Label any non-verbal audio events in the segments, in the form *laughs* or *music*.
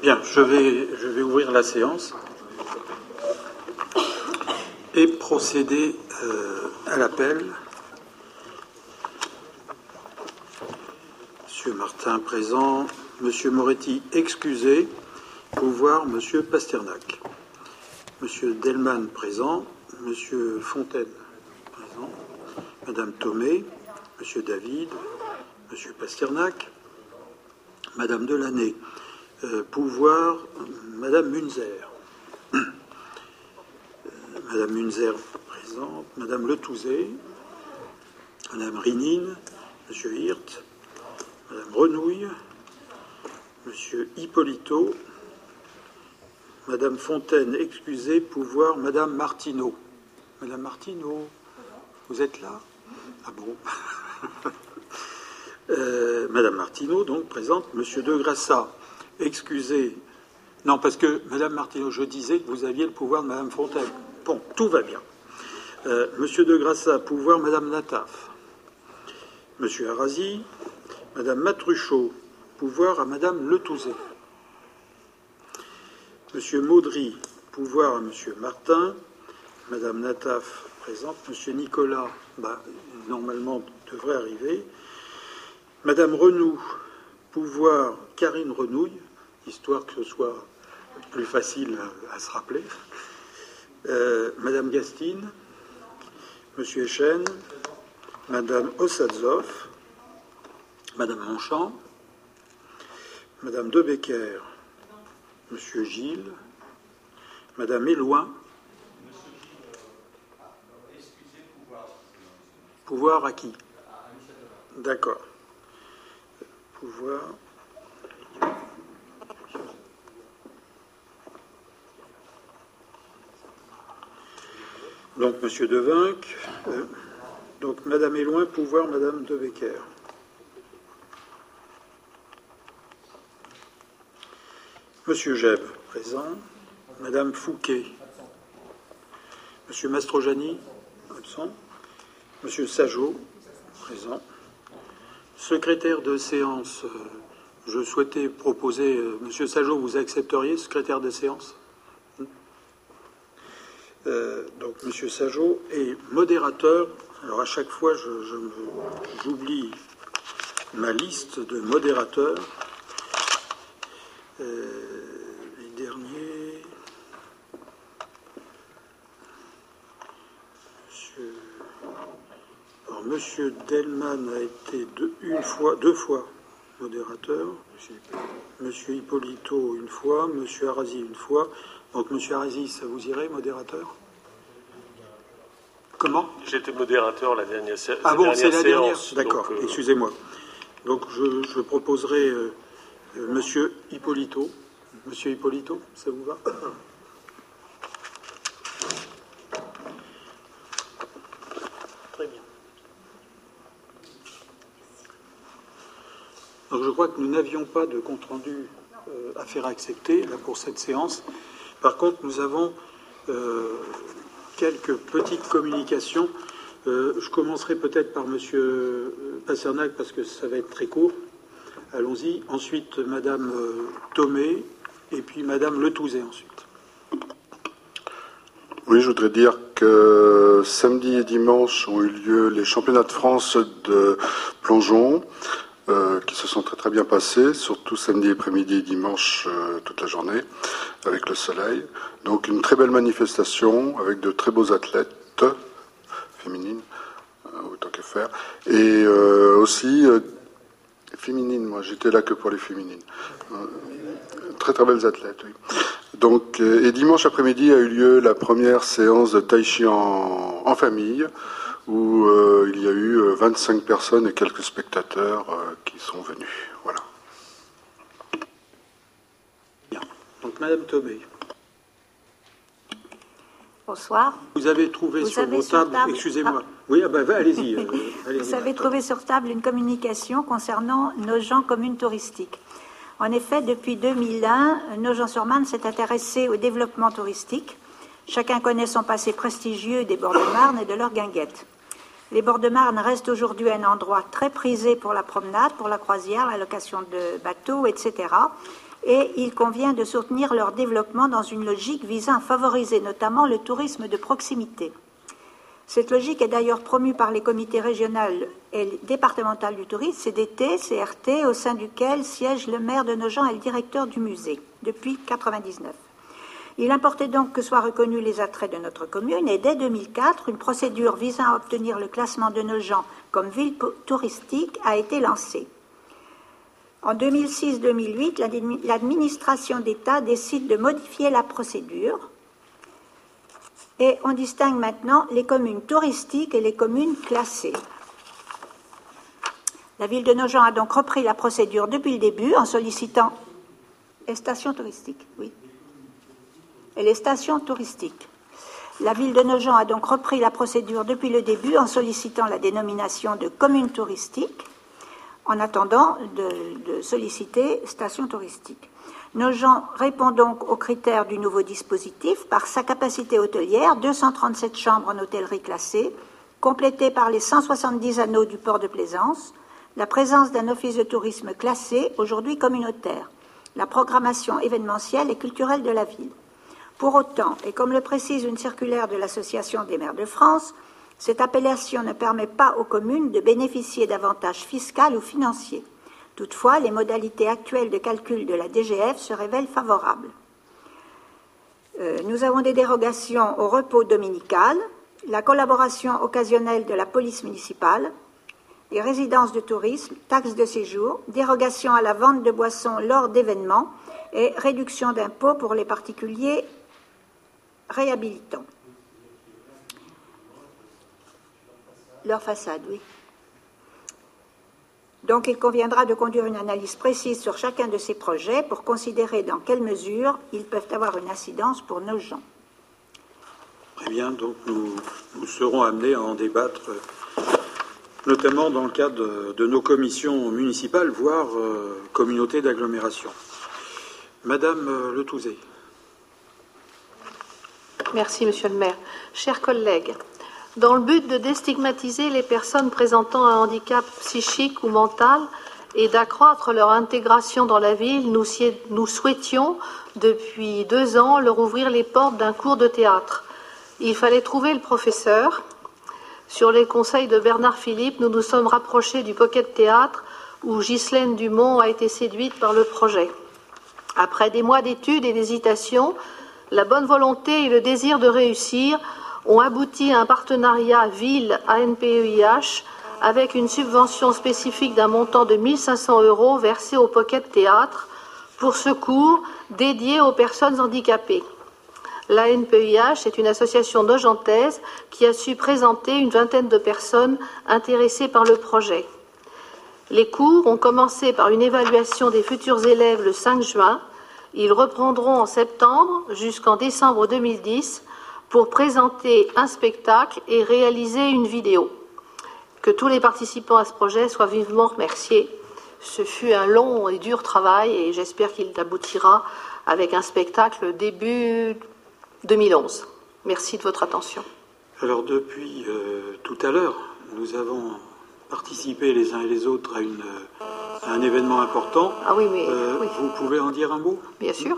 Bien, je vais, je vais ouvrir la séance et procéder euh, à l'appel. Monsieur Martin présent, Monsieur Moretti excusé, pouvoir Monsieur Pasternak. Monsieur Delman présent, Monsieur Fontaine présent, Madame Thomé, Monsieur David, Monsieur Pasternak, Madame Delaney, pouvoir Madame Munzer. Euh, Madame Munzer présente, Madame Letouzé, Madame Rinine, Monsieur Hirt, Madame Renouille, Monsieur Hippolito, Madame Fontaine, excusez, pouvoir Madame Martineau. Madame Martineau, vous êtes là? Ah bon? *laughs* Euh, Madame Martineau, donc, présente Monsieur De Grassa. Excusez. Non, parce que Madame Martineau, je disais que vous aviez le pouvoir de Madame Fontaine. Bon, tout va bien. Euh, Monsieur De Grassa, pouvoir Madame Nataf. Monsieur Arasi, Madame Matruchot, pouvoir à Madame Letouzé. Monsieur Maudry, pouvoir à Monsieur Martin. Madame Nataf, présente. Monsieur Nicolas, bah, normalement, devrait arriver. Madame Renou, pouvoir Karine Renouille, histoire que ce soit plus facile à, se rappeler. Euh, Madame Gastine, Monsieur Echen, Madame Ossadzov, Madame Monchamp, Madame De Becker, Monsieur Gilles, Madame Éloin, pouvoir à qui? D'accord. Donc, Monsieur Devinck. Euh, donc, Madame Éloin, pouvoir Madame De Becker. Monsieur Jeb, présent. Madame Fouquet. Monsieur Mastrojani, absent. Monsieur Sajot, présent. Secrétaire de séance, euh, je souhaitais proposer, euh, Monsieur Sajot, vous accepteriez, secrétaire de séance? Euh, Donc, Monsieur Sajot est modérateur. Alors, à chaque fois, j'oublie ma liste de modérateurs. Les derniers. Monsieur, Alors, Monsieur Delman a été deux, une fois, deux fois modérateur. Monsieur Hippolito une fois, Monsieur Arasi une fois. Donc Monsieur Arasi, ça vous irait, modérateur? Comment? J'étais modérateur la dernière, sé- Ah bon, c'est la dernière. D'accord, euh, excusez-moi. Donc je, je proposerai euh, euh, Monsieur Hippolito. Monsieur Hippolito, ça vous va Très bien. Donc je crois que nous n'avions pas de compte-rendu euh, à faire accepter pour cette séance. Par contre, nous avons euh, quelques petites communications. Euh, je commencerai peut-être par Monsieur Passernac parce que ça va être très court. Allons-y. Ensuite, Madame Thomé et puis Madame Letouzé ensuite. Oui, je voudrais dire que samedi et dimanche ont eu lieu les championnats de France de plongeon, euh, qui se sont très très bien passés, surtout samedi après-midi et dimanche euh, toute la journée, avec le soleil. Donc une très belle manifestation avec de très beaux athlètes féminines, euh, autant que faire, et aussi féminines. Moi, j'étais là que pour les féminines. Très très belles athlètes. Oui. Donc, et dimanche après-midi a eu lieu la première séance de tai chi en famille, où euh, il y a eu euh, 25 personnes et quelques spectateurs euh, qui sont venus. Voilà. Bien. Donc Madame Thomé, Bonsoir. vous avez trouvé Vous sur avez vos sur tables. table- Excusez-moi. Ah. Oui, ah ben, allez-y. euh, *laughs* Vous avez trouvé sur table une communication concernant nos gens communes touristiques. En effet, depuis 2001, Nogent-sur-Marne s'est intéressé au développement touristique. Chacun connaît son passé prestigieux des bords de Marne et de leurs guinguettes. Les bords de Marne restent aujourd'hui un endroit très prisé pour la promenade, pour la croisière, la location de bateaux, etc. et il convient de soutenir leur développement dans une logique visant à favoriser notamment le tourisme de proximité. Cette logique est d'ailleurs promue par les comités régionaux et départementaux du tourisme, CDT, CRT, au sein duquel siège le maire de Nogent et le directeur du musée depuis 1999. Il importait donc que soient reconnus les attraits de notre commune et dès 2004, une procédure visant à obtenir le classement de Nogent comme ville touristique a été lancée. En 2006-2008, l'administration d'État décide de modifier la procédure et on distingue maintenant les communes touristiques et les communes classées. La ville de Nogent a donc repris la procédure depuis le début en sollicitant les stations touristiques, oui. Et les stations touristiques. La ville de Nogent a donc repris la procédure depuis le début en sollicitant la dénomination de commune touristique en attendant de, solliciter station touristique. Nogent répond donc aux critères du nouveau dispositif par sa capacité hôtelière, 237 chambres en hôtellerie classée, complétées par les 170 anneaux du port de plaisance, la présence d'un office de tourisme classé, aujourd'hui communautaire, la programmation événementielle et culturelle de la ville. Pour autant, et comme le précise une circulaire de l'Association des maires de France, cette appellation ne permet pas aux communes de bénéficier d'avantages fiscaux ou financiers. Toutefois, les modalités actuelles de calcul de la DGF se révèlent favorables. Euh, nous avons des dérogations au repos dominical, la collaboration occasionnelle de la police municipale, les résidences de tourisme, taxes de séjour, dérogation à la vente de boissons lors d'événements et réduction d'impôts pour les particuliers réhabilitants. Leur façade, oui. Donc il conviendra de conduire une analyse précise sur chacun de ces projets pour considérer dans quelle mesure ils peuvent avoir une incidence pour nos gens. Très bien, donc nous, serons amenés à en débattre, notamment dans le cadre de, nos commissions municipales, voire euh, communautés d'agglomération. Madame euh, Le Touzé. Merci, Monsieur le maire. Chers collègues, dans le but de déstigmatiser les personnes présentant un handicap psychique ou mental et d'accroître leur intégration dans la ville, nous, souhaitions, depuis deux ans, leur ouvrir les portes d'un cours de théâtre. Il fallait trouver le professeur. Sur les conseils de Bernard Philippe, nous nous sommes rapprochés du Pocket Théâtre, où Ghislaine Dumont a été séduite par le projet. Après des mois d'études et d'hésitation, la bonne volonté et le désir de réussir ont abouti à un partenariat ville-ANPEIH avec une subvention spécifique d'un montant de 1500 euros versé au Pocket Théâtre pour ce cours dédié aux personnes handicapées. L'ANPEIH est une association nogentaise qui a su présenter une vingtaine de personnes intéressées par le projet. Les cours ont commencé par une évaluation des futurs élèves le 5 juin. Ils reprendront en septembre jusqu'en décembre 2010 pour présenter un spectacle et réaliser une vidéo. Que tous les participants à ce projet soient vivement remerciés. Ce fut un long et dur travail et j'espère qu'il aboutira avec un spectacle début 2011. Merci de votre attention. Alors depuis euh, tout à l'heure, nous avons participé les uns et les autres à une un événement important. Ah oui, mais euh, vous pouvez en dire un mot? Bien sûr,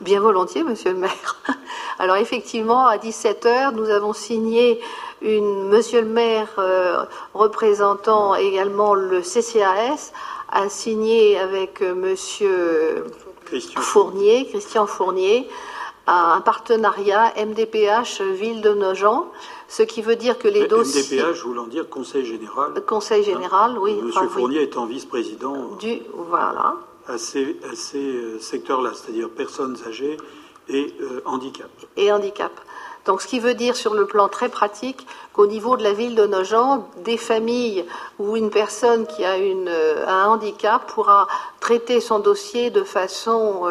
bien volontiers, Monsieur le Maire. *laughs* Alors effectivement, à 17 h nous avons signé une Monsieur le Maire euh, représentant également le CCAS a signé avec euh, Monsieur Fournier, Christian Fournier, un partenariat MDPH Ville de Nogent ce qui veut dire que les dossiers. MDPH voulant dire Conseil général. Conseil général, oui. Monsieur Fournier étant vice-président. Du voilà. À ces, euh, secteurs-là, c'est-à-dire personnes âgées et euh, handicap. Et handicap. Donc, ce qui veut dire sur le plan très pratique qu'au niveau de la ville de Nogent, des familles ou une personne qui a une, euh, un handicap pourra traiter son dossier de façon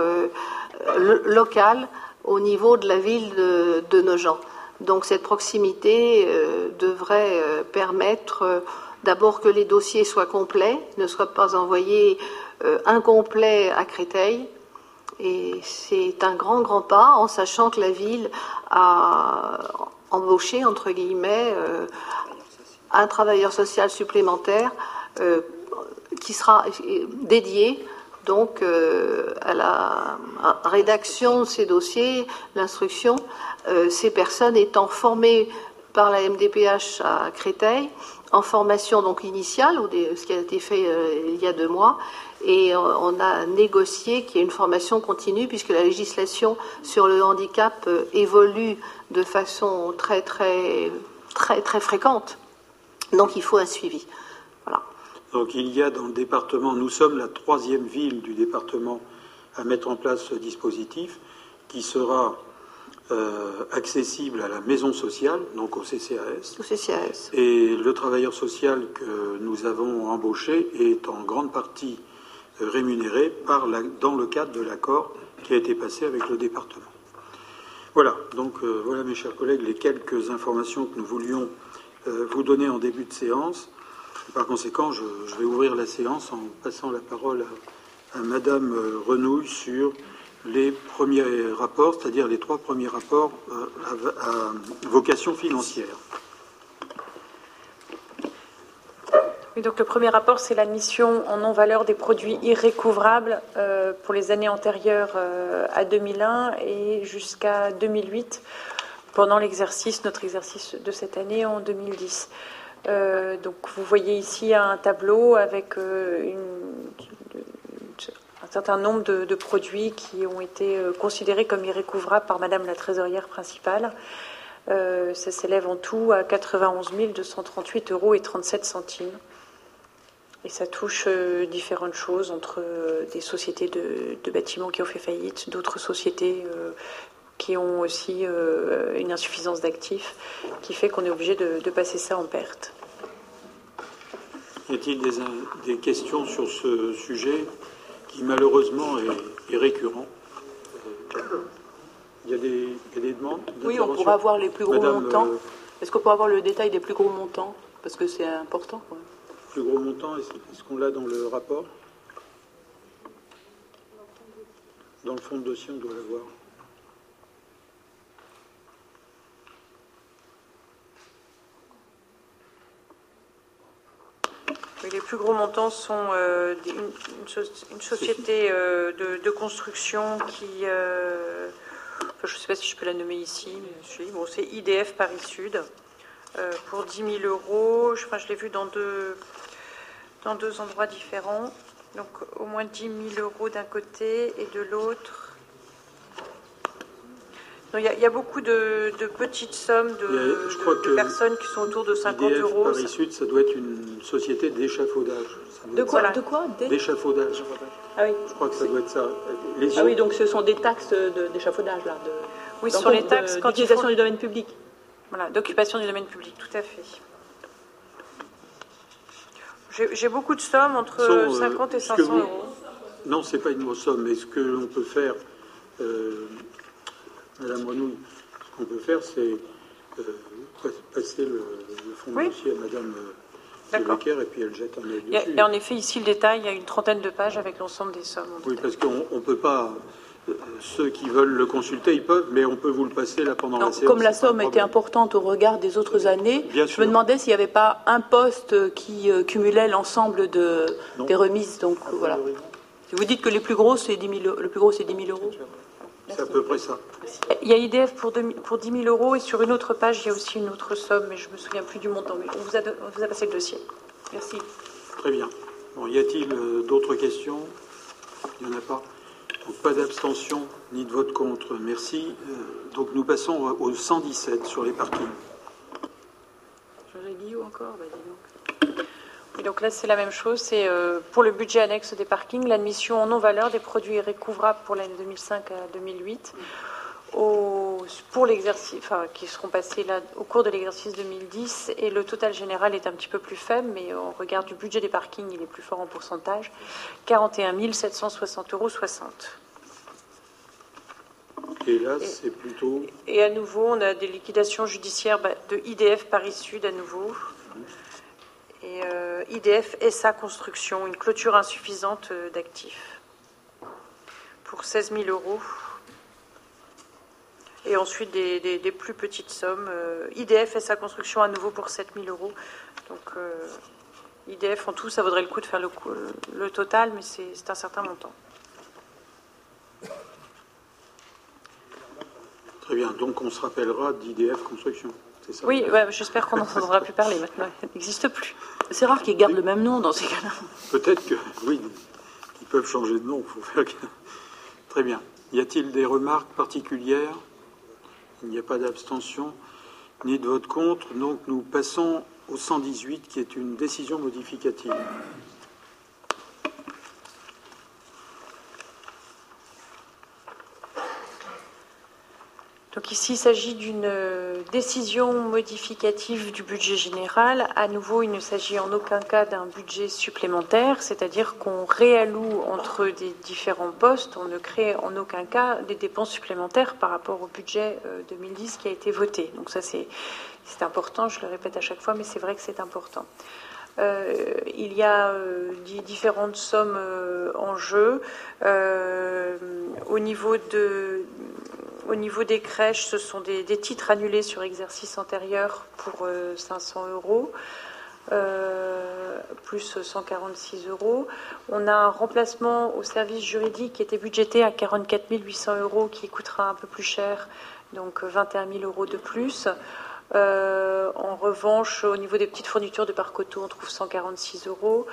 locale au niveau de la ville de, Nogent. Donc cette proximité euh, devrait euh, permettre euh, d'abord que les dossiers soient complets, ne soient pas envoyés incomplets à Créteil. Et c'est un grand, grand pas en sachant que la ville a embauché, entre guillemets, un travailleur social supplémentaire qui sera dédié Donc, euh, à la rédaction de ces dossiers, l'instruction, euh, ces personnes étant formées par la MDPH à Créteil, en formation donc initiale, ou ce qui a été fait il y a deux mois, et on a négocié qu'il y ait une formation continue, puisque la législation sur le handicap évolue de façon très, très, très, très fréquente. Donc, il faut un suivi. Donc il y a dans le département, nous sommes la troisième ville du département à mettre en place ce dispositif qui sera euh, accessible à la maison sociale, donc au CCAS. Au CCAS. Et le travailleur social que nous avons embauché est en grande partie euh, rémunéré par dans le cadre de l'accord qui a été passé avec le département. Voilà, donc euh, voilà mes chers collègues les quelques informations que nous voulions vous donner en début de séance. Par conséquent, je, vais ouvrir la séance en passant la parole à, Madame euh, Renouille sur les premiers rapports, c'est-à-dire les trois premiers rapports euh, à, vocation financière. Oui, donc le premier rapport, c'est la mission en non-valeur des produits irrécouvrables euh, pour les années antérieures à 2001 et jusqu'à 2008, pendant l'exercice, notre exercice de cette année en 2010. Euh, donc vous voyez ici un tableau avec euh, un certain nombre de, produits qui ont été euh, considérés comme irrécouvrables par Madame la trésorière principale. ça s'élève en tout à 91 238 euros et 37 centimes. Et ça touche différentes choses entre des sociétés de, bâtiments qui ont fait faillite, d'autres sociétés qui ont aussi une insuffisance d'actifs, qui fait qu'on est obligé de passer ça en perte. Y a-t-il des, questions sur ce sujet qui malheureusement est, récurrent? Il y, a des, demandes Oui, on pourra avoir les plus gros montants. Euh, est-ce qu'on pourra avoir le détail des plus gros montants? Parce que c'est important. Quoi. Plus gros montants, est-ce qu'on l'a dans le rapport? Dans le fond de dossier, on doit l'avoir. Les plus gros montants sont euh, une, société euh, de, construction qui, euh, je ne sais pas si je peux la nommer ici, mais bon, c'est IDF Paris Sud pour 10 000 euros. Je, je l'ai vu dans deux, dans deux endroits différents. Donc au moins 10 000 euros d'un côté et de l'autre il y, a beaucoup de, petites sommes de, personnes qui sont autour de 50 euros. Paris Sud, ça doit être une société d'échafaudage. De quoi, de quoi D'échafaudage. Ah oui. Je crois que ça doit être ça. ah oui, donc ce sont des taxes d'échafaudage là. De, oui, sur les taxes d'utilisation du domaine public. Voilà, d'occupation du domaine public, tout à fait. J'ai beaucoup de sommes entre 50 euh, et 500 euros. Non, c'est pas une grosse somme, mais ce que l'on peut faire, euh, Madame Renouille, ce qu'on peut faire, c'est euh, passer le, fond de dossier à Madame euh, et puis elle jette un œil dessus. Et en effet, ici, le détail, il y a une trentaine de pages avec l'ensemble des sommes. Oui, parce qu'on ne peut pas... Euh, ceux qui veulent le consulter, ils peuvent, mais on peut vous le passer là pendant la séance. Comme la somme était importante au regard des autres années, je me demandais s'il n'y avait pas un poste qui cumulait l'ensemble de, des remises. Donc voilà. Si vous dites que les plus gros, c'est 10 000, le plus gros, c'est 10 000 euros. C'est à peu près ça. Il y a IDF pour, pour 10 000 euros et sur une autre page, il y a aussi une autre somme, mais je ne me souviens plus du montant. Mais on vous a, vous a passé le dossier. Merci. Très bien. Bon, y a-t-il euh, d'autres questions? Il n'y en a pas. Donc, pas d'abstention ni de vote contre. Merci. Euh, donc nous passons au 117 sur les parkings. José Guillaume encore bah, donc là, c'est la même chose. C'est euh, pour le budget annexe des parkings, l'admission en non-valeur des produits récouvrables pour l'année 2005 à 2008, pour l'exercice, enfin, qui seront passés là au cours de l'exercice 2010. Et le total général est un petit peu plus faible, mais au regard du budget des parkings, il est plus fort en pourcentage 41 760 euros 60. Et là, c'est plutôt. Et à nouveau, on a des liquidations judiciaires bah, de IDF Paris Sud à nouveau. Et euh, IDF SA Construction, une clôture insuffisante euh, d'actifs pour 16 000 euros. Et ensuite des, plus petites sommes. Euh, IDF SA Construction à nouveau pour 7 000 euros. Donc IDF en tout, ça vaudrait le coup de faire le, total, mais c'est un certain montant. Très bien, donc on se rappellera d'IDF Construction. Ça oui, j'espère qu'on n'en entendra plus parler maintenant. Elle n'existe plus. C'est rare qu'ils gardent le même nom dans ces cas-là. Peut-être que, oui, ils peuvent changer de nom. Faut faire... Très bien. Y a-t-il des remarques particulières? Il n'y a pas d'abstention ni de vote contre. Donc nous passons au 118 qui est une décision modificative. Donc ici, il s'agit d'une euh, décision modificative du budget général. À nouveau, il ne s'agit en aucun cas d'un budget supplémentaire, c'est-à-dire qu'on réalloue entre des différents postes, on ne crée en aucun cas des dépenses supplémentaires par rapport au budget 2010 euh, qui a été voté. Donc ça, c'est important, je le répète à chaque fois, mais c'est vrai que c'est important. Euh, il y a différentes sommes en jeu. au niveau de, au niveau des crèches, ce sont des, titres annulés sur exercice antérieur pour 500 euh, euros. Euh, plus 146 euros. On a un remplacement au service juridique qui était budgété à 44 800 euros, qui coûtera un peu plus cher, donc 21 000 euros de plus. Euh, en revanche, au niveau des petites fournitures de parc auto, on trouve 146 euros.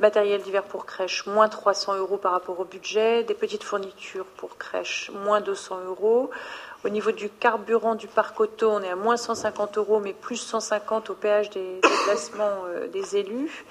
Matériel d'hiver pour crèche, moins 300 euros par rapport au budget. Des petites fournitures pour crèche, moins 200 euros. Au niveau du carburant du parc auto, on est à moins 150 euros, mais plus 150 au péage des déplacements euh, des élus.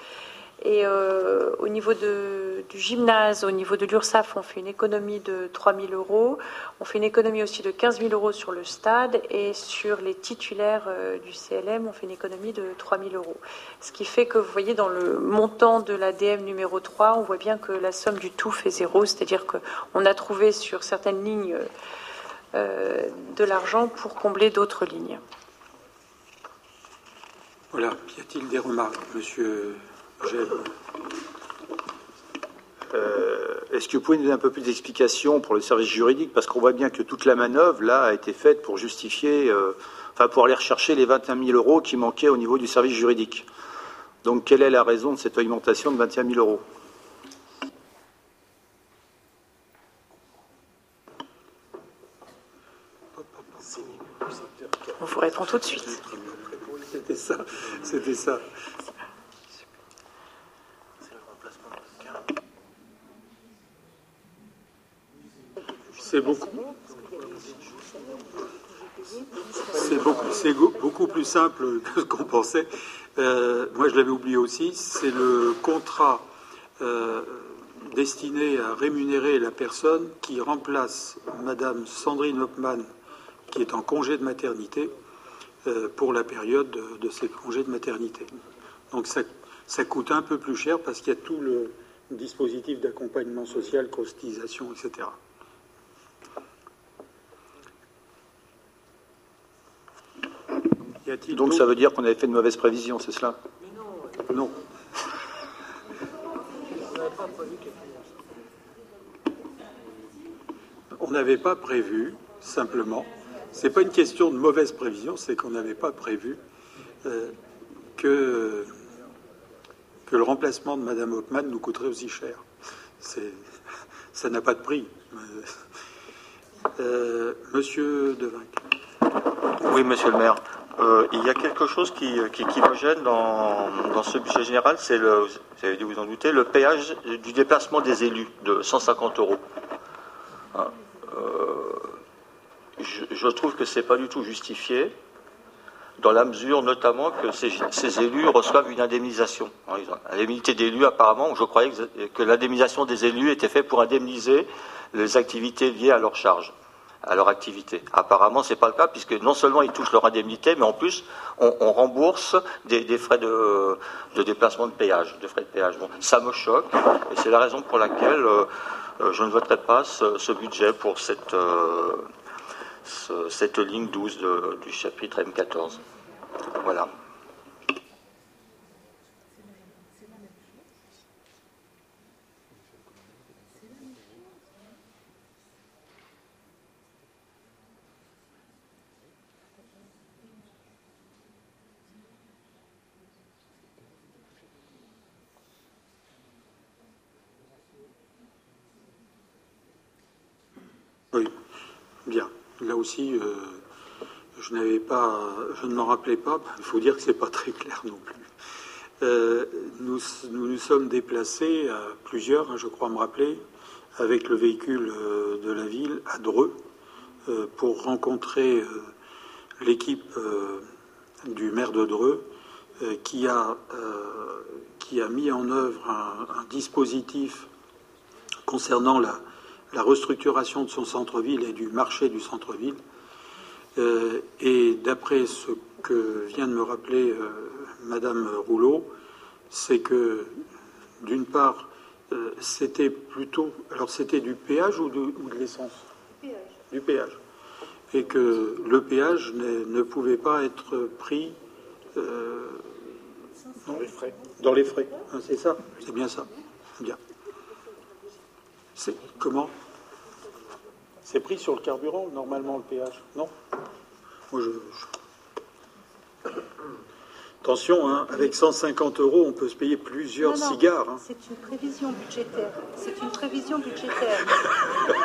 Et euh, au niveau du gymnase, au niveau de l'URSSAF, on fait une économie de 3 000 euros. On fait une économie aussi de 15 000 euros sur le stade. Et sur les titulaires euh, du CLM, on fait une économie de 3 000 euros. Ce qui fait que vous voyez dans le montant de l'ADM numéro 3, on voit bien que la somme du tout fait zéro. C'est-à-dire qu'on a trouvé sur certaines lignes euh, de l'argent pour combler d'autres lignes. Voilà. Y a-t-il des remarques, monsieur euh, est-ce que vous pouvez nous donner un peu plus d'explications pour le service juridique? Parce qu'on voit bien que toute la manœuvre, là, a été faite pour justifier, euh, enfin, pour aller rechercher les 21 000 euros qui manquaient au niveau du service juridique. Donc, quelle est la raison de cette augmentation de 21 000 euros? On vous répond tout de suite. C'était ça, c'était ça. C'est beaucoup. C'est beaucoup, plus simple *laughs* que ce qu'on pensait. Euh, moi, je l'avais oublié aussi. C'est le contrat euh, destiné à rémunérer la personne qui remplace Madame Sandrine Hopman, qui est en congé de maternité, euh, pour la période de, de, ses congés de maternité. Donc ça, ça coûte un peu plus cher parce qu'il y a tout le dispositif d'accompagnement social, cotisation, etc. Donc ça veut dire qu'on avait fait de mauvaises prévisions, c'est cela? Non. On n'avait pas prévu, simplement. Ce n'est pas une question de mauvaise prévision, c'est qu'on n'avait pas prévu euh, que, que le remplacement de Mme Hockman nous coûterait aussi cher. Ça n'a pas de prix. Euh, monsieur Devinck. Oui, monsieur le maire. Euh, il y a quelque chose qui, me gêne dans, ce budget général, c'est le, vous en douter, le péage du déplacement des élus de 150 euros. Hein, euh, je, trouve que c'est pas du tout justifié, dans la mesure notamment que ces, élus reçoivent une indemnisation. Hein, l'indemnité d'élus, apparemment, je croyais que l'indemnisation des élus était faite pour indemniser les activités liées à leur charge à leur activité. Apparemment, ce n'est pas le cas, puisque non seulement ils touchent leur indemnité, mais en plus, on, rembourse des, frais de, déplacement de péage, de frais de péage. Bon, ça me choque, et c'est la raison pour laquelle euh, euh, je ne voterai pas ce, budget pour cette, euh, cette ligne 12 du chapitre M14. Voilà. Oui, bien. Là aussi, je n'avais pas, je ne m'en rappelais pas. Il faut dire que c'est pas très clair non plus. Euh, nous, nous, sommes déplacés à plusieurs, hein, je crois me rappeler, avec le véhicule euh, de la ville à Dreux euh, pour rencontrer l'équipe du maire de Dreux qui a, qui, a, mis en œuvre un, dispositif concernant la, la, restructuration de son centre-ville et du marché du centre-ville. et d'après ce que vient de me rappeler Madame Rouleau, c'est que, d'une part, euh, c'était plutôt. Alors, c'était du péage ou de, l'essence? Du péage. Et que le péage ne pouvait pas être pris. Euh, dans les frais. Dans les frais. Ah, c'est ça C'est bien ça. Bien. C'est comment? C'est pris sur le carburant, normalement, le péage Non? Moi, je... Attention, hein, avec 150 euros, on peut se payer plusieurs cigares. Hein. C'est une prévision budgétaire. C'est une prévision budgétaire.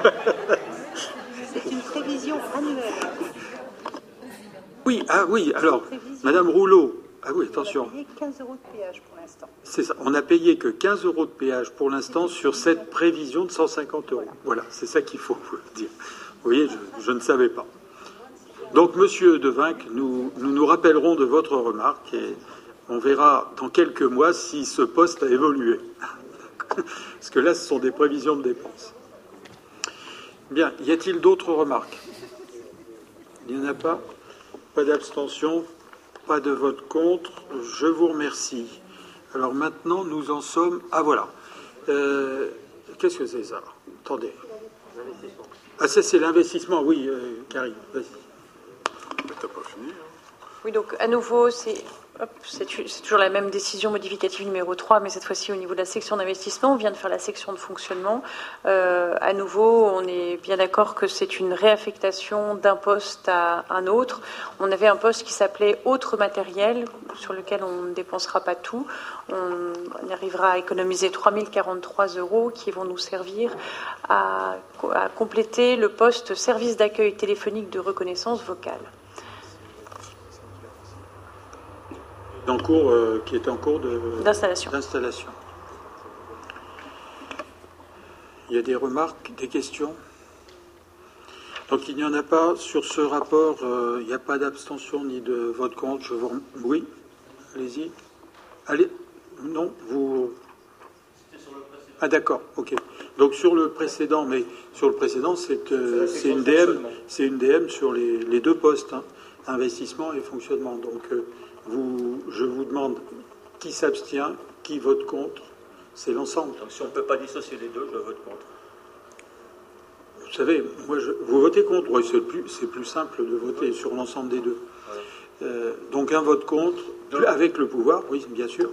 *laughs* c'est une prévision annuelle. Oui, ah oui, alors, Madame Rouleau, ah oui, attention. On a payé 15 euros de péage pour l'instant. C'est ça, on n'a payé que 15 euros de péage pour l'instant sur cette prévision de 150 euros. Voilà, c'est ça qu'il faut dire. Vous voyez, je ne savais pas. Donc, Monsieur Devinck, nous, nous nous rappellerons de votre remarque et on verra dans quelques mois si ce poste a évolué. *laughs* Parce que là, ce sont des prévisions de dépenses. Bien, y a-t-il d'autres remarques? Il n'y en a pas? Pas d'abstention? Pas de vote contre Je vous remercie. Alors maintenant, nous en sommes. Ah voilà. Euh, qu'est-ce que c'est ça? Attendez. Ah, ça, c'est l'investissement, oui, euh, Karine, vas-y. Hein? Oui, donc à nouveau, c'est toujours la même décision modificative numéro 3, mais cette fois-ci au niveau de la section d'investissement. On vient de faire la section de fonctionnement. Euh, à nouveau, on est bien d'accord que c'est une réaffectation d'un poste à un autre. On avait un poste qui s'appelait autre matériel, sur lequel on ne dépensera pas tout. On arrivera à économiser 3043 euros qui vont nous servir à compléter le poste service d'accueil téléphonique de reconnaissance vocale. En cours, euh, qui est en cours d'installation. Il y a des remarques, des questions? Donc il n'y en a pas sur ce rapport, euh, il n'y a pas d'abstention ni de vote contre. Je vous... Oui, allez-y. Allez, non, vous. Ah d'accord, ok. Donc sur le précédent, mais sur le précédent, c'est euh, une DM, c'est une DM sur les, deux postes, hein, investissement et fonctionnement. Donc je vous demande qui s'abstient, qui vote contre. C'est l'ensemble. Donc si on ne peut pas dissocier les deux, je vote contre. Vous savez, moi, vous votez contre. Oui, c'est plus, plus, simple de voter sur l'ensemble des deux. Euh, donc un vote contre, avec le pouvoir, oui, bien sûr.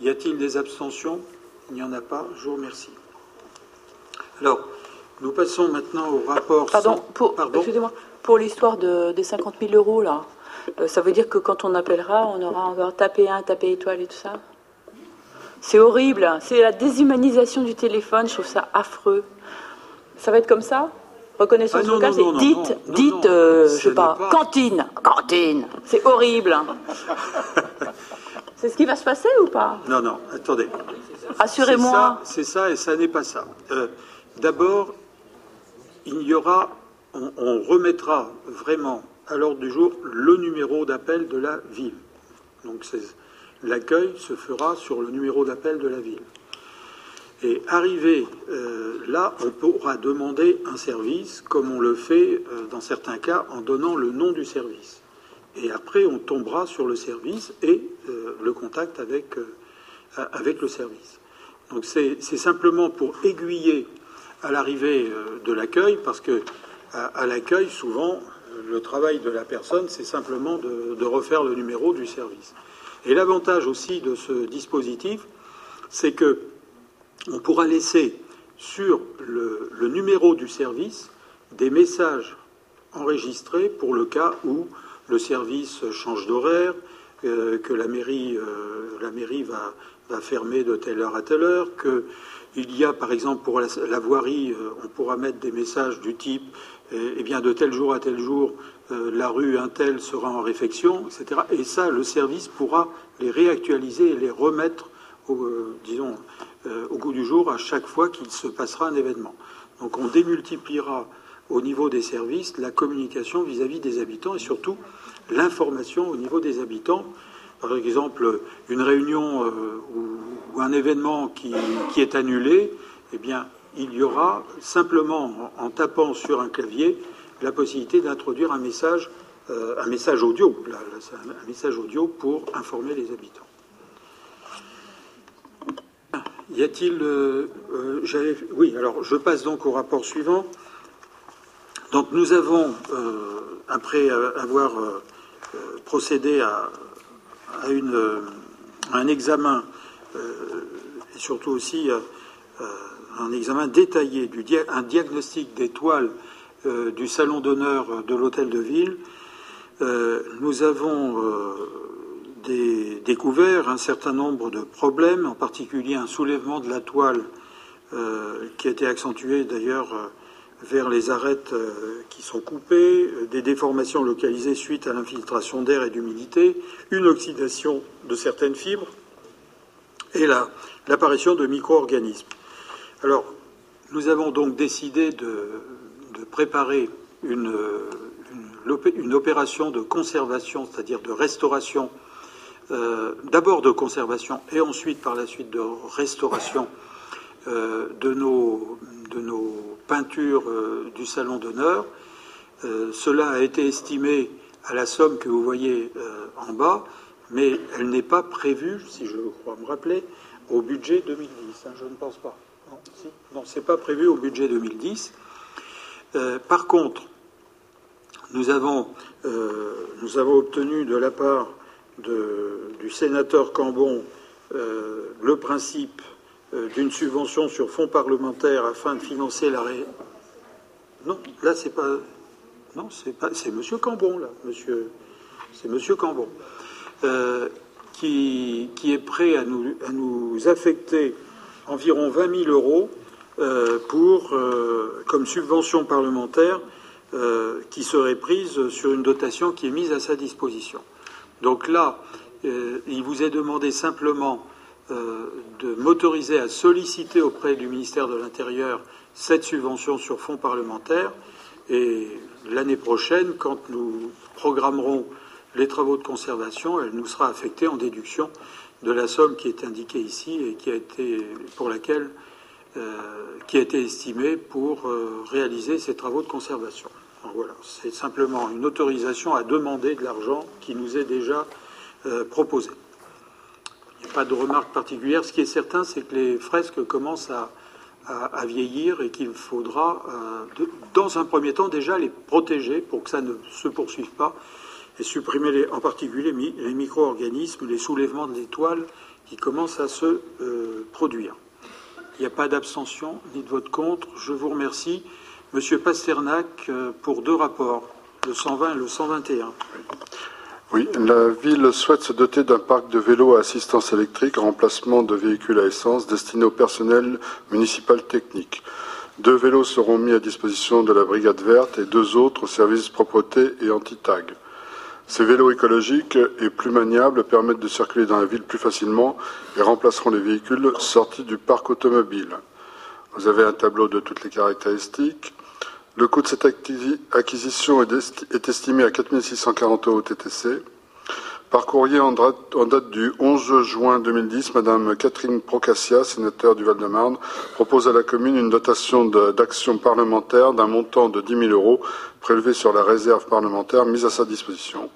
Y a-t-il des abstentions? Il n'y en a pas. Je vous remercie. Alors, nous passons maintenant au rapport. Pardon, pour, excusez-moi, pour l'histoire de, des 50 000 euros, là, ça veut dire que quand on appellera, on aura encore tapé un, tapé étoile et tout ça C'est horrible. C'est la déshumanisation du téléphone. Je trouve ça affreux. Ça va être comme ça? Reconnaissance ah vocale, c'est dites, dites, euh, je sais pas, cantine, cantine. C'est horrible. *laughs* c'est ce qui va se passer ou pas? Non, non, attendez. Assurez-moi. C'est ça, et ça n'est pas ça. Euh, d'abord, il y aura, on remettra vraiment à l'ordre du jour le numéro d'appel de la ville. Donc l'accueil se fera sur le numéro d'appel de la ville. Et arrivé euh, là, on pourra demander un service, comme on le fait euh, dans certains cas en donnant le nom du service. Et après, on tombera sur le service et euh, le contact avec, avec le service. Donc c'est simplement pour aiguiller à l'arrivée de l'accueil, parce que à l'accueil, souvent, le travail de la personne, c'est simplement de, refaire le numéro du service. Et l'avantage aussi de ce dispositif, c'est que on pourra laisser sur le, numéro du service des messages enregistrés pour le cas où le service change d'horaire, euh, que la mairie, euh, va, va fermer de telle heure à telle heure, qu'il y a, par exemple, pour la, voirie, on pourra mettre des messages du type eh bien, de tel jour à tel jour, la rue un tel sera en réfection, etc. Et ça, le service pourra les réactualiser et les remettre, au, disons, au goût du jour à chaque fois qu'il se passera un événement. Donc on démultipliera au niveau des services la communication vis-à-vis des habitants et surtout l'information au niveau des habitants. Par exemple, une réunion euh, ou, un événement qui, est annulé, eh bien, il y aura simplement, en, tapant sur un clavier, la possibilité d'introduire un message, euh, audio, audio pour informer les habitants. Y a-t-il. Euh, oui, alors je passe donc au rapport suivant. Donc nous avons, euh, après avoir euh, procédé à, un examen et surtout aussi un examen détaillé, un diagnostic d'étoiles du salon d'honneur de l'hôtel de ville, nous avons découvert un certain nombre de problèmes, en particulier un soulèvement de la toile qui a été accentué d'ailleurs vers les arêtes euh, qui sont coupées, euh, des déformations localisées suite à l'infiltration d'air et d'humidité, une oxydation de certaines fibres et l'apparition de micro-organismes. Alors, nous avons donc décidé de, préparer une, opération de conservation, c'est-à-dire de restauration, euh, d'abord de conservation et ensuite par la suite de restauration de nos, de nos peinture euh, du salon d'honneur. Euh, cela a été estimé à la somme que vous voyez euh, en bas, mais elle n'est pas prévue, si je crois me rappeler, au budget 2010. Hein, je ne pense pas. Non, ce n'est pas prévu au budget 2010. par contre, nous avons, nous avons obtenu de la part du sénateur Cambon le principe euh, d'une subvention sur fonds parlementaires afin de financer la ré... Non, là c'est pas. Non, c'est pas. C'est Monsieur Cambon là, Monsieur. C'est Monsieur Cambon euh, qui, qui, est prêt à nous, à nous affecter environ 20 000 euros euh, pour comme subvention parlementaire qui serait prise sur une dotation qui est mise à sa disposition. Donc là, il vous est demandé simplement euh, de m'autoriser à solliciter auprès du ministère de l'Intérieur cette subvention sur fonds parlementaires. Et l'année prochaine, quand nous programmerons les travaux de conservation, elle nous sera affectée en déduction de la somme qui est indiquée ici et qui a été pour laquelle euh, qui a été estimée pour euh, réaliser ces travaux de conservation. voilà, c'est simplement une autorisation à demander de l'argent qui nous est déjà proposé. Il n'y a pas de remarque particulière. Ce qui est certain, c'est que les fresques commencent à, vieillir et qu'il faudra, euh, dans un premier temps, déjà les protéger pour que ça ne se poursuive pas et supprimer en particulier les micro-organismes, les soulèvements de l'étoile qui commencent à se euh, produire. Il n'y a pas d'abstention ni de vote contre. Je vous remercie. Monsieur Pasternak, euh, pour deux rapports, le 120 et le 121. Oui, la ville souhaite se doter d'un parc de vélos à assistance électrique en remplacement de véhicules à essence destinés au personnel municipal technique. Deux vélos seront mis à disposition de la brigade verte et deux autres au service propreté et anti-tag. Ces vélos écologiques et plus maniables permettent de circuler dans la ville plus facilement et remplaceront les véhicules sortis du parc automobile. Vous avez un tableau de toutes les caractéristiques. Le coût de cette acquisition est estimé à 4 640 euros TTC. Par courrier en date du 11 juin 2010, Madame Catherine Procassia, sénateur du Val-de-Marne, propose à la commune une dotation d'action parlementaire d'un montant de 10 000 euros prélevé sur la réserve parlementaire mise à sa disposition.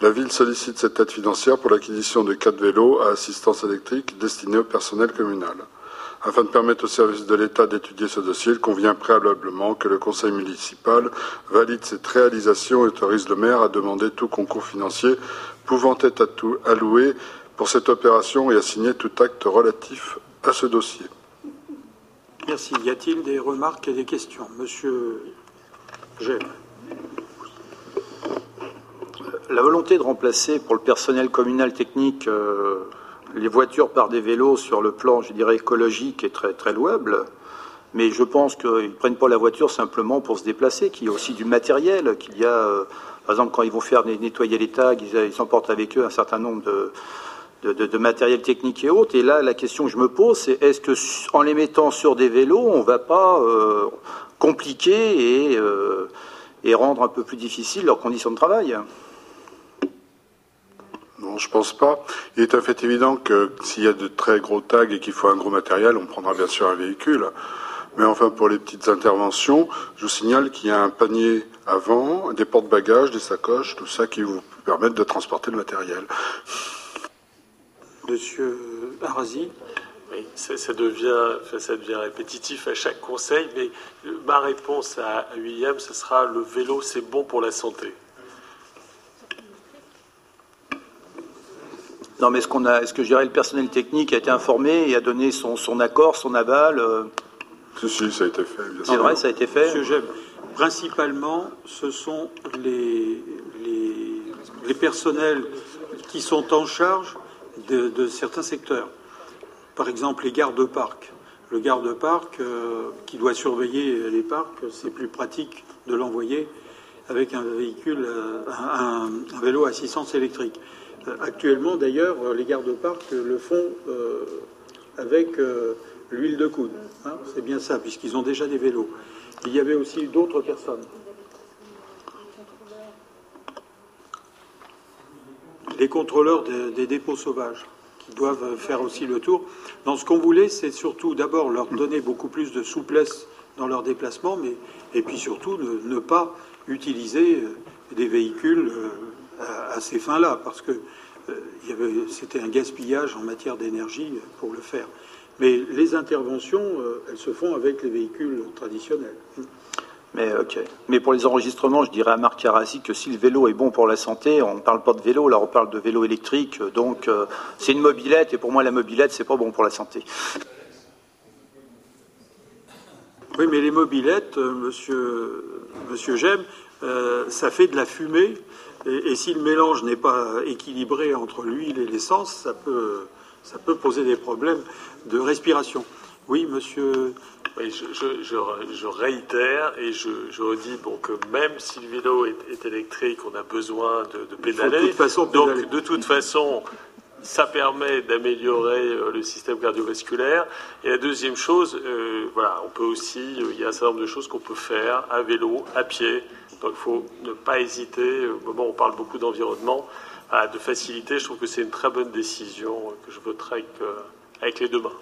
La ville sollicite cette aide financière pour l'acquisition de quatre vélos à assistance électrique destinés au personnel communal. Afin de permettre au service de l'État d'étudier ce dossier, il convient préalablement que le conseil municipal valide cette réalisation et autorise le maire à demander tout concours financier pouvant être alloué pour cette opération et à signer tout acte relatif à ce dossier. Merci. Y a-t-il des remarques et des questions? Monsieur Gève. La volonté de remplacer pour le personnel communal technique euh, les voitures par des vélos sur le plan, je dirais, écologique est très, très louable. Mais je pense qu'ils ne prennent pas la voiture simplement pour se déplacer, qu'il y a aussi du matériel, qu'il y a, euh, par exemple, quand ils vont faire nettoyer les tags, ils, emportent avec eux un certain nombre de, matériel technique et autres. Et là, la question que je me pose, c'est est-ce que en les mettant sur des vélos, on ne va pas euh, compliquer et, euh, et rendre un peu plus difficile leurs conditions de travail? Non, je pense pas. Il est un fait évident que s'il y a de très gros tags et qu'il faut un gros matériel, on prendra bien sûr un véhicule. Mais enfin, pour les petites interventions, je vous signale qu'il y a un panier avant, des porte-bagages, des sacoches, tout ça qui vous permettent de transporter le matériel. Monsieur Arasi oui, ça, devient, ça devient répétitif à chaque conseil, mais ma réponse à William, ce sera le vélo, c'est bon pour la santé. Non, mais est-ce qu'on a, est-ce que je dirais le personnel technique a été informé et a donné son, son accord, son aval euh Si, si, ça a été fait. C'est vrai, ça a été fait. Monsieur principalement, ce sont les, les, personnels qui sont en charge de, certains secteurs. Par exemple, les gardes-parcs. Le garde-parc euh, qui doit surveiller les parcs, c'est plus pratique de l'envoyer avec un véhicule, euh, un, un vélo à assistance électrique. Euh, actuellement, d'ailleurs, les gardes-parcs le font euh, avec l'huile de coude. Hein. C'est bien ça, puisqu'ils ont déjà des vélos. Il y avait aussi d'autres personnes. Les contrôleurs des, dépôts sauvages, qui doivent faire aussi le tour. Dans ce qu'on voulait, c'est surtout d'abord leur donner beaucoup plus de souplesse dans leurs déplacements, mais et puis surtout ne pas utiliser des véhicules à, ces fins-là, parce que euh, c'était un gaspillage en matière d'énergie pour le faire. Mais les interventions, euh, elles se font avec les véhicules traditionnels. Mais, ok. Mais pour les enregistrements, je dirais à Marc Carassi que si le vélo est bon pour la santé, on ne parle pas de vélo, là on parle de vélo électrique, donc euh, c'est une mobilette, et pour moi la mobilette, c'est pas bon pour la santé. Oui, mais les mobilettes, monsieur, monsieur Gem, ça fait de la fumée et, si le mélange n'est pas équilibré entre l'huile et l'essence, ça peut, ça peut poser des problèmes de respiration. Oui, monsieur. Oui, je, réitère et je, redis bon, que même si le vélo est, électrique, on a besoin de, pédaler. De toute façon, Donc, de toute façon, ça permet d'améliorer euh, le système cardiovasculaire. Et la deuxième chose, euh, voilà, on peut aussi, euh, il y a un certain nombre de choses qu'on peut faire à vélo, à pied, donc il faut ne pas hésiter, au moment où on parle beaucoup d'environnement, de faciliter. Je trouve que c'est une très bonne décision que je voterai avec, euh, les deux mains.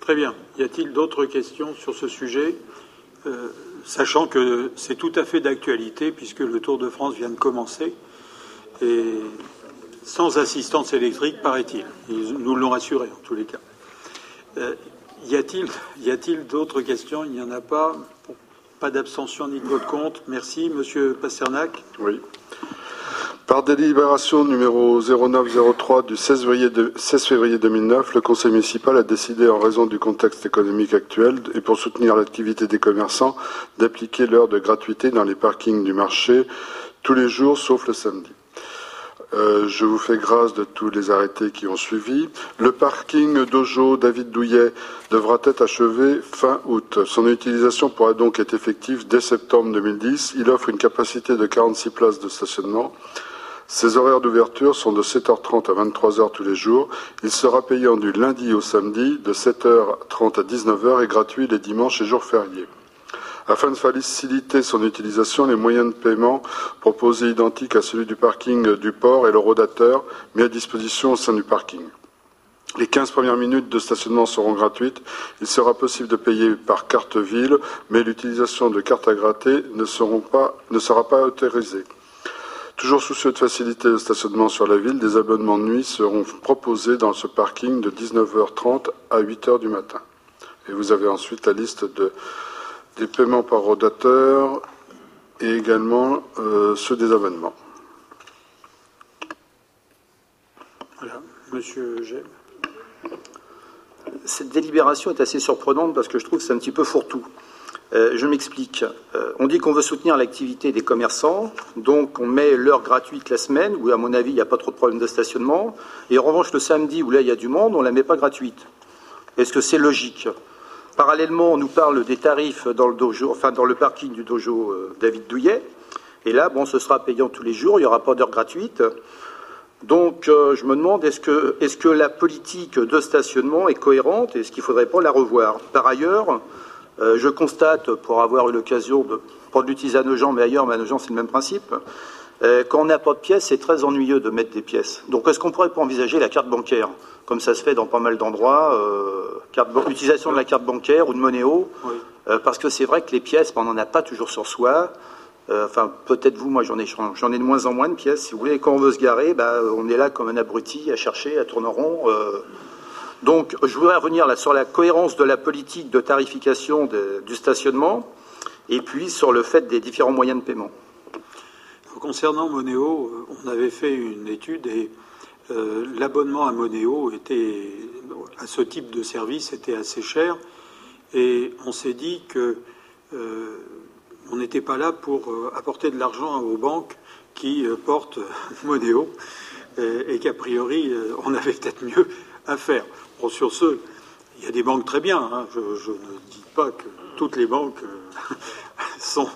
Très bien. Y a-t-il d'autres questions sur ce sujet? Euh, Sachant que c'est tout à fait d'actualité puisque le Tour de France vient de commencer et sans assistance électrique, paraît-il. Ils nous l'ont rassuré en tous les cas. Euh, *laughs* y a-t-il d'autres questions? Il n'y en a pas. Pas d'abstention ni de vote contre. Merci. Monsieur Pasternak. Oui. Par délibération numéro 0903 du 16 février, 2009, le Conseil municipal a décidé, en raison du contexte économique actuel et pour soutenir l'activité des commerçants, d'appliquer l'heure de gratuité dans les parkings du marché tous les jours sauf le samedi. Euh, je vous fais grâce de tous les arrêtés qui ont suivi. Le parking Dojo David Douillet devra être achevé fin août. Son utilisation pourra donc être effective dès septembre 2010. Il offre une capacité de 46 places de stationnement. Ses horaires d'ouverture sont de 7h30 à 23h tous les jours. Il sera payant du lundi au samedi de 7h30 à 19h et gratuit les dimanches et jours fériés. Afin de faciliter son utilisation, les moyens de paiement proposés identiques à celui du parking du port et le rodateur mis à disposition au sein du parking. Les 15 premières minutes de stationnement seront gratuites. Il sera possible de payer par carte ville, mais l'utilisation de cartes à gratter ne, ne sera pas autorisée. Toujours soucieux de faciliter le stationnement sur la ville, des abonnements de nuit seront proposés dans ce parking de 19h30 à 8h du matin. Et vous avez ensuite la liste de des paiements par rodateur et également euh, ceux des abonnements. Monsieur Gem. Cette délibération est assez surprenante parce que je trouve que c'est un petit peu fourre-tout. Euh, je m'explique. Euh, on dit qu'on veut soutenir l'activité des commerçants, donc on met l'heure gratuite la semaine, où à mon avis il n'y a pas trop de problèmes de stationnement, et en revanche le samedi, où là il y a du monde, on ne la met pas gratuite. Est-ce que c'est logique? Parallèlement, on nous parle des tarifs dans le, dojo, enfin, dans le parking du dojo euh, David Douillet, et là, bon, ce sera payant tous les jours, il n'y aura pas d'heure gratuite. Donc, je me demande, est-ce que, que la politique de stationnement est cohérente et est-ce qu'il ne faudrait pas la revoir? Par ailleurs, euh, je constate, pour avoir eu l'occasion de prendre l'utiliser à nos gens, mais ailleurs, mais à nos gens, c'est le même principe, euh, quand on n'a pas de pièces, c'est très ennuyeux de mettre des pièces. Donc, est-ce qu'on pourrait pas envisager la carte bancaire, comme ça se fait dans pas mal d'endroits, euh, utilisation de la carte bancaire ou de Monéo, parce que c'est vrai que les pièces, ben, on n'en a pas toujours sur soi. enfin, peut-être vous, moi, j'en ai, j'en ai de moins en moins de pièces. Si vous voulez, quand on veut se garer, ben, on est là comme un abruti à chercher, à tourner en rond. Donc, je voudrais revenir sur la cohérence de la politique de tarification du stationnement et puis sur le fait des différents moyens de paiement. Concernant Monéo, euh, on avait fait une étude et euh, l'abonnement à Monéo était, à ce type de service était assez cher et on s'est dit que euh, on n'était pas là pour apporter de l'argent aux banques qui portent *laughs* Monéo et qu'a priori on avait peut-être mieux à faire sur ce, il y a des banques très bien. Hein. Je, ne dis pas que toutes les banques euh, *laughs* sont,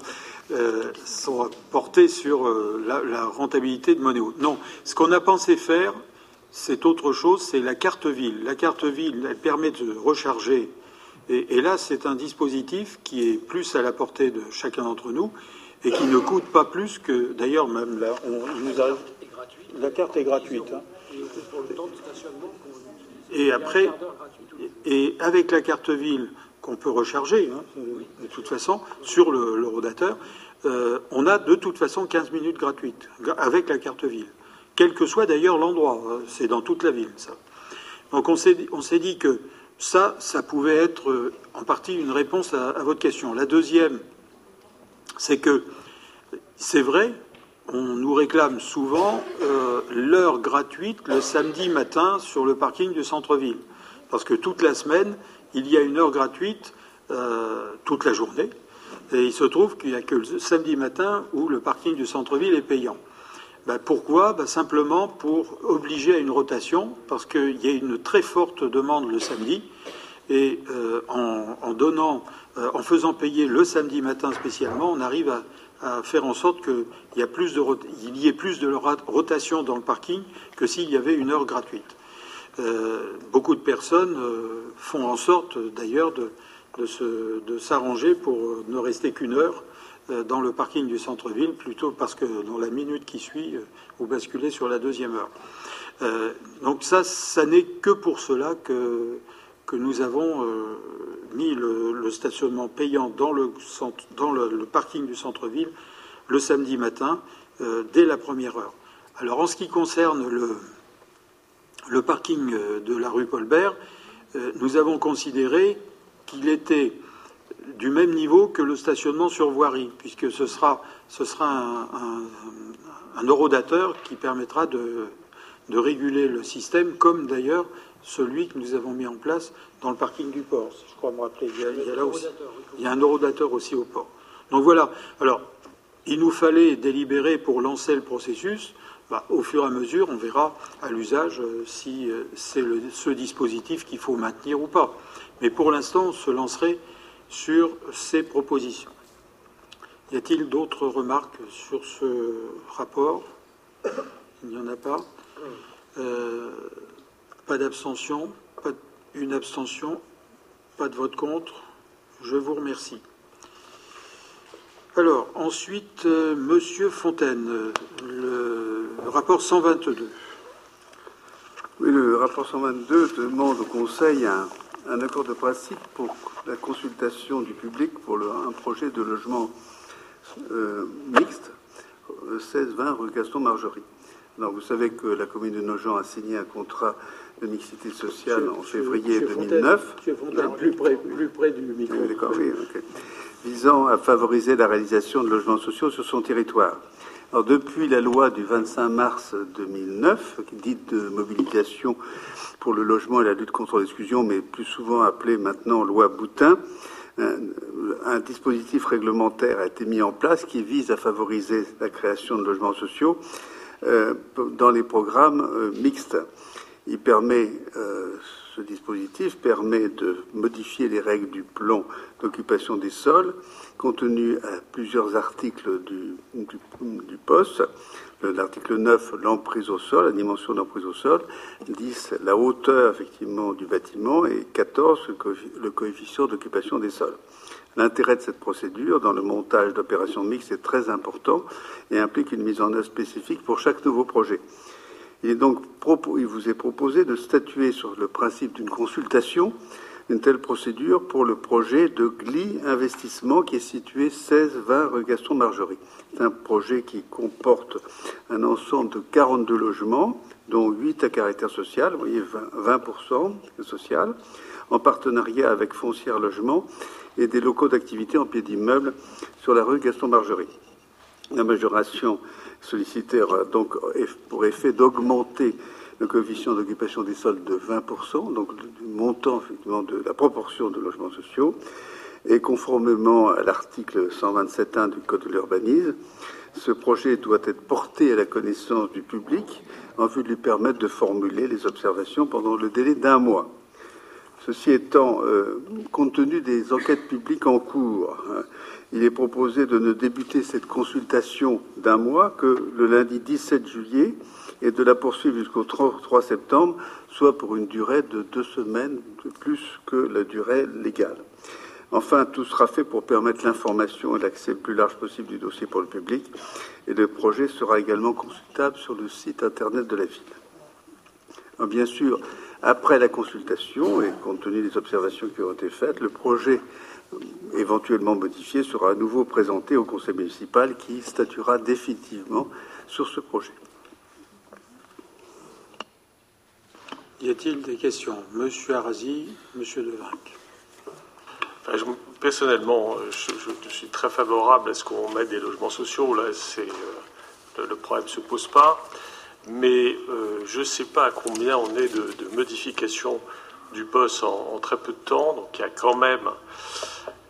euh, sont portées sur euh, la, rentabilité de Monéo. Non, ce qu'on a pensé faire, c'est autre chose, c'est la carte ville. La carte ville, elle permet de recharger. Et, là, c'est un dispositif qui est plus à la portée de chacun d'entre nous et qui ne coûte pas plus que. D'ailleurs, même là, on, nous La carte est gratuite. Hein. Et après, et avec la carte ville qu'on peut recharger, hein, de toute façon, sur le, rodateur, euh, on a de toute façon 15 minutes gratuites avec la carte ville. Quel que soit d'ailleurs l'endroit, hein, c'est dans toute la ville, ça. Donc on s'est dit que ça, ça pouvait être euh, en partie une réponse à votre question. La deuxième, c'est que c'est vrai, on nous réclame souvent euh, l'heure gratuite le samedi matin sur le parking du centre-ville. Parce que toute la semaine, il y a une heure gratuite euh, toute la journée. Et il se trouve qu'il n'y a que le samedi matin où le parking du centre-ville est payant. Ben, pourquoi? Ben, Simplement pour obliger à une rotation, parce qu'il y a une très forte demande le samedi. Et euh, en, faisant payer le samedi matin spécialement, on arrive à, à faire en sorte qu'il y, ait plus de rotation dans le parking que s'il y avait une heure gratuite. Euh, beaucoup de personnes euh, font en sorte d'ailleurs de, s'arranger pour ne rester qu'une heure euh, dans le parking du centre-ville, plutôt parce que dans la minute qui suit, vous basculez sur la deuxième heure. donc ça, ça n'est que pour cela que, que nous avons mis le, stationnement payant dans le, dans le, parking du centre-ville le samedi matin euh, dès la première heure. Alors en ce qui concerne le, le parking euh, de la rue Paulbert, euh, nous avons considéré qu'il était du même niveau que le stationnement sur voirie, puisque ce sera, ce sera un, un, un eurodateur qui permettra de, de réguler le système, comme d'ailleurs celui que nous avons mis en place dans le parking du port, je crois me rappeler. Il y a, là aussi, il y a un eurodateur aussi au port. Donc voilà. Alors, il nous fallait délibérer pour lancer le processus. Bah, au fur et à mesure, on verra à l'usage euh, si euh, c'est ce dispositif qu'il faut maintenir ou pas. Mais pour l'instant, on se lancerait sur ces propositions. Y a-t-il d'autres remarques sur ce rapport? Il n'y en a pas. Euh, pas d'abstention, pas une abstention, pas de vote contre. Je vous remercie. Alors, ensuite, euh, Monsieur Fontaine, le, rapport 122. Oui, le rapport 122 demande au Conseil un, accord de principe pour la consultation du public pour un projet de logement euh, mixte, 16-20 euh, rue Gaston Margerie. vous savez que la commune de Nogent a signé un contrat de mixité sociale en février 2009. plus, près, plus près du micro. Visant à favoriser la réalisation de logements sociaux sur son territoire. Alors, depuis la loi du 25 mars 2009, dite de mobilisation pour le logement et la lutte contre l'exclusion, mais plus souvent appelée maintenant loi Boutin, un, dispositif réglementaire a été mis en place qui vise à favoriser la création de logements sociaux euh, dans les programmes euh, mixtes. Il permet, euh, ce dispositif permet de modifier les règles du plan d'occupation des sols, contenu à plusieurs articles du, du, poste. L'article 9, l'emprise au sol, la dimension d'emprise au sol, 10, la hauteur effectivement du bâtiment et 14, le coefficient d'occupation des sols. L'intérêt de cette procédure dans le montage d'opérations mixtes est très important et implique une mise en œuvre spécifique pour chaque nouveau projet. Il, vous est proposé de statuer sur le principe d'une consultation une telle procédure pour le projet de GLI Investissement qui est situé 16-20 rue Gaston Margerie. C'est un projet qui comporte un ensemble de 42 logements, dont 8 à caractère social, vous voyez 20%, 20 social, en partenariat avec Foncière Logement et des locaux d'activité en pied d'immeuble sur la rue Gaston Margerie. La majoration sollicitaire a donc pour effet d'augmenter le coefficient d'occupation des sols de 20%, donc du montant effectivement de la proportion de logements sociaux, et conformément à l'article 127.1 du Code de l'urbanisme, ce projet doit être porté à la connaissance du public en vue de lui permettre de formuler les observations pendant le délai d'un mois. Ceci étant, euh, compte tenu des enquêtes publiques en cours, hein, il est proposé de ne débuter cette consultation d'un mois que le lundi 17 juillet et de la poursuivre jusqu'au 3 septembre, soit pour une durée de deux semaines plus que la durée légale. Enfin, tout sera fait pour permettre l'information et l'accès le plus large possible du dossier pour le public, et le projet sera également consultable sur le site internet de la ville. bien sûr, après la consultation et compte tenu des observations qui ont été faites, le projet éventuellement modifié sera à nouveau présenté au conseil municipal qui statuera définitivement sur ce projet. Y a-t-il des questions? Monsieur Arasi, Monsieur Devinck. personnellement, je, suis très favorable à ce qu'on mette des logements sociaux. Là, c'est euh, le, problème ne se pose pas. Mais euh, je ne sais pas à combien on est de, modifications du poste en, très peu de temps. Donc il y a quand même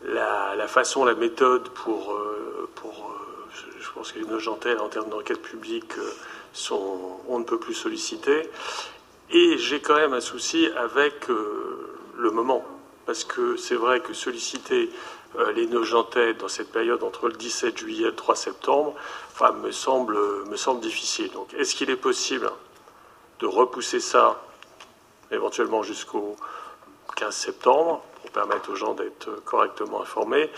la, façon, la méthode pour, euh, pour je, pense que les nogentelles en termes d'enquête publique sont, on ne peut plus solliciter. Et j'ai quand même un souci avec euh, le moment, parce que c'est vrai que solliciter euh, les Nogentais dans cette période entre le 17 juillet et le 3 septembre, enfin, me semble, me semble difficile. Donc, est-ce qu'il est possible de repousser ça éventuellement jusqu'au 15 septembre pour permettre aux gens d'être correctement informés?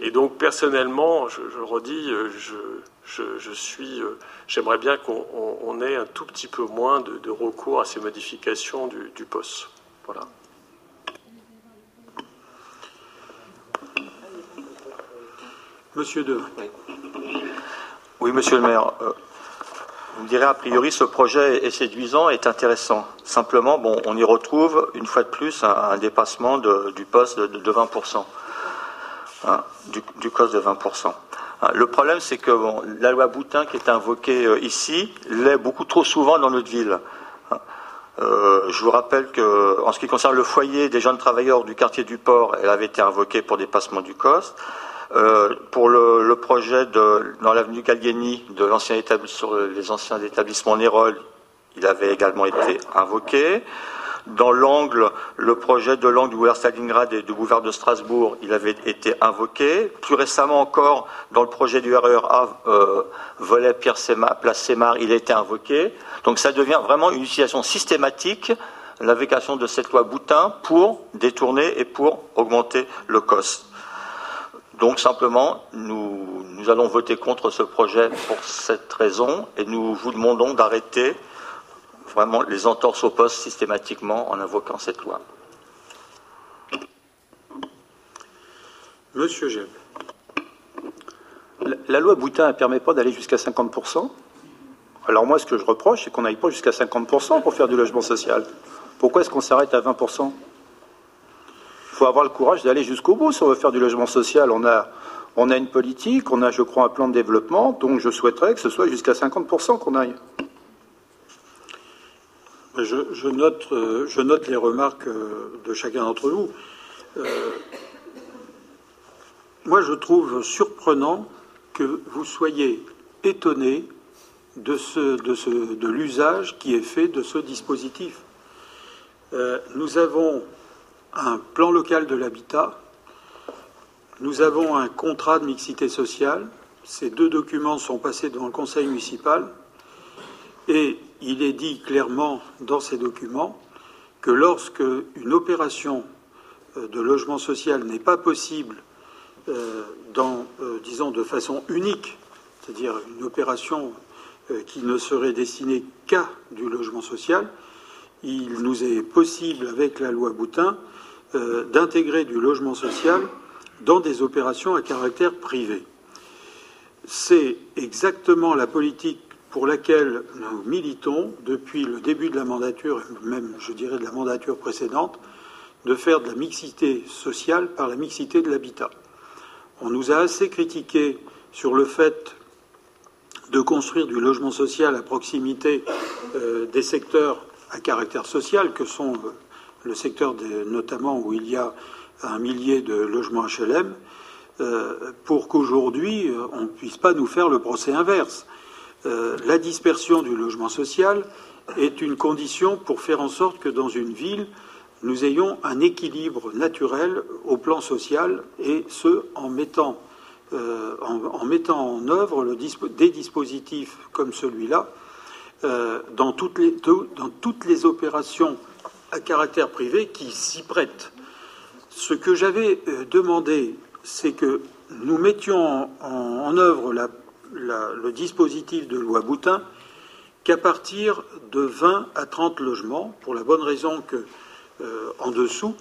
Et donc, personnellement, je, redis, euh, je, je, suis, euh, j'aimerais bien qu'on ait un tout petit peu moins de, recours à ces modifications du, du poste. Voilà. Monsieur De. Oui, monsieur le maire. Vous me direz, a priori, ce projet est séduisant, est intéressant. Simplement, bon, on y retrouve, une fois de plus, un, dépassement du poste de, 20%. Hein, du, du cost de 20%. Ah, le problème, c'est que la loi Boutin qui est invoquée euh, ici l'est beaucoup trop souvent dans notre ville. Ah, euh, je vous rappelle que, en ce qui concerne le foyer des jeunes travailleurs du quartier du port, elle avait été invoquée pour dépassement du cost. Euh, pour le, projet dans l'avenue Gallieni de l'ancien sur les anciens établissements Nérol, il avait également été invoqué. Dans l'angle, le projet de l'angle du boulevard Stalingrad et du boulevard de Strasbourg, il avait été invoqué. Plus récemment encore, dans le projet du RERA, euh, volet Pierre place Sémar, il a été invoqué. Donc ça devient vraiment une utilisation systématique, l'invocation de cette loi Boutin, pour détourner et pour augmenter le cost. Donc simplement, nous, allons voter contre ce projet pour cette raison et nous vous demandons d'arrêter vraiment les entorses au poste systématiquement en invoquant cette loi. Monsieur Gem. La, loi Boutin ne permet pas d'aller jusqu'à 50%. Alors moi, ce que je reproche, c'est qu'on n'aille pas jusqu'à 50% pour faire du logement social. Pourquoi est-ce qu'on s'arrête à 20% Il faut avoir le courage d'aller jusqu'au bout si on veut faire du logement social. On a, on a une politique, on a, je crois, un plan de développement, donc je souhaiterais que ce soit jusqu'à 50% qu'on aille. Je, note, euh, je, note, les remarques euh, de chacun d'entre vous. Euh, moi, je trouve surprenant que vous soyez étonné de, de, l'usage qui est fait de ce dispositif. Nous avons un plan local de l'habitat, nous avons un contrat de mixité sociale, ces deux documents sont passés devant le conseil municipal. Et il est dit clairement dans ces documents que lorsque une opération euh, de logement social n'est pas possible euh, dans, disons, de façon unique, c'est-à-dire une opération euh, qui ne serait destiné qu'à du logement social, il nous est possible, avec la loi Boutin, euh, d'intégrer du logement social dans des opérations à caractère privé. C'est exactement la politique pour laquelle nous militons depuis le début de la mandature, même je dirais de la mandature précédente, de faire de la mixité sociale par la mixité de l'habitat. On nous a assez critiqué sur le fait de construire du logement social à proximité euh, des secteurs à caractère social que sont euh, le secteur notamment où il y a un millier de logements HLM, euh, pour qu'aujourd'hui on ne puisse pas nous faire le procès inverse. la dispersion du logement social est une condition pour faire en sorte que dans une ville, nous ayons un équilibre naturel au plan social, et ce, en mettant euh, en, mettant en œuvre des dispositifs comme celui-là euh, dans, toutes les, opérations à caractère privé qui s'y prêtent. Ce que j'avais euh, demandé, c'est que nous mettions en, œuvre le dispositif de loi Boutin qu'à partir de 20 à 30 logements, pour la bonne raison que en dessous,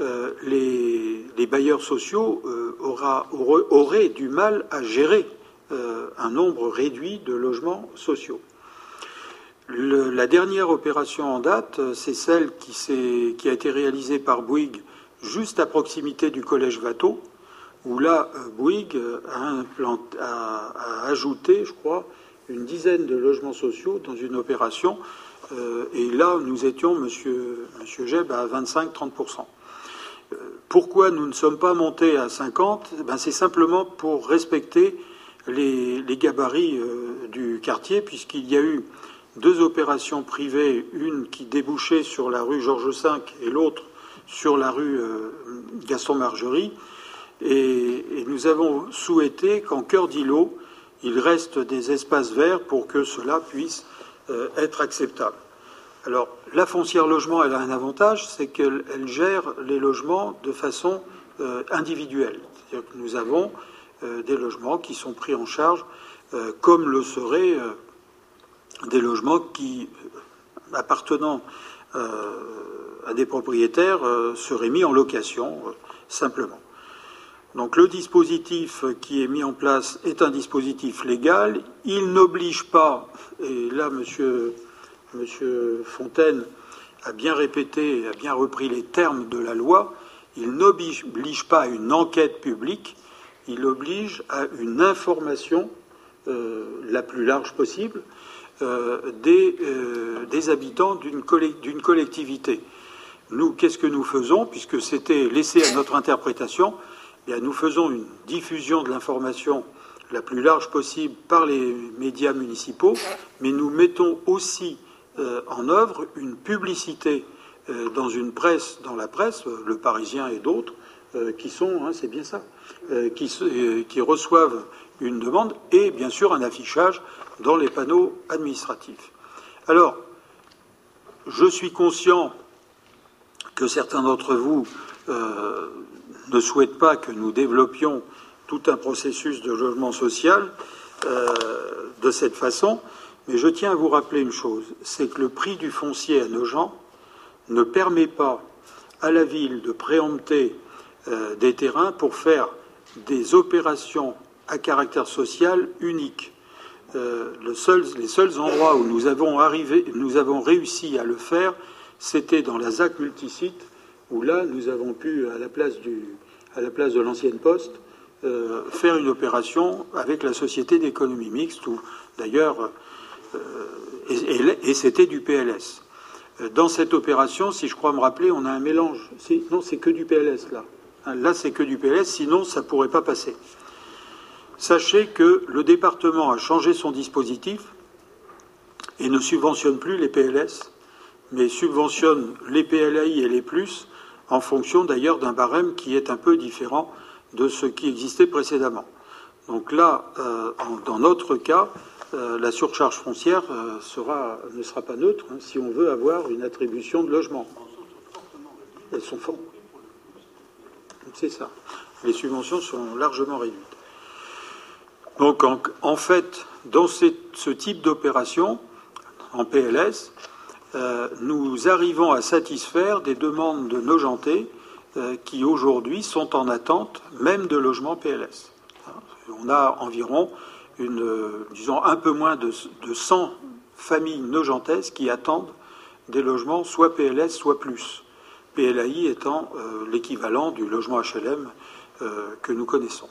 euh, les, bailleurs sociaux euh, auraient du mal à gérer euh, un nombre réduit de logements sociaux. La dernière opération en date, c'est celle qui, a été réalisée par Bouygues juste à proximité du collège Watteau, où là, Bouygues a, ajouté, je crois, une dizaine de logements sociaux dans une opération. et là, nous étions, monsieur, monsieur Jeb, à 25-30%. Pourquoi nous ne sommes pas montés à 50 ben, C'est simplement pour respecter les, gabarits euh, du quartier, puisqu'il y a eu deux opérations privées, une qui débouchait sur la rue Georges V et l'autre sur la rue euh, Gaston Margerie. Et, nous avons souhaité qu'en cœur d'îlot, il reste des espaces verts pour que cela puisse euh, être acceptable. Alors, la foncière logement, elle a un avantage, c'est qu'elle gère les logements de façon euh, individuelle. C'est-à-dire que nous avons des logements qui sont pris en charge comme le seraient des logements qui, appartenant à des propriétaires, seraient mis en location, simplement. Donc le dispositif qui est mis en place est un dispositif légal. Il n'oblige pas, et là, monsieur. Fontaine a bien répété, a bien repris les termes de la loi. Il n'oblige pas à une enquête publique, il oblige à une information euh, la plus large possible euh, euh, des, habitants d'une collectivité. Nous, qu'est-ce que nous faisons? Puisque c'était laissé à notre interprétation, eh nous faisons une diffusion de l'information la plus large possible par les médias municipaux, mais nous mettons aussi euh, en œuvre une publicité dans une presse, dans la presse, Le Parisien et d'autres, qui sont, hein, c'est bien ça, qui, reçoivent une demande et bien sûr un affichage dans les panneaux administratifs. Alors, je suis conscient que certains d'entre vous ne souhaitent pas que nous développions tout un processus de logement social de cette façon. Mais je tiens à vous rappeler une chose, c'est que le prix du foncier à nos gens ne permet pas à la ville de préempter euh, des terrains pour faire des opérations à caractère social unique. Les seuls endroits où nous avons, nous avons réussi à le faire, c'était dans la ZAC multisite, où là, nous avons pu, à la place, de l'ancienne poste, euh, faire une opération avec la société d'économie mixte, où d'ailleurs euh, et, c'était du PLS. Euh, dans cette opération, si je crois me rappeler, on a un mélange. Non, c'est que du PLS là. Là, c'est que du PLS, sinon ça ne pourrait pas passer. Sachez que le département a changé son dispositif et ne subventionne plus les PLS, mais subventionne les PLAI et les plus, en fonction d'ailleurs d'un barème qui est un peu différent de ce qui existait précédemment. Donc là, euh, dans notre cas, euh, la surcharge foncière euh, ne sera pas neutre hein, si on veut avoir une attribution de logement. Elles sont fortes. C'est ça. Les subventions sont largement réduites. Donc en, fait, dans ce type d'opération, en PLS, nous arrivons à satisfaire des demandes de nos jantés qui aujourd'hui sont en attente même de logements PLS on a environ disons, un peu moins de, 100 familles nogentaises qui attendent des logements soit PLS, soit plus. PLAI étant euh, l'équivalent du logement HLM euh, que nous connaissons.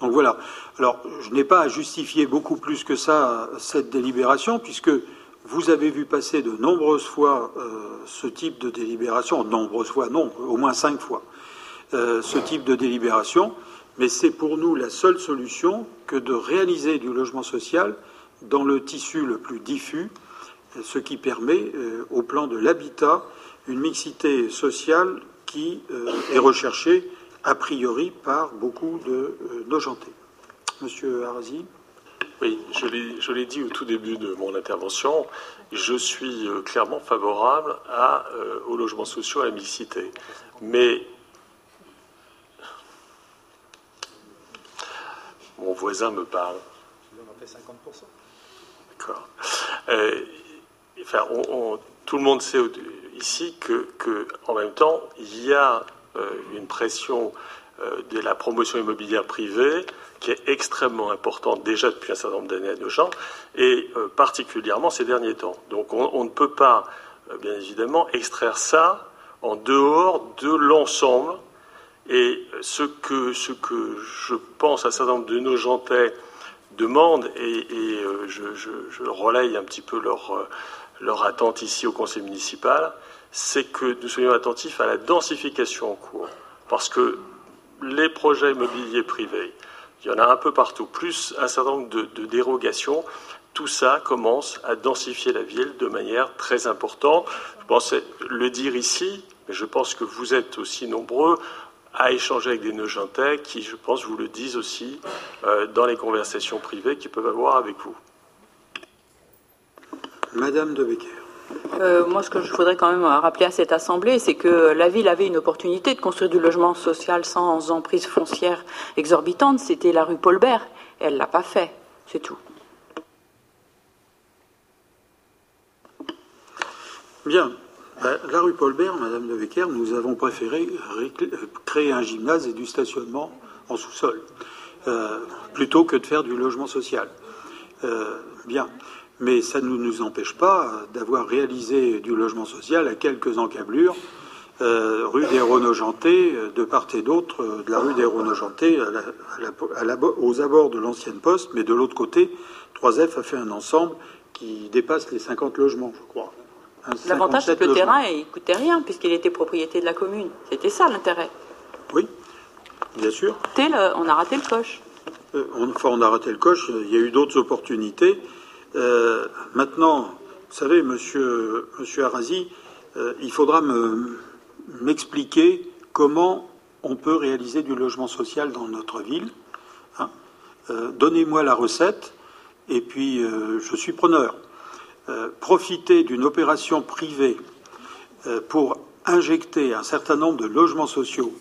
Donc voilà. Alors, je n'ai pas à justifier beaucoup plus que ça cette délibération, puisque vous avez vu passer de nombreuses fois euh, ce type de délibération, nombreuses fois, non, au moins cinq fois, ce type de délibération mais c'est pour nous la seule solution que de réaliser du logement social dans le tissu le plus diffus, ce qui permet, euh, au plan de l'habitat, une mixité sociale qui euh, est recherchée a priori par beaucoup de euh, nos jantés. Monsieur Arasi Oui, je l'ai dit au tout début de mon intervention, je suis clairement favorable à, aux logements sociaux à la mixité. Mais Mon voisin me parle. On fait 50%. D'accord. Euh, enfin, tout le monde sait ici que, en même temps, il y a euh, une pression euh, de la promotion immobilière privée qui est extrêmement importante déjà depuis un certain nombre d'années à nos gens, et particulièrement ces derniers temps. Donc on ne peut pas, bien évidemment, extraire ça en dehors de l'ensemble et ce que, ce que je pense un certain nombre de nos jantais demandent, et, euh, je, relaye un petit peu leur, euh, leur attente ici au conseil municipal, c'est que nous soyons attentifs à la densification en cours. Parce que les projets immobiliers privés, il y en a un peu partout, plus un certain nombre de, dérogations, tout ça commence à densifier la ville de manière très importante. Je pense le dire ici, mais je pense que vous êtes aussi nombreux à échanger avec des Neugentais qui, je pense, vous le disent aussi euh, dans les conversations privées qu'ils peuvent avoir avec vous. Madame de Becker. Euh, moi, ce que je voudrais quand même rappeler à cette Assemblée, c'est que la ville avait une opportunité de construire du logement social sans emprise foncière exorbitante. C'était la rue Paulbert. Elle ne l'a pas fait. C'est tout. Bien. Bah, la rue Paulbert, Madame de Becker, nous avons préféré créer un gymnase et du stationnement en sous-sol, euh, plutôt que de faire du logement social. Euh, bien. Mais ça ne nous empêche pas d'avoir réalisé du logement social à quelques encablures, euh, rue des Renogentés, de part et d'autre de la rue des Renogentés, aux abords de l'ancienne poste, mais de l'autre côté, 3F a fait un ensemble qui dépasse les 50 logements, je crois. L'avantage, c'est que le terrain, il coûtait rien, puisqu'il était propriété de la commune. C'était ça l'intérêt. Oui, bien sûr. on a raté le coche. Euh, enfin, on a raté le coche. Il y a eu d'autres opportunités. Euh, maintenant, vous savez, monsieur, monsieur Arasi, euh, il faudra m'expliquer comment on peut réaliser du logement social dans notre ville. Hein. Donnez-moi la recette, et puis je suis preneur. Euh, profiter d'une opération privée euh, pour injecter un certain nombre de logements sociaux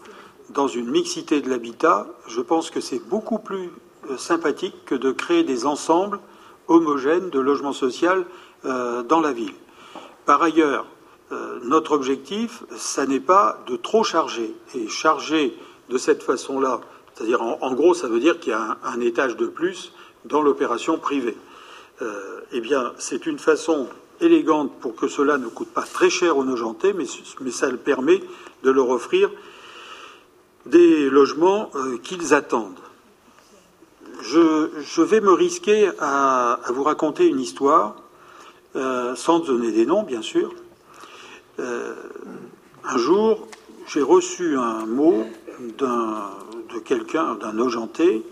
dans une mixité de l'habitat, je pense que c'est beaucoup plus euh, sympathique que de créer des ensembles homogènes de logements sociaux dans la ville. Par ailleurs, notre objectif, ça n'est pas de trop charger. Et charger de cette façon-là, c'est-à-dire en, gros, ça veut dire qu'il y a un étage de plus dans l'opération privée. Euh, eh bien, c'est une façon élégante pour que cela ne coûte pas très cher aux nojentés, mais, mais ça permet de leur offrir des logements euh, qu'ils attendent. Je, vais me risquer à, vous raconter une histoire, euh, sans donner des noms, bien sûr. un jour, j'ai reçu un mot de quelqu'un, d'un ogenté,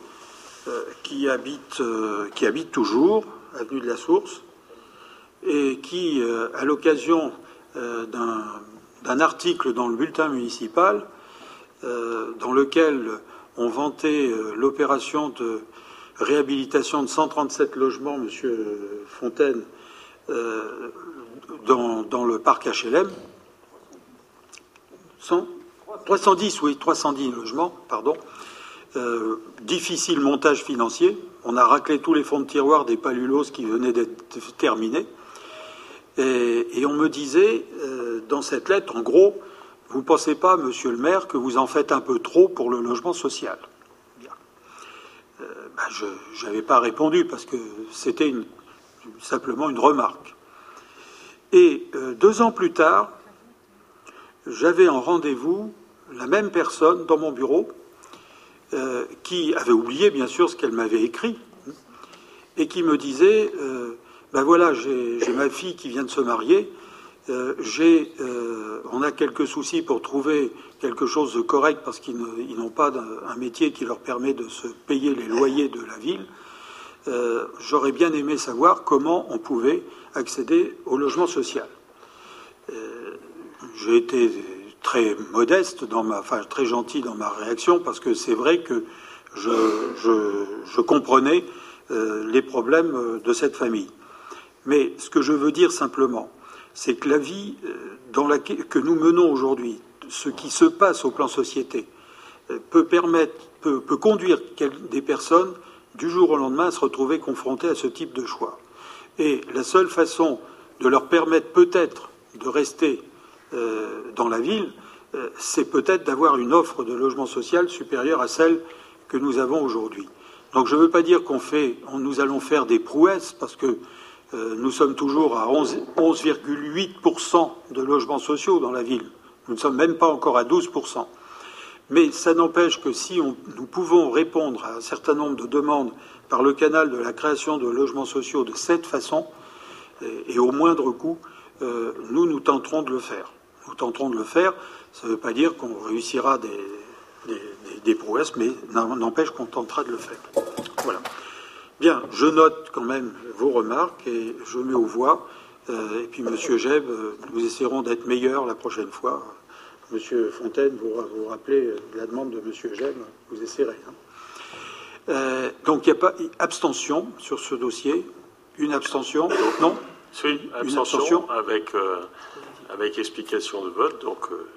qui, habite, qui habite toujours, avenue de la Source, et qui, à l'occasion d'un article dans le bulletin municipal, dans lequel on vantait l'opération de réhabilitation de 137 logements, Monsieur Fontaine, euh, dans, le parc HLM. 310, oui, 310 logements, pardon. Euh, difficile montage financier. On a raclé tous les fonds de tiroir des palulos qui venaient d'être terminés. Et, on me disait euh, dans cette lettre, en gros, vous ne pensez pas, monsieur le maire, que vous en faites un peu trop pour le logement social ben, Je n'avais pas répondu parce que c'était simplement une remarque. Et euh, deux ans plus tard, j'avais en rendez-vous la même personne dans mon bureau euh, qui avait oublié bien sûr ce qu'elle m'avait écrit et qui me disait ben voilà j'ai ma fille qui vient de se marier on a quelques soucis pour trouver quelque chose de correct parce qu'ils n'ont pas un métier qui leur permet de se payer les loyers de la ville j'aurais bien aimé savoir comment on pouvait accéder au logement social. Euh, j'ai été très modeste dans ma, enfin très gentil dans ma réaction parce que c'est vrai que je, comprenais euh, les problèmes de cette famille. Mais ce que je veux dire simplement, c'est que la vie euh, que nous menons aujourd'hui, ce qui se passe au plan société, peut permettre, peut, conduire des personnes du jour au lendemain à se retrouver confrontées à ce type de choix. Et la seule façon de leur permettre peut-être de rester euh, dans la ville, euh, c'est peut-être d'avoir une offre de logement social supérieure à celle que nous avons aujourd'hui. Donc je ne veux pas dire qu'on fait, nous allons faire des prouesses, parce que euh, nous sommes toujours à 11,8% de logements sociaux dans la ville. Nous ne sommes même pas encore à 12%. Mais ça n'empêche que si nous pouvons répondre à un certain nombre de demandes par le canal de la création de logements sociaux de cette façon, et, au moindre coût, euh, nous, nous tenterons de le faire. Nous tenterons de le faire. Ça ne veut pas dire qu'on réussira des, prouesses, mais n'empêche qu'on tentera de le faire. Voilà. Bien, je note quand même vos remarques et je mets aux voix. Euh, et puis, Monsieur Jeb, euh, nous essaierons d'être meilleurs la prochaine fois. Monsieur Fontaine, vous vous rappelez la demande de Monsieur Jeb, vous essaierez. Hein. Euh, donc il n'y a pas abstention sur ce dossier? Une abstention? Non? Oui, abstention, avec, euh, avec explication de vote. Donc euh,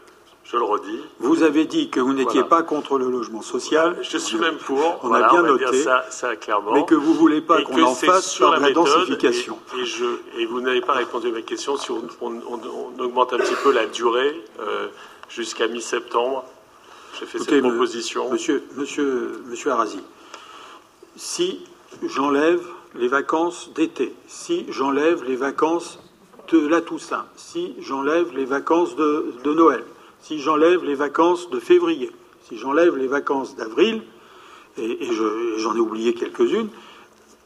je le redis. Vous avez dit que vous n'étiez pas contre le logement social. Je suis même pour. On a bien noté. Ça, clairement. Mais que vous ne voulez pas qu'on en fasse sur la, densification. Et, je, et, vous n'avez pas répondu à ma question si on, augmente un petit peu la durée jusqu'à mi-septembre. J'ai fait cette proposition. Monsieur, monsieur, monsieur Arasi, si j'enlève les vacances d'été, si j'enlève les vacances de la Toussaint, si j'enlève les vacances de, Noël, si j'enlève les vacances de février, si j'enlève les vacances d'avril, et, j'en ai oublié quelques-unes,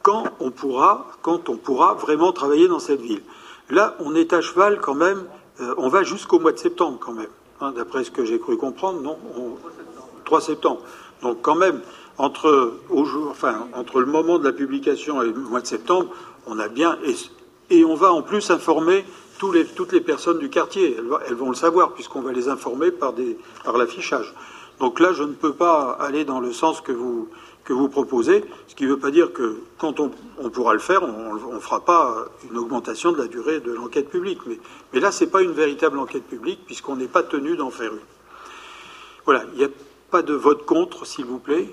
quand on pourra, quand on pourra vraiment travailler dans cette ville. Là, on est à cheval quand même. Euh, on va jusqu'au mois de septembre quand même, hein, d'après ce que j'ai cru comprendre. Non, 3 septembre. Donc quand même, entre, enfin, entre le moment de la publication et le mois de septembre, on a bien. Et, on va en plus informer toutes les personnes du quartier. Elles, vont le savoir, puisqu'on va les informer par, par l'affichage. Donc là, je ne peux pas aller dans le sens que vous, que vous proposez, ce qui ne veut pas dire que quand on, pourra le faire, on ne fera pas une augmentation de la durée de l'enquête publique. Mais, là, ce n'est pas une véritable enquête publique, puisqu'on n'est pas tenu d'en faire une. Voilà, il n'y a pas de vote contre, s'il vous plaît.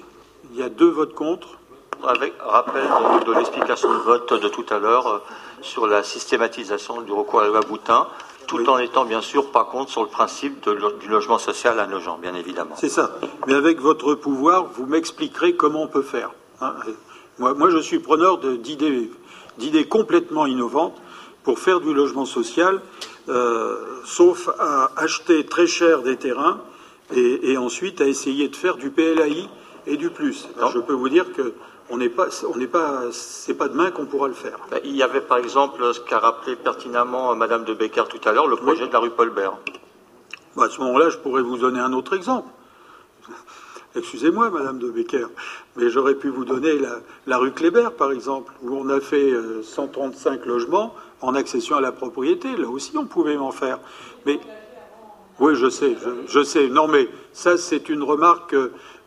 Il y a deux votes contre. Avec rappel de, l'explication de vote de tout à l'heure euh, sur la systématisation du recours à la loi Boutin, tout en étant bien sûr pas contre sur le principe du logement social à nos gens, bien évidemment. C'est ça. Mais avec votre pouvoir, vous m'expliquerez comment on peut faire. Hein. moi, je suis preneur d'idées complètement innovantes pour faire du logement social, euh, sauf à acheter très cher des terrains et, et, ensuite à essayer de faire du PLAI et du plus. je peux vous dire que on n'est pas, on n'est pas, c'est pas demain qu'on pourra le faire. Ben, il y avait par exemple ce qu'a rappelé pertinemment Madame de Becker tout à l'heure, le projet de la rue Paulbert. Ben, à ce moment-là, je pourrais vous donner un autre exemple. *laughs* Excusez-moi, Madame de Becker, mais j'aurais pu vous donner la, rue Kléber, par exemple, où on a fait 135 euh, logements en accession à la propriété. Là aussi, on pouvait m'en faire. Mais oui, je sais, je, sais. Non, mais ça, c'est une remarque,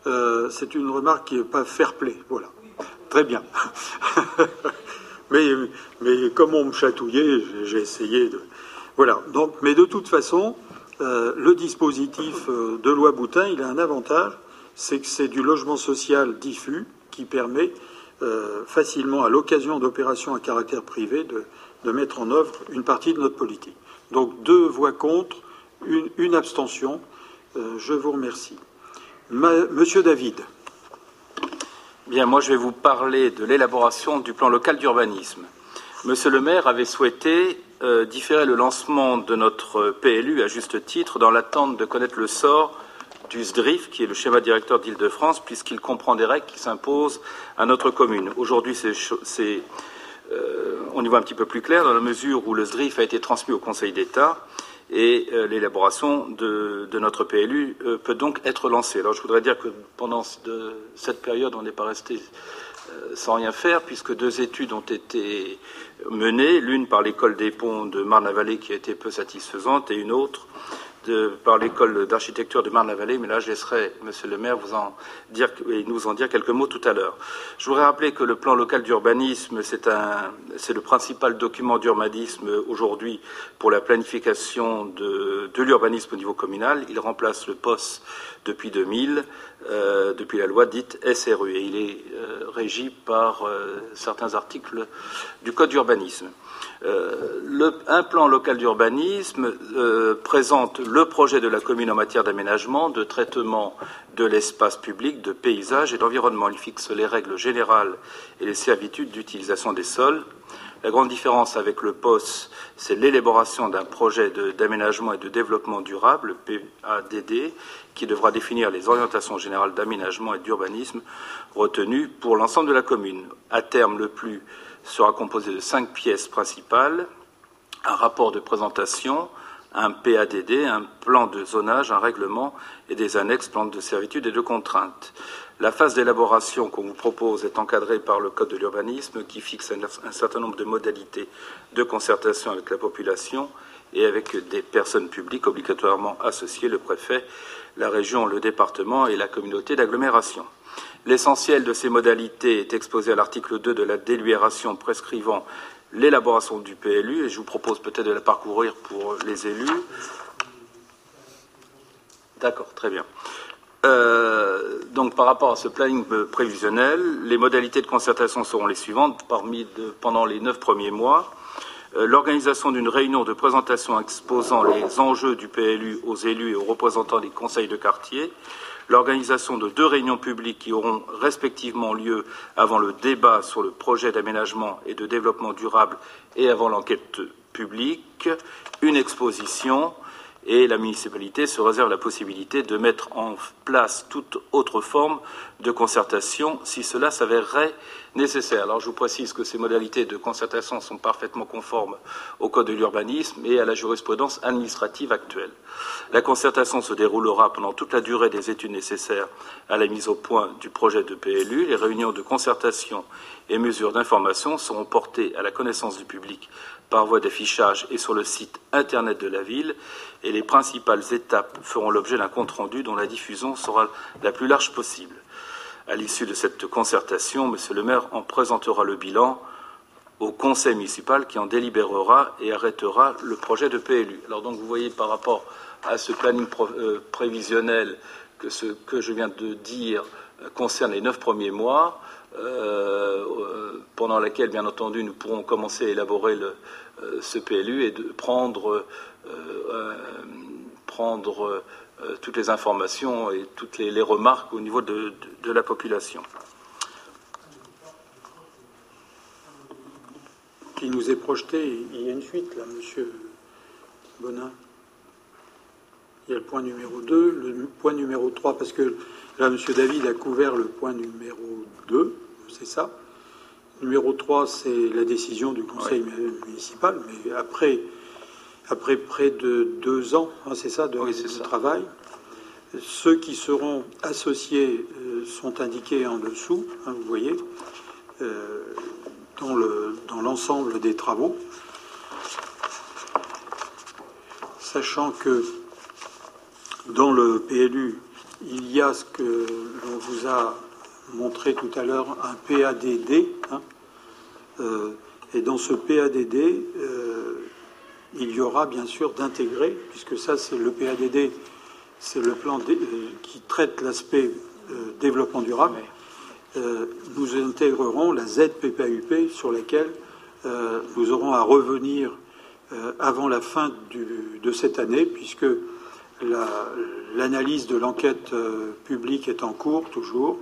euh, c'est une remarque qui n'est pas fair-play. Voilà. Très bien. *laughs* mais, mais comme on me chatouillait, j'ai essayé de. Voilà. Donc, mais de toute façon, euh, le dispositif de loi Boutin, il a un avantage, c'est que c'est du logement social diffus qui permet euh, facilement, à l'occasion d'opérations à caractère privé, de, mettre en œuvre une partie de notre politique. Donc deux voix contre, une, abstention. Euh, je vous remercie. Monsieur David. Bien, moi je vais vous parler de l'élaboration du plan local d'urbanisme. Monsieur le maire avait souhaité euh, différer le lancement de notre PLU à juste titre dans l'attente de connaître le sort du SDRIF, qui est le schéma directeur d'Île-de-France, puisqu'il comprend des règles qui s'imposent à notre commune. Aujourd'hui, euh, on y voit un petit peu plus clair dans la mesure où le SDRIF a été transmis au Conseil d'État et euh, l'élaboration de, notre PLU euh, peut donc être lancée. Alors je voudrais dire que pendant cette période, on n'est pas resté sans rien faire, puisque deux études ont été menées, l'une par l'école des ponts de Marne-la-Vallée qui a été peu satisfaisante, et une autre par l'école d'architecture de Marne-la-Vallée, mais là je laisserai Monsieur le maire vous en dire et nous en dire quelques mots tout à l'heure. Je voudrais rappeler que le plan local d'urbanisme, c'est le principal document d'urbanisme aujourd'hui pour la planification de, l'urbanisme au niveau communal. Il remplace le POS depuis 2000, euh, depuis la loi dite SRU, et il est euh, régi par euh, certains articles du Code d'urbanisme. Euh, un plan local d'urbanisme euh, présente le projet de la commune en matière d'aménagement, de traitement de l'espace public, de paysage et d'environnement. Il fixe les règles générales et les servitudes d'utilisation des sols. La grande différence avec le POS, c'est l'élaboration d'un projet d'aménagement et de développement durable, PADD, qui devra définir les orientations générales d'aménagement et d'urbanisme retenues pour l'ensemble de la commune. À terme, le plus sera composé de cinq pièces principales, un rapport de présentation, un PADD, un plan de zonage, un règlement et des annexes, plans de servitude et de contraintes. La phase d'élaboration qu'on vous propose est encadrée par le Code de l'urbanisme qui fixe un, certain nombre de modalités de concertation avec la population et avec des personnes publiques obligatoirement associées, le préfet, la région, le département et la communauté d'agglomération. L'essentiel de ces modalités est exposé à l'article 2 de la délibération prescrivant l'élaboration du PLU et je vous propose peut-être de la parcourir pour les élus. D'accord, très bien. Euh, donc par rapport à ce planning prévisionnel, les modalités de concertation seront les suivantes pendant les neuf premiers mois. Euh, l'organisation d'une réunion de présentation exposant les enjeux du PLU aux élus et aux représentants des conseils de quartier, l'organisation de deux réunions publiques qui auront respectivement lieu avant le débat sur le projet d'aménagement et de développement durable et avant l'enquête publique, une exposition et la municipalité se réserve la possibilité de mettre en place toute autre forme de concertation si cela s'avérerait Alors je vous précise que ces modalités de concertation sont parfaitement conformes au Code de l'urbanisme et à la jurisprudence administrative actuelle. La concertation se déroulera pendant toute la durée des études nécessaires à la mise au point du projet de PLU. Les réunions de concertation et mesures d'information seront portées à la connaissance du public par voie d'affichage et sur le site Internet de la ville, et les principales étapes feront l'objet d'un compte-rendu dont la diffusion sera la plus large possible. À l'issue de cette concertation, Monsieur le maire en présentera le bilan au conseil municipal qui en délibérera et arrêtera le projet de PLU. Alors donc vous voyez par rapport à ce planning euh, prévisionnel que ce que je viens de dire euh, concerne les neuf premiers mois, euh, pendant laquelle, bien entendu, nous pourrons commencer à élaborer ce PLU et de prendre toutes les informations et toutes les, remarques au niveau de, la population. Qui nous est projeté, il y a une suite là, Monsieur Bonin. Il y a le point numéro 2, le point numéro 3, parce que là, M. David a couvert le point numéro 2, c'est ça. Numéro 3, c'est la décision du conseil municipal, mais après, après près de deux ans, hein, c'est ça, de, travail. Ceux qui seront associés sont indiqués en dessous, hein, vous voyez, dans l'ensemble des travaux. Sachant que dans le PLU, il y a ce que l'on vous a montré tout à l'heure, un PADD. Hein. Euh, et dans ce PADD, euh, il y aura bien sûr d'intégrer, puisque ça c'est le PADD, c'est le plan euh, qui traite l'aspect développement durable. nous intégrerons la ZPPUP sur laquelle nous aurons à revenir avant la fin de cette année, puisque l'analyse de l'enquête publique est en cours toujours.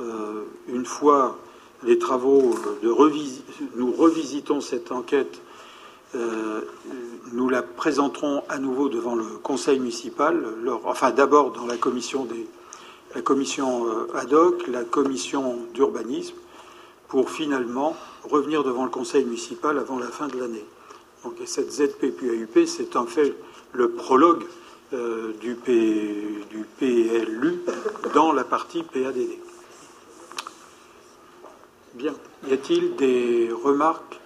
Euh, une fois les travaux de revis, nous revisitons cette enquête, euh, nous la présenterons à nouveau devant le Conseil municipal, enfin d'abord dans la commission des la commission euh, ad hoc, la commission d'urbanisme, pour finalement revenir devant le Conseil municipal avant la fin de l'année. Donc cette ZPPAUP, c'est en fait le prologue du, du PLU dans la partie PADD. Bien. Y a-t-il des remarques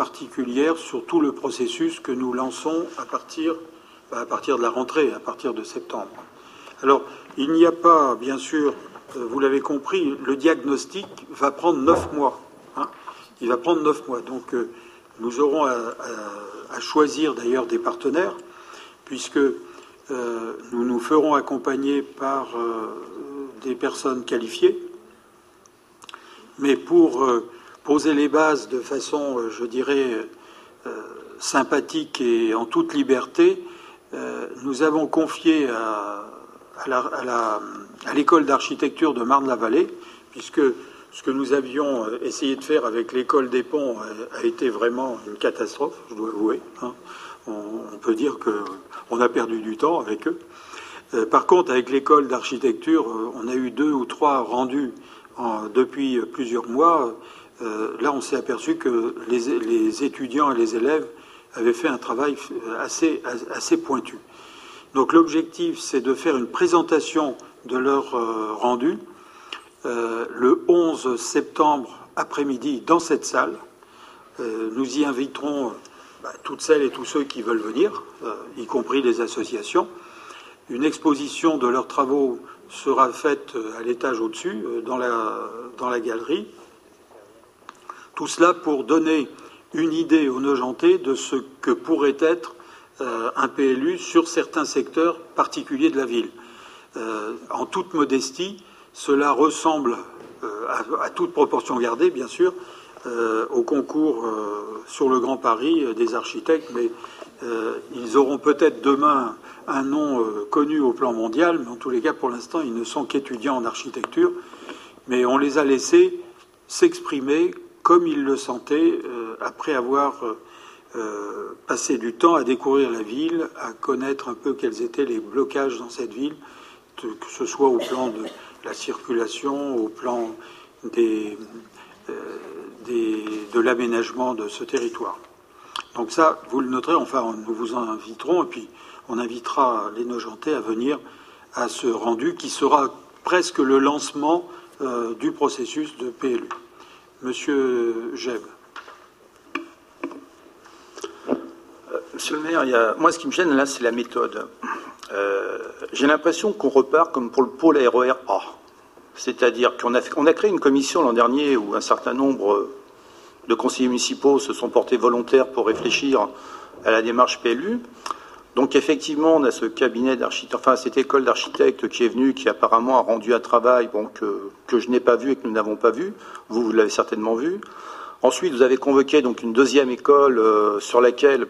particulières sur tout le processus que nous lançons à partir, bah, à partir de la rentrée, à partir de septembre Alors, il n'y a pas, bien sûr, euh, vous l'avez compris, le diagnostic va prendre neuf mois. Hein. il va prendre neuf mois. Donc, euh, nous aurons à, choisir d'ailleurs des partenaires, puisque euh, nous nous ferons accompagner par des personnes qualifiées mais pour poser les bases de façon, euh, je dirais, euh, sympathique et en toute liberté, nous avons confié à, l'école d'architecture de Marne-la-Vallée, puisque ce que nous avions essayé de faire avec l'école des ponts a été vraiment une catastrophe, je dois avouer. Hein. On, peut dire qu'on a perdu du temps avec eux. par contre, avec l'école d'architecture, on a eu deux ou trois rendus depuis plusieurs mois, euh, là, on s'est aperçu que les, étudiants et les élèves avaient fait un travail assez, assez pointu. Donc l'objectif, c'est de faire une présentation de leur euh, rendu euh, le 11 septembre après-midi dans cette salle. nous y inviterons bah, toutes celles et tous ceux qui veulent venir, y compris les associations. Une exposition de leurs travaux sera faite euh, à l'étage au-dessus, euh, dans la, dans la galerie. Tout cela pour donner une idée aux Nogentais de ce que pourrait être euh, un PLU sur certains secteurs particuliers de la ville. en toute modestie, cela ressemble, à, toute proportion gardée, bien sûr, au concours sur le Grand Paris des architectes, mais ils auront peut-être demain un nom euh, connu au plan mondial, mais en tous les cas, pour l'instant, ils ne sont qu'étudiants en architecture. Mais on les a laissés s'exprimer comme ils le sentaient euh, après avoir euh, passé du temps à découvrir la ville, à connaître un peu quels étaient les blocages dans cette ville, que ce soit au plan de la circulation, au plan de l'aménagement de ce territoire. Donc ça, vous le noterez, enfin, nous vous en inviterons, et puis on invitera les Nogentais à venir à ce rendu qui sera presque le lancement euh, du processus de PLU. Monsieur Jeb. Euh, monsieur le maire, moi ce qui me gêne là, c'est la méthode. Euh, j'ai l'impression qu'on repart comme pour le pôle RER A. C'est-à-dire qu'on a, a créé une commission l'an dernier où un certain nombre de conseillers municipaux se sont portés volontaires pour réfléchir à la démarche PLU. Donc effectivement, on a ce cabinet d'architectes, enfin cette école d'architectes qui est venue, qui apparemment a rendu un travail que, je n'ai pas vu et que nous n'avons pas vu. Vous, vous l'avez certainement vu. Ensuite, vous avez convoqué donc une deuxième école euh, sur laquelle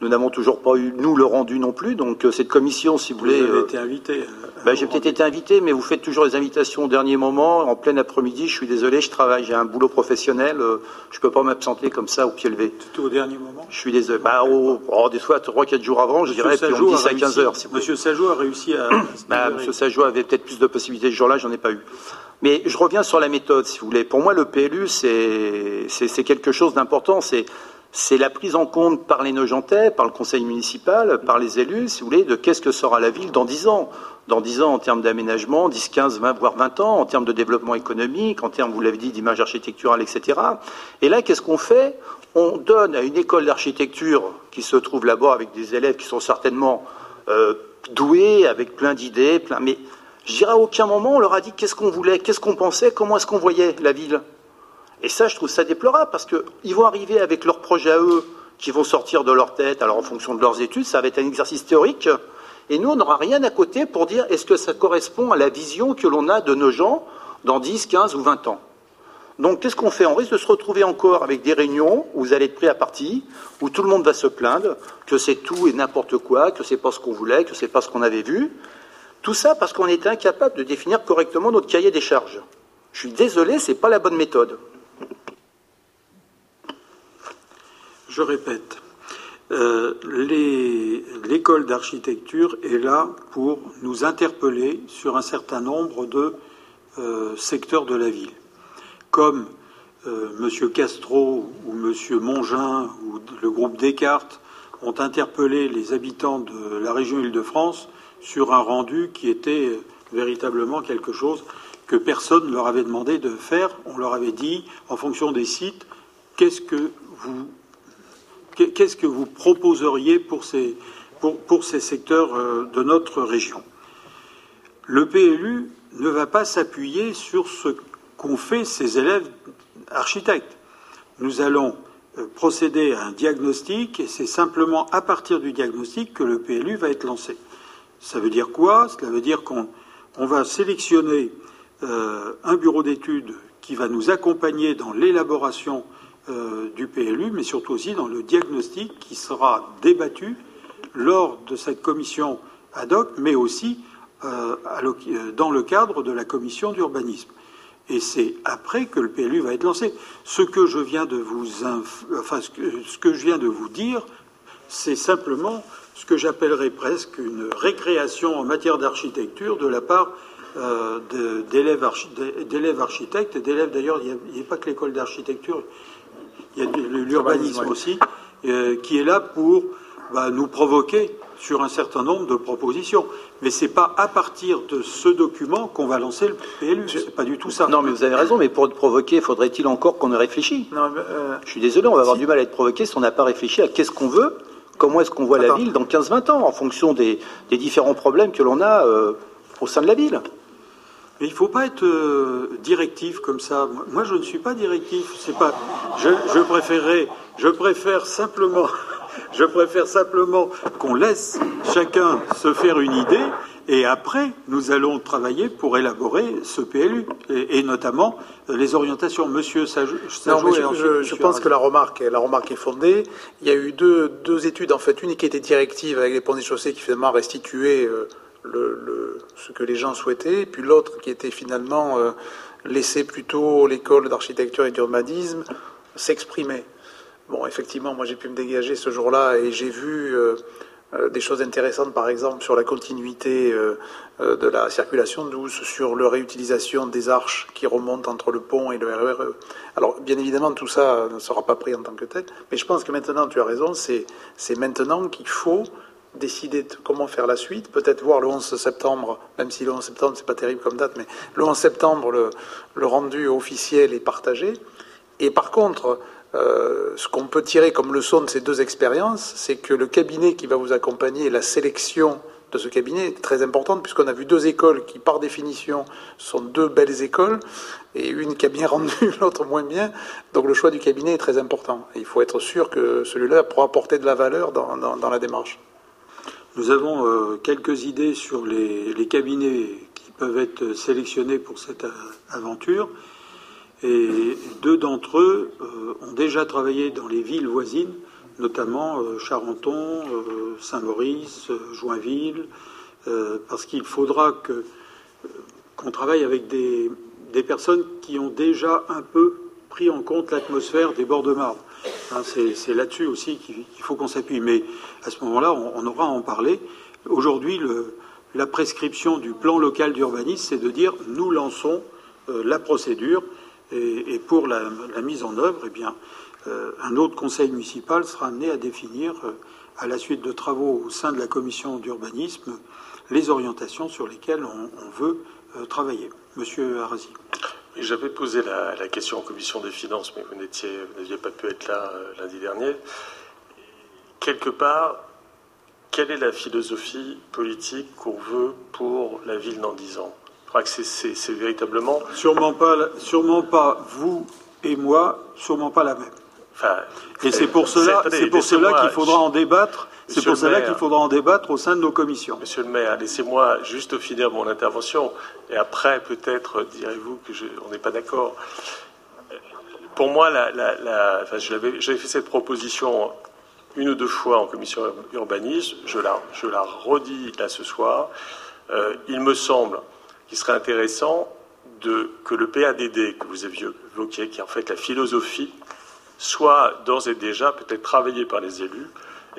nous n'avons toujours pas eu, nous, le rendu non plus. Donc, euh, cette commission, si vous, voulez. Vous avez été invité. Euh, ben, j'ai peut-être été invité, mais vous faites toujours les invitations au dernier moment, en plein après-midi. Je suis désolé, je travaille, j'ai un boulot professionnel. Euh, je ne peux pas m'absenter comme ça au pied levé. Tout au dernier moment Je suis désolé. Bah, oh, des fois, 3-4 jours avant, je dirais, puis on dit à 15 heures. Monsieur Sajou a réussi à. *coughs* bah, Monsieur Sajou avait peut-être plus de possibilités ce jour-là, j'en ai pas eu. Mais je reviens sur la méthode, si vous voulez. Pour moi, le PLU, c'est quelque chose d'important. C'est c'est la prise en compte par les Nogentais, par le conseil municipal, par les élus, si vous voulez, de qu'est-ce que sera la ville dans dix ans. Dans dix ans en termes d'aménagement, 10, 15, 20, voire 20 ans, en termes de développement économique, en termes, vous l'avez dit, d'image architecturale, etc. Et là, qu'est-ce qu'on fait? On donne à une école d'architecture qui se trouve là-bas avec des élèves qui sont certainement euh, doués, avec plein d'idées, plein... mais je dirais à aucun moment on leur a dit qu'est-ce qu'on voulait, qu'est-ce qu'on pensait, comment est-ce qu'on voyait la ville? Et ça, je trouve ça déplorable parce qu'ils vont arriver avec leurs projets à eux qui vont sortir de leur tête, alors en fonction de leurs études, ça va être un exercice théorique. Et nous, on n'aura rien à côté pour dire est-ce que ça correspond à la vision que l'on a de nos gens dans 10, 15 ou 20 ans? Donc, qu'est-ce qu'on fait? On risque de se retrouver encore avec des réunions où vous allez être pris à partie, où tout le monde va se plaindre que c'est tout et n'importe quoi, que c'est pas ce qu'on voulait, que c'est pas ce qu'on avait vu. Tout ça parce qu'on est incapable de définir correctement notre cahier des charges. Je suis désolé, ce n'est pas la bonne méthode. Je répète, euh, l'école d'architecture est là pour nous interpeller sur un certain nombre de euh, secteurs de la ville. Comme euh, M. Castro ou M. Mongin ou le groupe Descartes ont interpellé les habitants de la région Île-de-France sur un rendu qui était véritablement quelque chose que personne ne leur avait demandé de faire. On leur avait dit, en fonction des sites, qu'est-ce que vous qu'est-ce que vous proposeriez pour ces, pour, ces secteurs euh, de notre région? Le PLU ne va pas s'appuyer sur ce qu'ont fait ces élèves architectes. Nous allons euh, procéder à un diagnostic et c'est simplement à partir du diagnostic que le PLU va être lancé. Ça veut dire quoi? Cela veut dire qu'on va sélectionner euh, un bureau d'études qui va nous accompagner dans l'élaboration euh, du PLU, mais surtout aussi dans le diagnostic qui sera débattu lors de cette commission ad hoc, mais aussi euh, euh, dans le cadre de la commission d'urbanisme. Et c'est après que le PLU va être lancé. Ce que je viens de vous, enfin, ce que, je viens de vous dire, c'est simplement ce que j'appellerais presque une récréation en matière d'architecture de la part d'élèves architectes d'élèves d'ailleurs, il n'y a, pas que l'école d'architecture, il y a l'urbanisme aussi, euh, qui est là pour bah, nous provoquer sur un certain nombre de propositions. Mais ce n'est pas à partir de ce document qu'on va lancer le PLU. Ce n'est pas du tout ça. Non, mais vous avez raison, mais pour être provoqué, faudrait-il encore qu'on ait réfléchi? Non, euh, Je suis désolé, on va avoir du mal à être provoqué si on n'a pas réfléchi à qu'est-ce qu'on veut, comment est-ce qu'on voit la ville dans 15-20 ans, en fonction des, différents problèmes que l'on a euh, au sein de la ville. Mais il ne faut pas être euh, directif comme ça. Moi, je ne suis pas directif. C'est pas. Je, je préférerais. Je préfère simplement. *laughs* Je préfère simplement qu'on laisse chacun se faire une idée et après, nous allons travailler pour élaborer ce PLU, et, notamment euh, les orientations. Monsieur Sajou, je, je, pense que la remarque, la remarque est fondée. Il y a eu deux, deux études, en fait, une qui était directive avec les ponts et chaussées qui finalement restituait euh, ce que les gens souhaitaient, et puis l'autre qui était finalement euh, laissé plutôt l'école d'architecture et d'urbanisme s'exprimer. Bon, effectivement, moi j'ai pu me dégager ce jour-là et j'ai vu euh, euh, des choses intéressantes, par exemple sur la continuité de la circulation douce, sur la réutilisation des arches qui remontent entre le pont et le RERE. Alors, bien évidemment, tout ça ne sera pas pris en tant que tel, mais je pense que maintenant, tu as raison, c'est maintenant qu'il faut décider de comment faire la suite, peut-être voir le 11 septembre, même si le 11 septembre c'est pas terrible comme date, mais le 11 septembre le, rendu officiel est partagé. Et par contre, euh, ce qu'on peut tirer comme leçon de ces deux expériences, c'est que le cabinet qui va vous accompagner, la sélection de ce cabinet est très importante, puisqu'on a vu deux écoles qui, par définition, sont deux belles écoles, et une qui a bien *laughs* rendu, l'autre moins bien. Donc le choix du cabinet est très important. il faut être sûr que celui-là pourra apporter de la valeur dans la démarche. Nous avons euh, quelques idées sur les, cabinets qui peuvent être sélectionnés pour cette aventure. Et deux d'entre eux euh, ont déjà travaillé dans les villes voisines, notamment euh, Charenton, Saint-Maurice, Joinville, parce qu'il faudra qu'on travaille avec des, des personnes qui ont déjà un peu pris en compte l'atmosphère des bords de marbre. C'est là-dessus aussi qu'il faut qu'on s'appuie. Mais à ce moment-là, on, aura à en parler. Aujourd'hui, la prescription du plan local d'urbanisme, c'est de dire nous lançons euh, la procédure et, pour la, mise en œuvre, eh bien, un autre conseil municipal sera amené à définir, à la suite de travaux au sein de la commission d'urbanisme, les orientations sur lesquelles on, veut travailler. Monsieur Arasi. J'avais posé la, question en commission des finances, mais vous n'aviez pas pu être là lundi dernier. Quelque part, quelle est la philosophie politique qu'on veut pour la ville dans dix ans? Je crois que c'est véritablement. Sûrement pas, sûrement pas vous et moi, sûrement pas la même. et c'est pour cela, c'est pour cela qu'il faudra en débattre. C'est pour cela qu'il faudra en débattre au sein de nos commissions. Monsieur le maire, laissez-moi juste finir mon intervention et après peut-être direz-vous que on n'est pas d'accord. Pour moi, la, j'avais fait cette proposition une ou deux fois en commission urbanisme, je la, je la redis là ce soir, euh, il me semble qu'il serait intéressant de, que le PADD que vous aviez évoqué, qui est en fait la philosophie, soit d'ores et déjà peut-être travaillé par les élus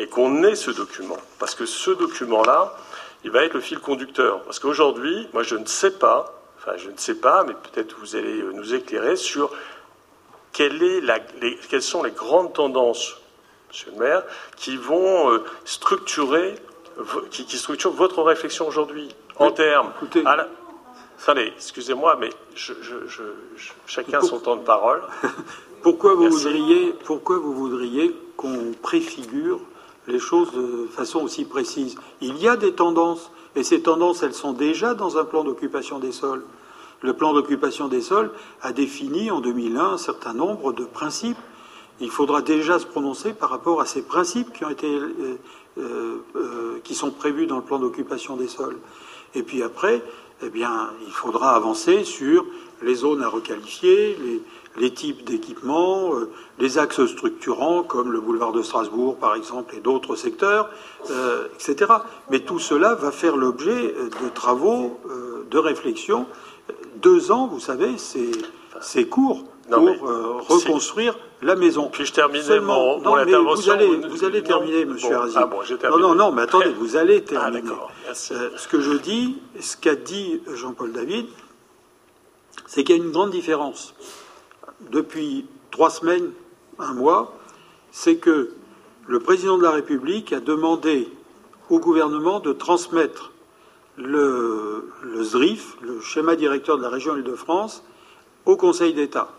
et qu'on ait ce document. Parce que ce document-là, il va être le fil conducteur. Parce qu'aujourd'hui, moi je ne sais pas, enfin je ne sais pas, mais peut-être vous allez nous éclairer sur quelle est la, quelles sont les grandes tendances Monsieur le maire, qui vont euh, structurer, qui, structurent votre réflexion aujourd'hui en termes. Écoutez. Attendez, excusez-moi, mais chacun son temps de parole. *laughs* pourquoi, vous voudriez, pourquoi vous voudriez qu'on préfigure les choses de façon aussi précise Il y a des tendances, et ces tendances, elles sont déjà dans un plan d'occupation des sols. Le plan d'occupation des sols a défini en 2001 un certain nombre de principes il faudra déjà se prononcer par rapport à ces principes qui ont été, euh, euh, euh, qui sont prévus dans le plan d'occupation des sols. Et puis après, eh bien, il faudra avancer sur les zones à requalifier, les, types d'équipements, les axes structurants comme le boulevard de Strasbourg par exemple et d'autres secteurs, etc. Mais tout cela va faire l'objet de travaux, de réflexion. Deux ans, vous savez, c'est court pour euh, reconstruire la maison. Puis-je terminer mon, mon intervention Vous allez, vous allez terminer, Monsieur bon, ah bon, Non, non, non, mais attendez, vous allez ah, terminer. Ah, ce que je dis, ce qu'a dit Jean-Paul David, c'est qu'il y a une grande différence. Depuis trois semaines, un mois, c'est que le président de la République a demandé au gouvernement de transmettre le, le SDRIF, le schéma directeur de la région Île-de-France, au Conseil d'État.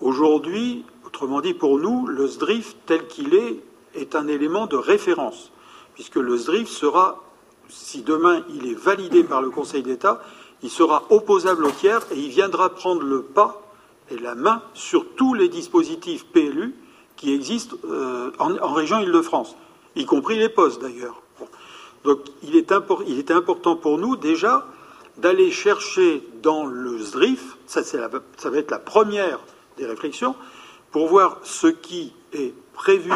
Aujourd'hui, autrement dit, pour nous, le SDRIF tel qu'il est est un élément de référence, puisque le SDRIF sera, si demain il est validé par le Conseil d'État, il sera opposable au tiers et il viendra prendre le pas et la main sur tous les dispositifs PLU qui existent euh, en, région Île-de-France, y compris les postes d'ailleurs. Donc il est, est, important pour nous déjà d'aller chercher dans le SDRIF, ça, ça va être la première des réflexions pour voir ce qui est prévu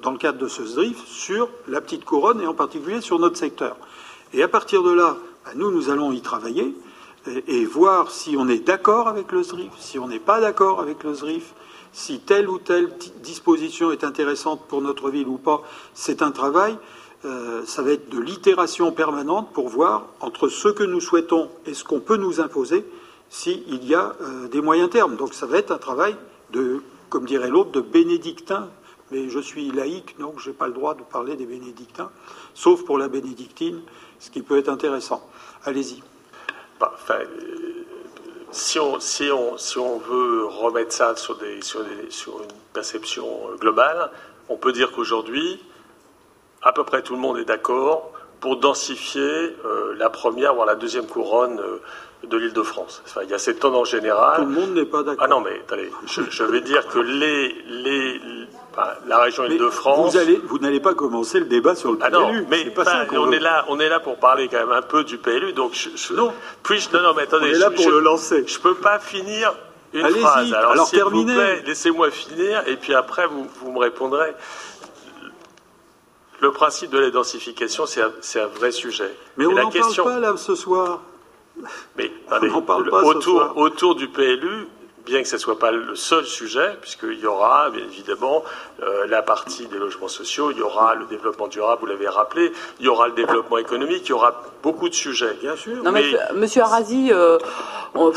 dans le cadre de ce SDRIF sur la petite couronne et en particulier sur notre secteur. Et à partir de là, bah, nous, nous allons y travailler et, voir si on est d'accord avec le SDRIF, si on n'est pas d'accord avec le SDRIF, si telle ou telle disposition est intéressante pour notre ville ou pas. C'est un travail, euh, ça va être de l'itération permanente pour voir entre ce que nous souhaitons et ce qu'on peut nous imposer s'il y a euh, des moyens termes. Donc ça va être un travail de, comme dirait l'autre, de bénédictin. Mais je suis laïque, donc je n'ai pas le droit de parler des bénédictins, sauf pour la bénédictine, ce qui peut être intéressant. Allez-y. Bah, euh, si, on, si, on, si on veut remettre ça sur, des, sur, sur une perception euh, globale, on peut dire qu'aujourd'hui, à peu près tout le monde est d'accord pour densifier la première, voire la deuxième couronne de l'île de France. il y a cette tendance générale. Tout le monde n'est pas d'accord. Ah non, mais attendez, je, vais dire que les, les, la région Île-de-France. Vous, vous n'allez pas commencer le débat sur le PLU. Ah non, mais pas ça on, est là, on est là pour parler quand même un peu du PLU. Donc je, non. Puis non, non, mais attendez. On est là pour le lancer. Je peux pas finir une phrase. Alors, Alors terminez. Laissez-moi finir et puis après vous, vous me répondrez. Le principe de la densification, c'est un, un, vrai sujet. Mais on n'en parle pas là ce soir. Mais autour, autour, du PLU, bien que ce ne soit pas le seul sujet, puisqu'il y aura bien évidemment euh, la partie des logements sociaux, il y aura le développement durable, vous l'avez rappelé, il y aura le développement économique, il y aura beaucoup de sujets. Bien sûr. Non, mais, Monsieur Arasi, euh, euh,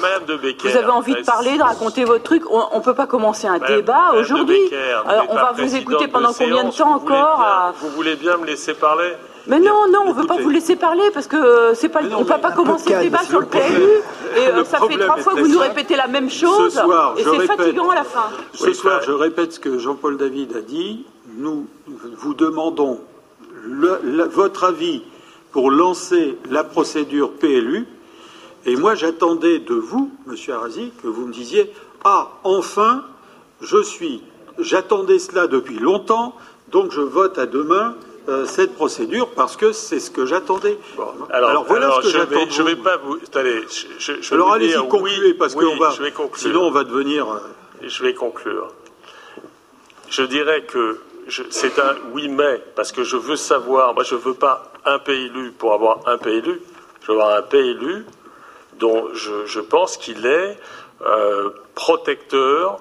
Madame de Becker, vous avez envie de parler, de raconter votre truc. On ne peut pas commencer un débat aujourd'hui. Alors, on va vous écouter pendant combien de temps encore Vous voulez bien me laisser parler? Mais non, non, on ne veut pas vous laisser parler parce que euh, c'est pas, on ne peut pas commencer le débat sur le PLU. Et euh, ça fait trois fois que vous nous répétez la même chose. et c'est fatigant à la fin. Ce soir, je répète ce que Jean-Paul David a dit. Nous vous demandons votre avis pour lancer la procédure PLU. Et moi, j'attendais de vous, Monsieur Arasi, que vous me disiez Ah, enfin, je suis. J'attendais cela depuis longtemps, donc je vote à demain euh, cette procédure parce que c'est ce que j'attendais. alors, voilà ce que j'attends. Je ne vais pas vous. Allez, je, je alors allez-y, concluez parce que va. Sinon, on va devenir. Euh, je vais conclure. Je dirais que c'est un oui mais parce que je veux savoir. Moi, je ne veux pas un PLU pour avoir un PLU. Je veux avoir un PLU dont je, pense qu'il est euh, protecteur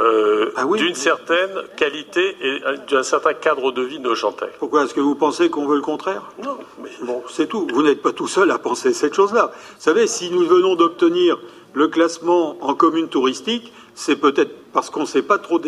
euh, ah d'une certaine qualité et d'un certain cadre de vie de nojentais. Pourquoi Est-ce que vous pensez qu'on veut le contraire? Non. Mais... Bon, c'est tout. Vous n'êtes pas tout seul à penser cette chose-là. Vous savez, si nous venons d'obtenir le classement en commune touristique, c'est peut-être parce qu'on s'est pas trop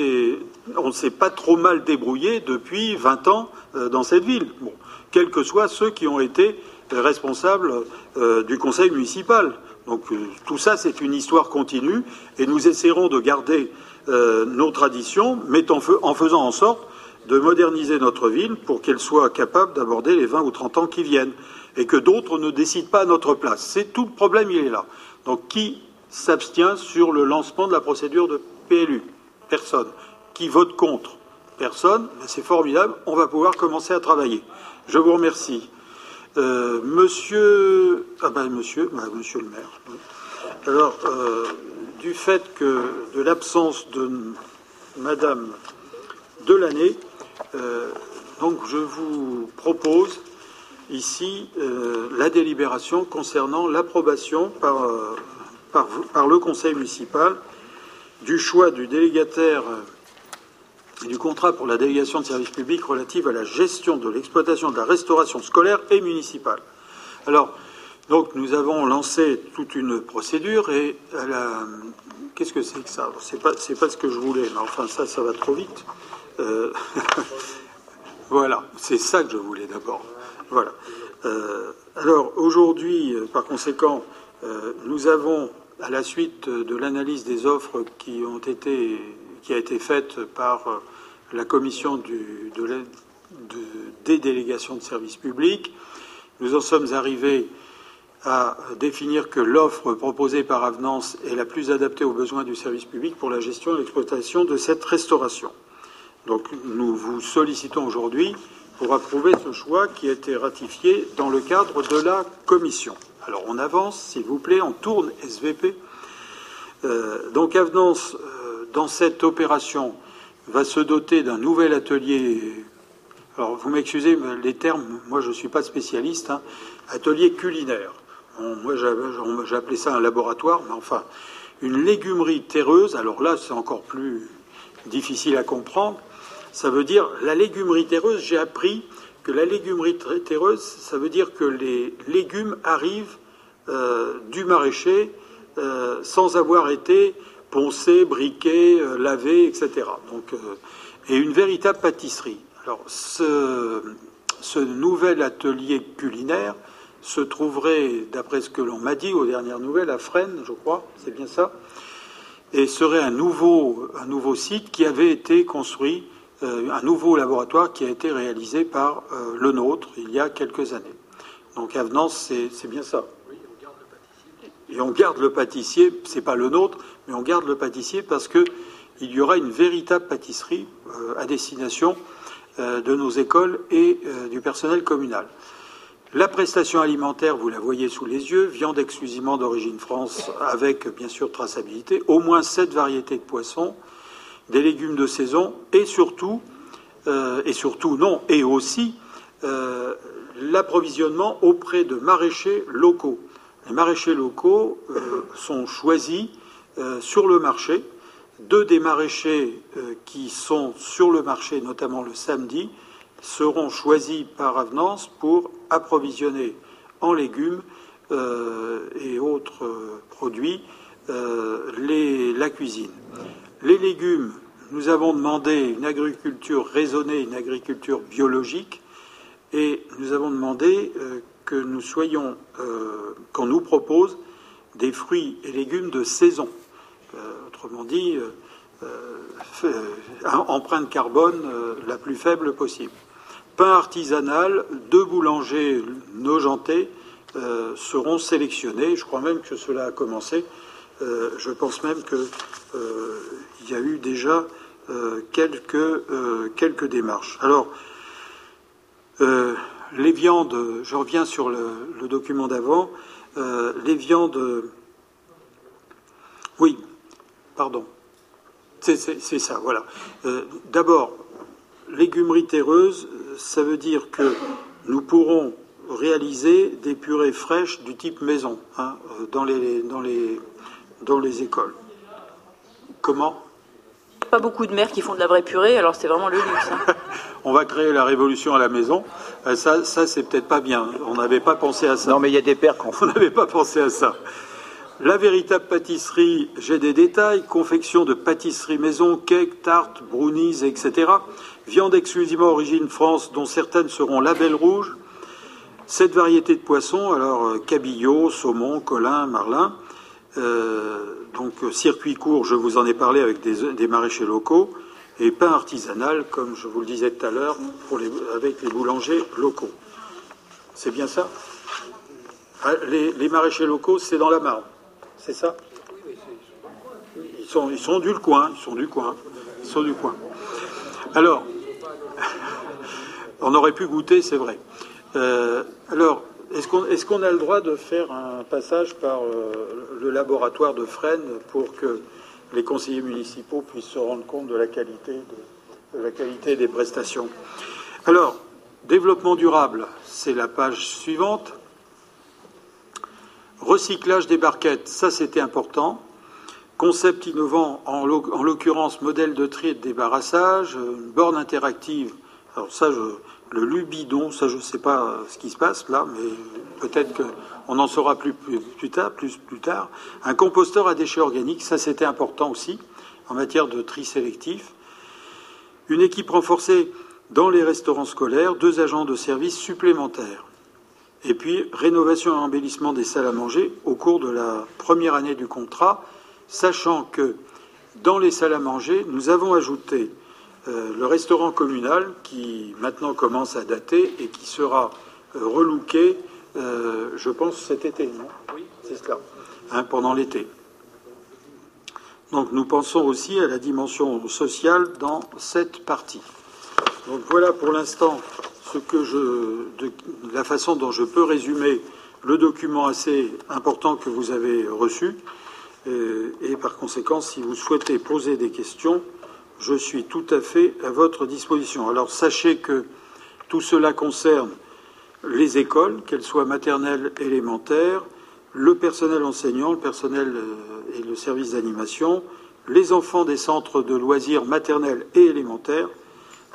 on s'est pas trop mal débrouillé depuis 20 ans euh, dans cette ville. Bon, quels que soient ceux qui ont été responsables euh, du conseil municipal. Donc tout ça, c'est une histoire continue, et nous essaierons de garder euh, nos traditions, mais en, faisant en sorte de moderniser notre ville pour qu'elle soit capable d'aborder les 20 ou 30 ans qui viennent et que d'autres ne décident pas à notre place. C'est tout le problème, il est là. Donc qui s'abstient sur le lancement de la procédure de PLU Personne. Qui vote contre? Personne. C'est formidable. On va pouvoir commencer à travailler. Je vous remercie. Euh, monsieur, ah ben monsieur, ben, monsieur le maire. Alors, euh, du fait que de l'absence de Madame Delaney, euh, donc je vous propose ici euh, la délibération concernant l'approbation par, euh, par, par, le Conseil municipal du choix du délégataire et du contrat pour la délégation de services publics relative à la gestion de l'exploitation de la restauration scolaire et municipale. Alors, donc nous avons lancé toute une procédure et qu'est-ce que c'est que ça? C'est pas pas ce que je voulais, mais enfin ça ça va trop vite. Euh, *laughs* voilà, c'est ça que je voulais d'abord. Voilà. Euh, alors aujourd'hui, euh, par conséquent, nous avons à la suite de l'analyse des offres qui ont été qui a été faite par la commission du, de, des délégations de services publics, nous en sommes arrivés à définir que l'offre proposée par Avenance est la plus adaptée aux besoins du service public pour la gestion et l'exploitation de cette restauration. Donc nous vous sollicitons aujourd'hui pour approuver ce choix qui a été ratifié dans le cadre de la commission. Alors on avance, s'il vous plaît, on tourne SVP. Euh, donc Avenance, euh, dans cette opération, va se doter d'un nouvel atelier. Alors vous m'excusez, les termes, moi je ne suis pas spécialiste, hein, atelier culinaire moi, j'ai ça un laboratoire, mais enfin, une légumerie terreuse, alors là, c'est encore plus difficile à comprendre. Ça veut dire, la légumerie terreuse, j'ai appris que la légumerie terreuse, ça veut dire que les légumes arrivent euh, du maraîcher euh, sans avoir été poncés, briqués, euh, lavés, etc. Donc, et une véritable pâtisserie. Alors, ce, ce nouvel atelier culinaire, se trouverait, d'après ce que l'on m'a dit aux dernières nouvelles, à Fresnes, je crois, c'est bien ça, et serait un nouveau, un nouveau site qui avait été construit, euh, un nouveau laboratoire qui a été réalisé par euh, le nôtre il y a quelques années. Donc Avenance, c'est bien ça. Et on garde le pâtissier, c'est pas le nôtre, mais on garde le pâtissier parce que il y aura une véritable pâtisserie euh, à destination de nos écoles et du personnel communal. La prestation alimentaire, vous la voyez sous les yeux, viande exclusivement d'origine France avec bien sûr traçabilité, au moins sept variétés de poissons, des légumes de saison et surtout, euh, et surtout non, et aussi euh, l'approvisionnement auprès de maraîchers locaux. Les maraîchers locaux euh, sont choisis sur le marché. Deux des maraîchers qui sont sur le marché, notamment le samedi, seront choisis par avenance pour approvisionner en légumes et autres produits la cuisine. Les légumes, nous avons demandé une agriculture raisonnée, une agriculture biologique, et nous avons demandé euh, que nous soyons, euh, qu'on nous propose des fruits et légumes de saison. Euh, autrement dit, empreinte carbone la plus faible possible. Pain artisanal, deux boulangers nojentés seront sélectionnés. Je crois même que cela a commencé. je pense même qu'il y a eu déjà quelques, quelques démarches. Alors, euh, les viandes, je reviens sur le, document d'avant, euh, les viandes. Oui, pardon. C'est ça, voilà. Euh, d'abord, légumerie terreuse, ça veut dire que nous pourrons réaliser des purées fraîches du type maison hein, dans, les, dans, les, dans les écoles. Comment? Pas beaucoup de mères qui font de la vraie purée, alors c'est vraiment le luxe. Hein. *laughs* on va créer la révolution à la maison. Euh, ça, ça c'est peut-être pas bien. On n'avait pas pensé à ça. Non, mais il y a des pères *laughs* On n'avait pas pensé à ça. La véritable pâtisserie, j'ai des détails, confection de pâtisserie maison, cake, tarte, brownies, etc. Viande exclusivement origine France, dont certaines seront label rouge. Cette variété de poissons, alors euh, cabillaud, saumon, colin, marlin. Euh, donc circuit court, je vous en ai parlé avec des, des maraîchers locaux et pain artisanal, comme je vous le disais tout à l'heure, avec les boulangers locaux. C'est bien ça? Ah, les, maraîchers locaux, c'est dans la Marne, c'est ça? Ils sont, ils sont du coin, ils sont du coin, ils sont du coin. Alors, on aurait pu goûter, c'est vrai. Euh, alors, est-ce qu'on a le droit de faire un passage par euh, le laboratoire de Fresnes pour que les conseillers municipaux puissent se rendre compte de la qualité, de, la qualité des prestations? Alors, développement durable, c'est la page suivante. Recyclage des barquettes, ça c'était important. Concept innovant, en l'occurrence modèle de tri et de débarrassage, une borne interactive. Alors ça, le Lubidon, ça je ne sais pas ce qui se passe là, mais peut-être qu'on en saura plus, plus, tard, plus, plus tard. Un composteur à déchets organiques, ça c'était important aussi en matière de tri sélectif. Une équipe renforcée dans les restaurants scolaires, deux agents de service supplémentaires. Et puis rénovation et embellissement des salles à manger au cours de la première année du contrat, sachant que dans les salles à manger, nous avons ajouté euh, le restaurant communal qui maintenant commence à dater et qui sera euh, relooké, euh, je pense, cet été, non? Oui, c'est cela, hein, pendant l'été. Donc nous pensons aussi à la dimension sociale dans cette partie. Donc voilà pour l'instant ce que je, la façon dont je peux résumer le document assez important que vous avez reçu. Et par conséquent, si vous souhaitez poser des questions, je suis tout à fait à votre disposition. Alors sachez que tout cela concerne les écoles, qu'elles soient maternelles, élémentaires, le personnel enseignant, le personnel euh, et le service d'animation, les enfants des centres de loisirs maternels et élémentaires,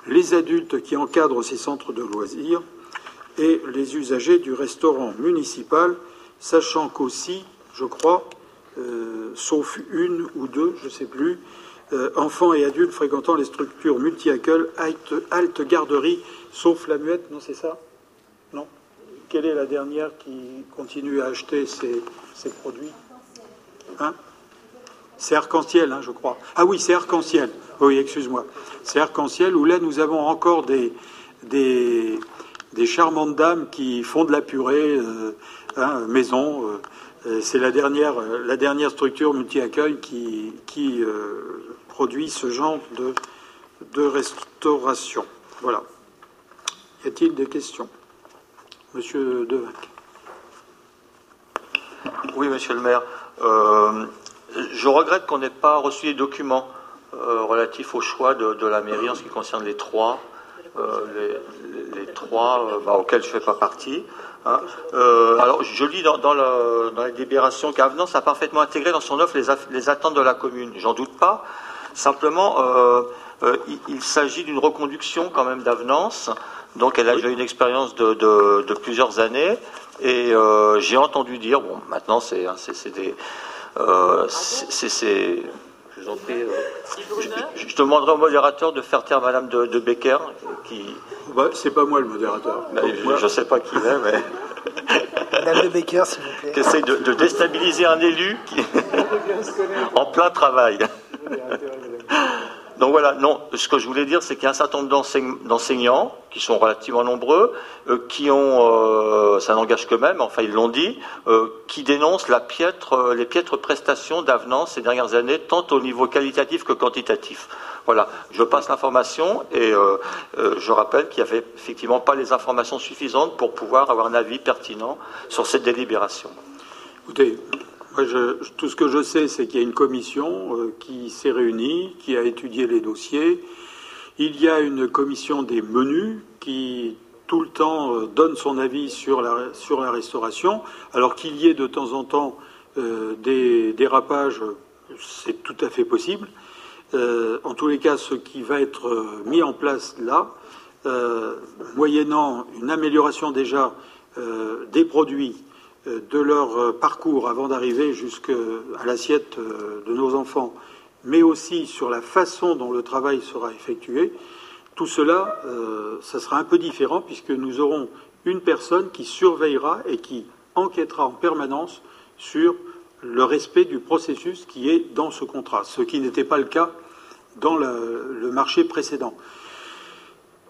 les adultes qui encadrent ces centres de loisirs et les usagers du restaurant municipal, sachant qu'aussi, je crois, euh, sauf une ou deux, je ne sais plus, euh, enfants et adultes fréquentant les structures multi-accueil, halte, garderie, sauf la muette, non, c'est ça? Non Quelle est la dernière qui continue à acheter ces, produits? Hein? C'est arc-en-ciel, hein, je crois. Ah oui, c'est arc-en-ciel. Oui, excuse-moi. C'est arc-en-ciel où là, nous avons encore des, charmantes dames qui font de la purée euh, hein, maison. Euh, c'est la dernière, la dernière structure multi-accueil qui, qui produit ce genre de, restauration. Voilà. Y a-t-il des questions? Monsieur Devac. Oui, monsieur le maire. Euh, je regrette qu'on n'ait pas reçu les documents euh, relatifs au choix de, la mairie en ce qui concerne les trois, euh, les, trois bah, auxquels je ne fais pas partie. Hein. alors, je lis dans, la, délibération qu'Avenance a parfaitement intégré dans son offre les, attentes de la commune. J'en doute pas. Simplement, il, s'agit d'une reconduction quand même d'Avenance. Donc, elle a déjà une expérience de, plusieurs années. Et j'ai entendu dire, bon, maintenant, c'est des. c'est euh, je, demanderai au modérateur de faire taire Madame de, Becker, qui. Bah, c'est pas moi le modérateur. Bah, je ne sais pas qui est, mais. *laughs* Madame de Becker, s'il vous plaît. Qui essaye de, déstabiliser un élu qui... *laughs* en plein travail. Donc voilà, non, ce que je voulais dire, c'est qu'il y a un certain nombre d'enseignants, qui sont relativement nombreux, euh, qui ont, euh, ça n'engage que même, enfin ils l'ont dit, euh, qui dénoncent piètre, les piètres prestations d'avenant ces dernières années, tant au niveau qualitatif que quantitatif. Voilà, je passe l'information et je rappelle qu'il n'y avait effectivement pas les informations suffisantes pour pouvoir avoir un avis pertinent sur cette délibération. Écoutez, tout ce que je sais, c'est qu'il y a une commission euh, qui s'est réunie, qui a étudié les dossiers. Il y a une commission des menus qui tout le temps euh, donne son avis sur la, restauration. Alors qu'il y ait de temps en temps euh, des dérapages, c'est tout à fait possible. en tous les cas, ce qui va être mis en place là, moyennant une amélioration déjà des produits de leur euh, parcours avant d'arriver jusqu'à l'assiette euh, de nos enfants, mais aussi sur la façon dont le travail sera effectué, tout cela, ça sera un peu différent puisque nous aurons une personne qui surveillera et qui enquêtera en permanence sur le respect du processus qui est dans ce contrat, ce qui n'était pas le cas dans le, marché précédent.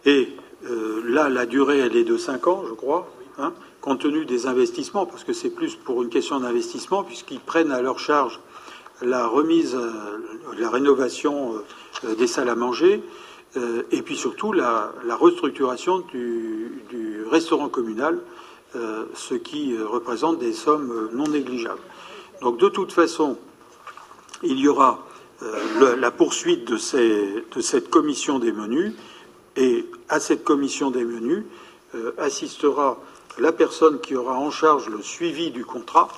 Et là, la durée, elle est de cinq ans, je crois. Hein compte tenu des investissements, parce que c'est plus pour une question d'investissement, puisqu'ils prennent à leur charge la remise, euh, la rénovation euh, des salles à manger, euh, et puis surtout la, restructuration du, restaurant communal, ce qui représente des sommes non négligeables. Donc de toute façon, il y aura la poursuite de, de, cette commission des menus, et à cette commission des menus assistera la personne qui aura en charge le suivi du contrat,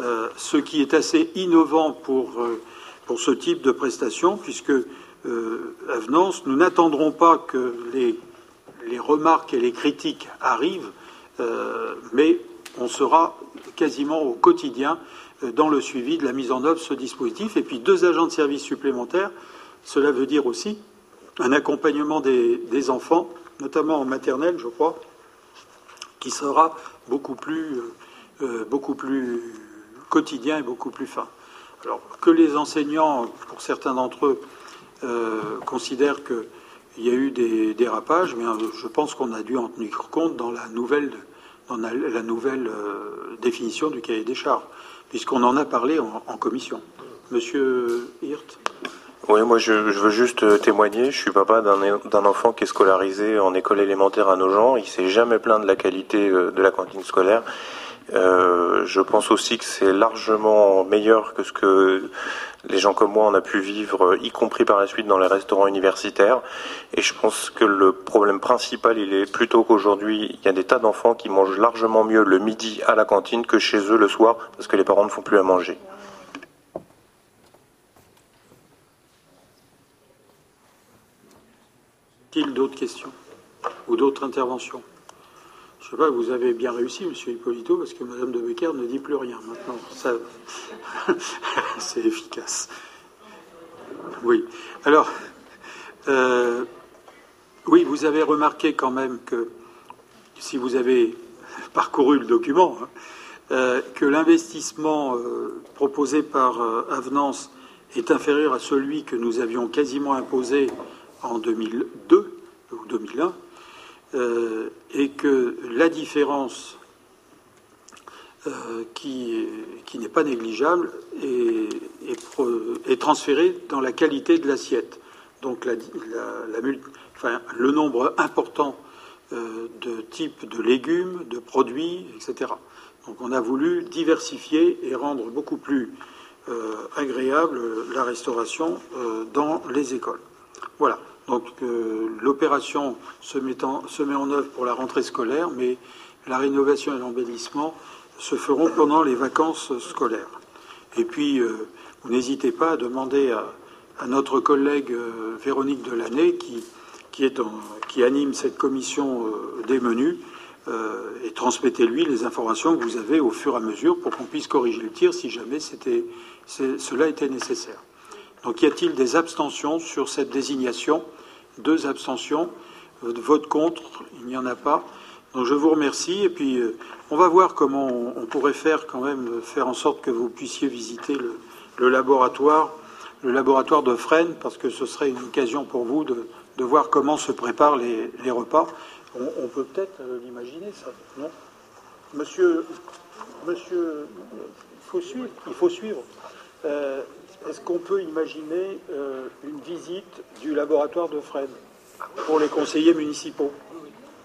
euh, ce qui est assez innovant pour, euh, ce type de prestation, puisque euh, Avenance, nous n'attendrons pas que les, remarques et les critiques arrivent, mais on sera quasiment au quotidien dans le suivi de la mise en œuvre de ce dispositif. Et puis deux agents de service supplémentaires, cela veut dire aussi un accompagnement des enfants, notamment en maternelle, je crois, qui sera beaucoup plus, euh, euh, beaucoup plus quotidien et beaucoup plus fin. Alors que les enseignants, pour certains d'entre eux, euh, considèrent qu'il y a eu des dérapages, mais je pense qu'on a dû en tenir compte dans la nouvelle, dans la, nouvelle définition du cahier des charges, puisqu'on en a parlé en, en commission. Monsieur Hirt? Oui, moi je, veux juste euh, témoigner. Je suis papa d'un enfant qui est scolarisé en école élémentaire à Nogent. Il s'est jamais plaint de la qualité euh, de la cantine scolaire. Euh, je pense aussi que c'est largement meilleur que ce que les gens comme moi on a pu vivre, y compris par la suite dans les restaurants universitaires. Et je pense que le problème principal, il est plutôt qu'aujourd'hui, il y a des tas d'enfants qui mangent largement mieux le midi à la cantine que chez eux le soir, parce que les parents ne font plus à manger. Il d'autres questions ou d'autres interventions? Je ne sais pas, vous avez bien réussi, Monsieur Hippolito, parce que Madame de Becker ne dit plus rien maintenant. Ça, *laughs* c'est efficace. Oui. Alors, euh, oui, vous avez remarqué quand même que si vous avez *laughs* parcouru le document, hein, euh, que l'investissement euh, proposé par Avenance est inférieur à celui que nous avions quasiment imposé en 2002 ou 2001, euh, et que la différence euh, qui, qui n'est pas négligeable est, est, transférée dans la qualité de l'assiette. Donc le nombre important euh, de types de légumes, de produits, etc. Donc on a voulu diversifier et rendre beaucoup plus agréable la restauration dans les écoles. Voilà. Donc euh, l'opération se, met en œuvre pour la rentrée scolaire, mais la rénovation et l'embellissement se feront pendant les vacances scolaires. Et puis, euh, vous n'hésitez pas à demander à, notre collègue euh, Véronique Delaney, qui, anime cette commission des menus, et transmettez-lui les informations que vous avez au fur et à mesure pour qu'on puisse corriger le tir si jamais cela était nécessaire. Donc, y a-t-il des abstentions sur cette désignation Deux abstentions. Vote contre Il n'y en a pas. Donc je vous remercie et puis euh, on va voir comment on, pourrait faire quand même faire en sorte que vous puissiez visiter le, laboratoire, le laboratoire de Fresnes, parce que ce serait une occasion pour vous de, voir comment se préparent les, repas. On, peut peut-être euh, l'imaginer ça, non? Monsieur, Monsieur, il faut suivre. Il faut suivre. Euh, est-ce qu'on peut imaginer une visite du laboratoire de Fresnes pour les conseillers municipaux?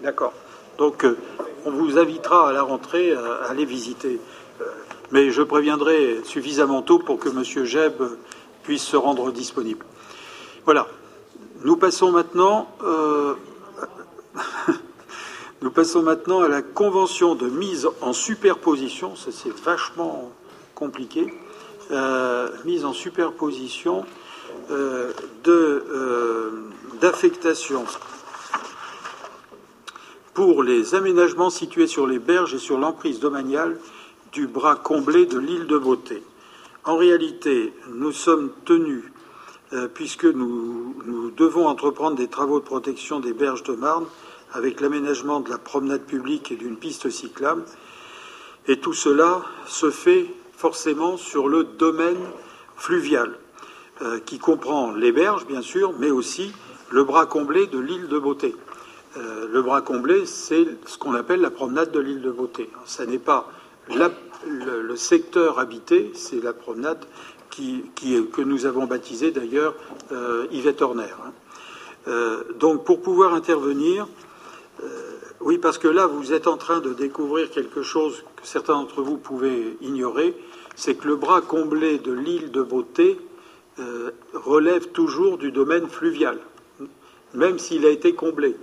D'accord. Donc euh, on vous invitera à la rentrée à aller visiter. Euh, mais je préviendrai suffisamment tôt pour que M. Jeb puisse se rendre disponible. Voilà. Nous passons maintenant, euh, *laughs* nous passons maintenant à la convention de mise en superposition. Ça c'est vachement compliqué. Mise en superposition d'affectation pour les aménagements situés sur les berges et sur l'emprise domaniale du bras comblé de l'île de Beauté. En réalité, nous sommes tenus, euh, puisque nous, nous, devons entreprendre des travaux de protection des berges de Marne avec l'aménagement de la promenade publique et d'une piste cyclable, et tout cela se fait forcément sur le domaine fluvial, euh, qui comprend les berges, bien sûr, mais aussi le bras comblé de l'île de Beauté. Euh, le bras comblé, c'est ce qu'on appelle la promenade de l'île de Beauté. Ce n'est pas le, secteur habité, c'est la promenade qui, que nous avons baptisée d'ailleurs euh, Yvette Horner. Hein. Donc pour pouvoir intervenir, oui, parce que là, vous êtes en train de découvrir quelque chose que certains d'entre vous pouvaient ignorer, c'est que le bras comblé de l'île de Beauté relève toujours du domaine fluvial, même s'il a été comblé.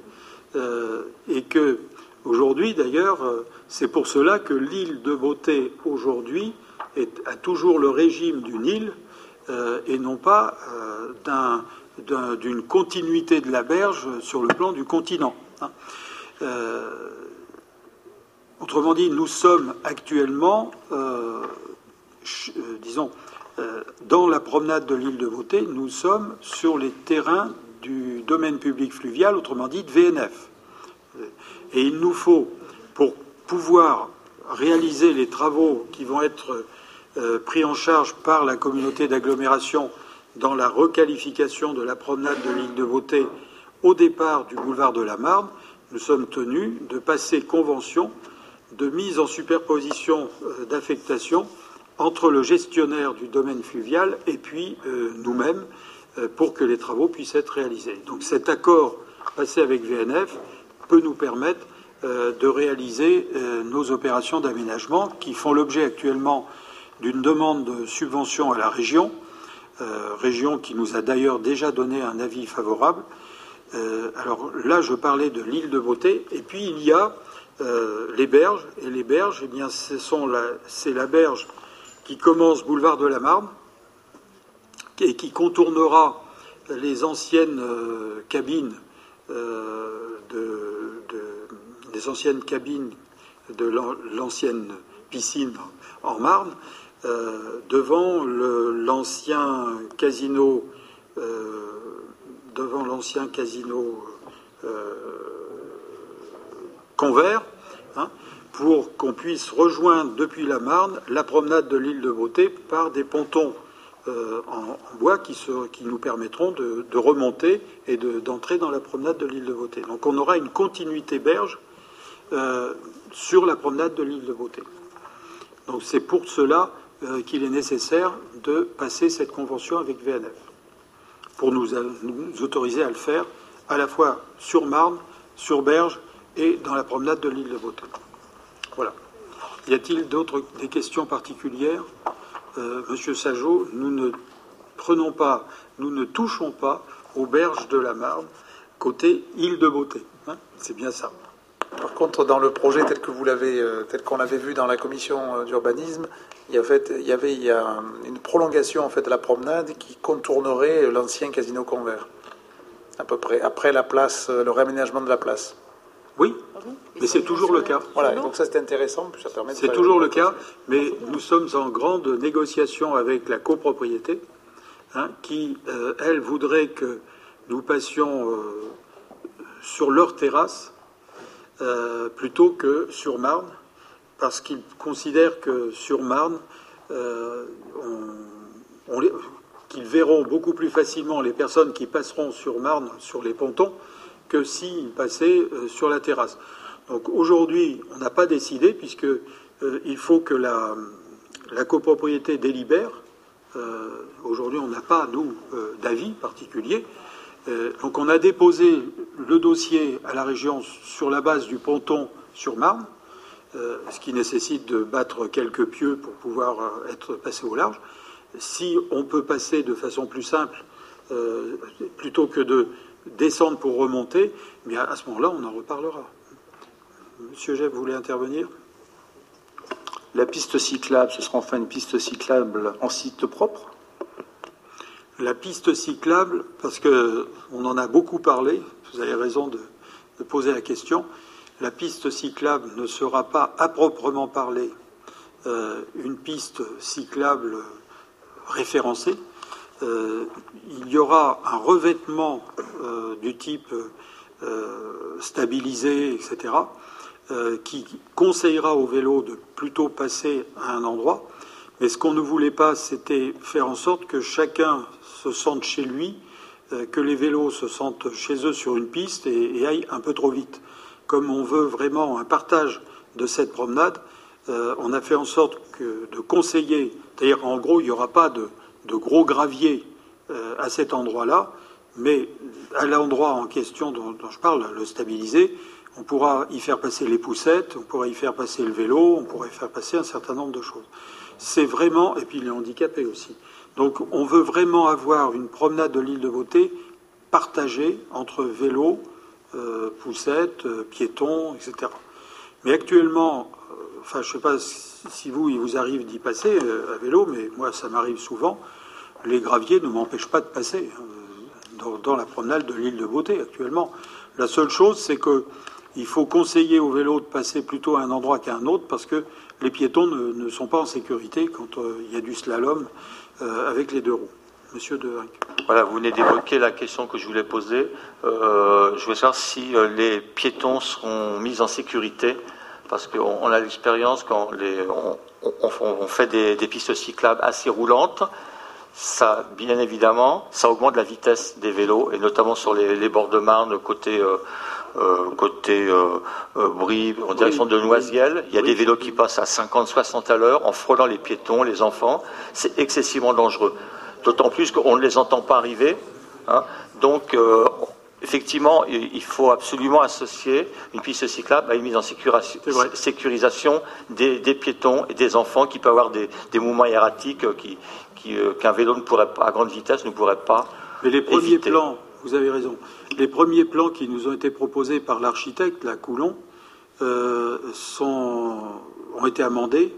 Euh, et que aujourd'hui, d'ailleurs, euh, c'est pour cela que l'île de Beauté aujourd'hui a toujours le régime d'une île euh, et non pas d'une continuité de la berge sur le plan du continent. Hein. autrement dit, nous sommes actuellement, disons, dans la promenade de l'île de Beauté, nous sommes sur les terrains du domaine public fluvial, autrement dit de VNF. Et il nous faut, pour pouvoir réaliser les travaux qui vont être euh, pris en charge par la communauté d'agglomération dans la requalification de la promenade de l'île de Beauté au départ du boulevard de la Marne, nous sommes tenus de passer convention de mise en superposition euh, d'affectation entre le gestionnaire du domaine fluvial et puis euh, nous-mêmes euh, pour que les travaux puissent être réalisés. Donc cet accord passé avec VNF peut nous permettre euh, de réaliser nos opérations d'aménagement qui font l'objet actuellement d'une demande de subvention à la région, région qui nous a d'ailleurs déjà donné un avis favorable. alors là, je parlais de l'île de Beauté, et puis il y a les berges, et les berges, eh bien, c'est la berge qui commence boulevard de la Marne, et qui contournera les anciennes euh, cabines euh, de, anciennes cabines de l'ancienne piscine en Marne, euh, devant l'ancien casino, devant l'ancien casino Convert, hein, pour qu'on puisse rejoindre depuis la Marne la promenade de l'île de Beauté par des pontons euh, en, bois qui, nous permettront de, remonter et d'entrer dans la promenade de l'île de Beauté. Donc on aura une continuité berge euh, sur la promenade de l'île de Beauté. Donc c'est pour cela euh, qu'il est nécessaire de passer cette convention avec VNF, pour nous, nous, autoriser à le faire à la fois sur Marne, sur Berge et dans la promenade de l'île de Beauté. Voilà. Y a-t-il d'autres questions particulières euh, Monsieur Sajot, nous ne prenons pas, nous ne touchons pas aux berges de la Marne côté île de Beauté. Hein. C'est bien ça. Par contre, dans le projet tel que vous l'avez, euh, tel qu'on l'avait vu dans la commission euh, d'urbanisme, il y avait, une prolongation en fait de la promenade qui contournerait l'ancien casino Convert, à peu près après le réaménagement de la place. Oui, mais c'est toujours le cas. Voilà, donc ça c'est intéressant, ça permet. C'est toujours le cas, mais nous sommes en grande négociation avec la copropriété, hein, qui elle voudrait que nous passions sur leur terrasse euh, plutôt que sur Marne, parce qu'ils considèrent que sur Marne, euh, qu'ils verront beaucoup plus facilement les personnes qui passeront sur Marne sur les pontons que s'ils passaient euh, sur la terrasse. Donc aujourd'hui, on n'a pas décidé puisque il faut que la, copropriété délibère. aujourd'hui, on n'a pas nous d'avis particulier. Euh, donc on a déposé le dossier à la région sur la base du ponton sur Marne, euh, ce qui nécessite de battre quelques pieux pour pouvoir euh, être passé au large. Si on peut passer de façon plus simple, plutôt que de descendre pour remonter, mais à, ce moment-là, on en reparlera. Monsieur Jeff, vous voulez intervenir? La piste cyclable, ce sera enfin une piste cyclable en site propre? La piste cyclable, parce qu'on en a beaucoup parlé, vous avez raison de, poser la question, la piste cyclable ne sera pas à proprement parler euh, une piste cyclable référencée. Euh, il y aura un revêtement euh, du type stabilisé, etc., qui conseillera au vélo de plutôt passer à un endroit. Mais ce qu'on ne voulait pas, c'était faire en sorte que chacun se sentent chez lui, euh, que les vélos se sentent chez eux sur une piste et, aillent un peu trop vite. Comme on veut vraiment un partage de cette promenade, euh, on a fait en sorte de conseiller, c'est-à-dire en gros, il n'y aura pas de, gros graviers euh, à cet endroit-là, mais à l'endroit en question dont, je parle, le stabiliser, on pourra y faire passer les poussettes, on pourra y faire passer le vélo, on pourra y faire passer un certain nombre de choses. C'est vraiment, et puis les handicapés aussi, donc on veut vraiment avoir une promenade de l'île de Beauté partagée entre vélos, euh, poussettes, euh, piétons, etc. Mais actuellement, euh, enfin je ne sais pas si vous, il vous arrive d'y passer à vélo, mais moi ça m'arrive souvent, les graviers ne m'empêchent pas de passer dans, la promenade de l'île de Beauté actuellement. La seule chose, c'est qu'il faut conseiller aux vélos de passer plutôt à un endroit qu'à un autre parce que les piétons ne, sont pas en sécurité quand il y a du slalom euh, avec les deux roues. Monsieur De Voilà, vous venez d'évoquer la question que je voulais poser. Euh, je voulais savoir si euh, les piétons seront mis en sécurité, parce qu'on a l'expérience quand on, fait des, pistes cyclables assez roulantes. Ça, bien évidemment, ça augmente la vitesse des vélos, et notamment sur les, bords de Marne, côté euh, côté euh, euh, en direction de Noisiel. Il y a des vélos qui passent à 50-60 à l'heure en frôlant les piétons, les enfants. C'est excessivement dangereux. D'autant plus qu'on ne les entend pas arriver. Hein. Donc, effectivement, il faut absolument associer une piste cyclable à une mise en sécurisation des, piétons et des enfants qui peuvent avoir des, mouvements erratiques qu'un vélo ne pourrait à grande vitesse ne pourrait pas. Mais les premiers plans vous avez raison. Les premiers plans qui nous ont été proposés par l'architecte, la Coulon, euh, ont été amendés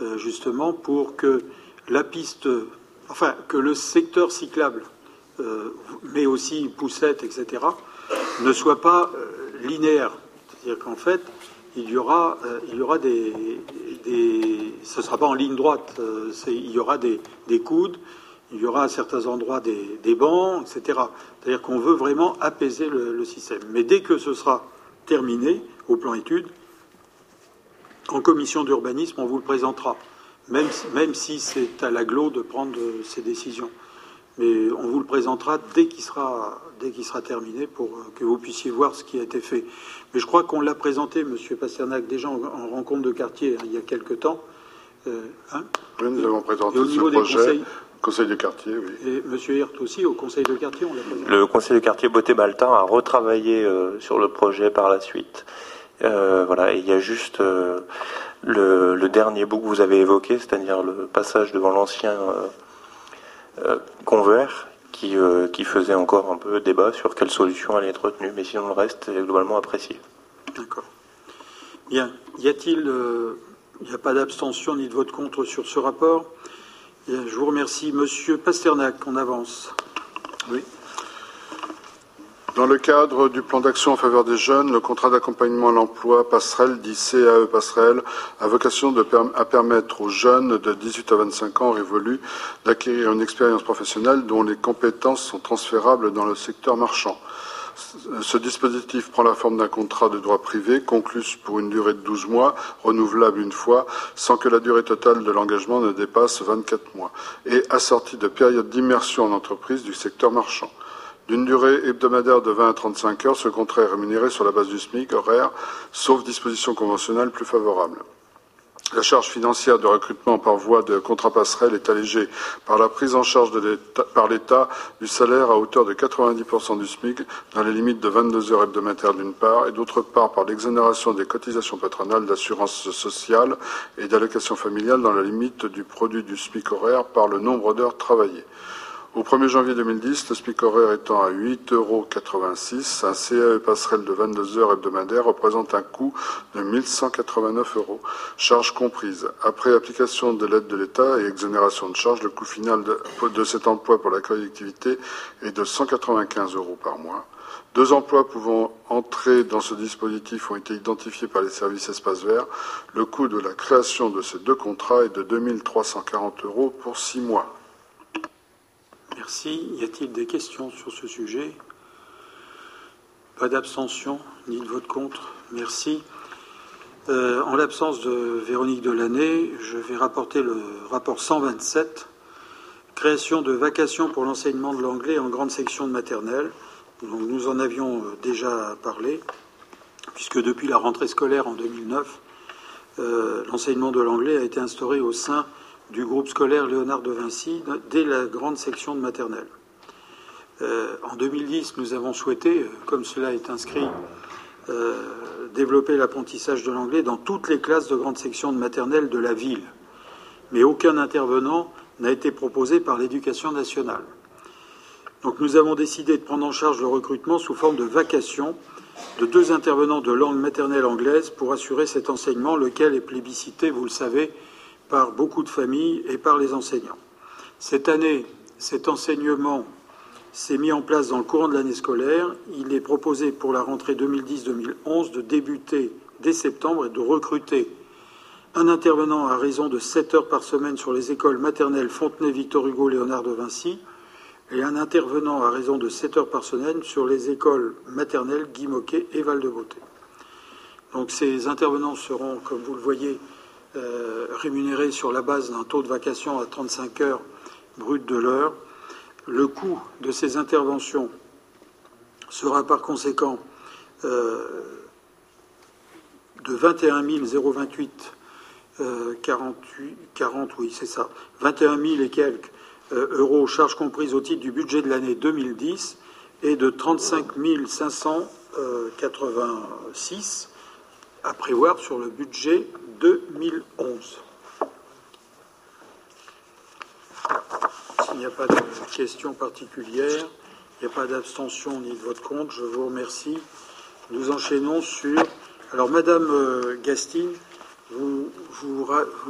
euh, justement pour que la piste, enfin que le secteur cyclable, euh, mais aussi poussette, etc., ne soit pas linéaire. C'est-à-dire qu'en fait, il y aura, aura des, ce ne sera pas en ligne droite. il y aura des coudes, il y aura à certains endroits des, bancs, etc. C'est-à-dire qu'on veut vraiment apaiser le, système. Mais dès que ce sera terminé au plan étude, en commission d'urbanisme, on vous le présentera, même, même si c'est à l'aglo de prendre ces décisions. Mais on vous le présentera dès qu'il sera, dès qu'il sera terminé pour que vous puissiez voir ce qui a été fait. Mais je crois qu'on l'a présenté, Monsieur Pasternak, déjà en, rencontre de quartier hein, il y a quelque temps. Euh, hein oui, nous avons présenté ce projet. Conseil de quartier, oui. Et M. Hirt aussi, au conseil de quartier, on l'a Le conseil de quartier Beauté-Maltin a retravaillé euh, sur le projet par la suite. Euh, voilà, et il y a juste euh, le, dernier bout que vous avez évoqué, c'est-à-dire le passage devant l'ancien convert, qui, qui faisait encore un peu débat sur quelle solution allait être retenue, mais sinon le reste est globalement apprécié. D'accord. Bien. Y a-t-il. il n'y a pas d'abstention ni de vote contre sur ce rapport? je vous remercie. Monsieur Pasternak, on avance. Oui. Dans le cadre du plan d'action en faveur des jeunes, le contrat d'accompagnement à l'emploi passerelle, dit CAE passerelle, a vocation à permettre aux jeunes de 18 à 25 ans révolus d'acquérir une expérience professionnelle dont les compétences sont transférables dans le secteur marchand. Ce dispositif prend la forme d'un contrat de droit privé conclu pour une durée de 12 mois, renouvelable une fois, sans que la durée totale de l'engagement ne dépasse 24 mois, et assorti de périodes d'immersion en entreprise du secteur marchand. D'une durée hebdomadaire de 20 à 35 heures, ce contrat est rémunéré sur la base du SMIC horaire, sauf disposition conventionnelle plus favorable. La charge financière de recrutement par voie de contrat passerelle est allégée par la prise en charge par l'État du salaire à hauteur de 90% du SMIC dans les limites de 22 heures hebdomadaires d'une part et d'autre part par l'exonération des cotisations patronales d'assurance sociale et d'allocation familiale dans la limite du produit du SMIC horaire par le nombre d'heures travaillées. Au 1er janvier 2010, le SMIC horaire étant à 8,86 euros, un CAE passerelle de 22 heures hebdomadaires représente un coût de 1189 euros, charges comprises. Après application de l'aide de l'État et exonération de charges, le coût final de, cet emploi pour la collectivité est de 195 euros par mois. Deux emplois pouvant entrer dans ce dispositif ont été identifiés par les services espaces verts. Le coût de la création de ces deux contrats est de 2340 euros pour six mois. Merci. Y a-t-il des questions sur ce sujet? Pas d'abstention ni de vote contre. Merci. Euh, en l'absence de Véronique Delaney, je vais rapporter le rapport 127, création de vacations pour l'enseignement de l'anglais en grande section de maternelle. nous en avions euh, déjà parlé, puisque depuis la rentrée scolaire en 2009, euh, l'enseignement de l'anglais a été instauré au sein du groupe scolaire Léonard de Vinci dès la grande section de maternelle. Euh, en 2010, nous avons souhaité, comme cela est inscrit, euh, développer l'apprentissage de l'anglais dans toutes les classes de grande section de maternelle de la ville. Mais aucun intervenant n'a été proposé par l'éducation nationale. Donc nous avons décidé de prendre en charge le recrutement sous forme de vacation de deux intervenants de langue maternelle anglaise pour assurer cet enseignement, lequel est plébiscité, vous le savez, par beaucoup de familles et par les enseignants. Cette année, cet enseignement s'est mis en place dans le courant de l'année scolaire. Il est proposé pour la rentrée 2010-2011 de débuter dès septembre et de recruter un intervenant à raison de 7 heures par semaine sur les écoles maternelles Fontenay, Victor Hugo, Léonard de Vinci et un intervenant à raison de 7 heures par semaine sur les écoles maternelles Guy Moquet et Val-de-Beauté. Donc ces intervenants seront, comme vous le voyez, euh, rémunérés sur la base d'un taux de vacation à 35 heures brutes de l'heure. Le coût de ces interventions sera par conséquent euh, de 21 028 48, 40, oui, c'est ça, 21 000 et quelques euh, euros, charges comprises au titre du budget de l'année 2010, et de 35 586 à prévoir sur le budget 2011. S'il n'y a pas de questions particulières, il n'y a pas d'abstention ni de vote contre, je vous remercie. Nous enchaînons sur. Alors, Madame euh, Gastine, vous, vous, rapportez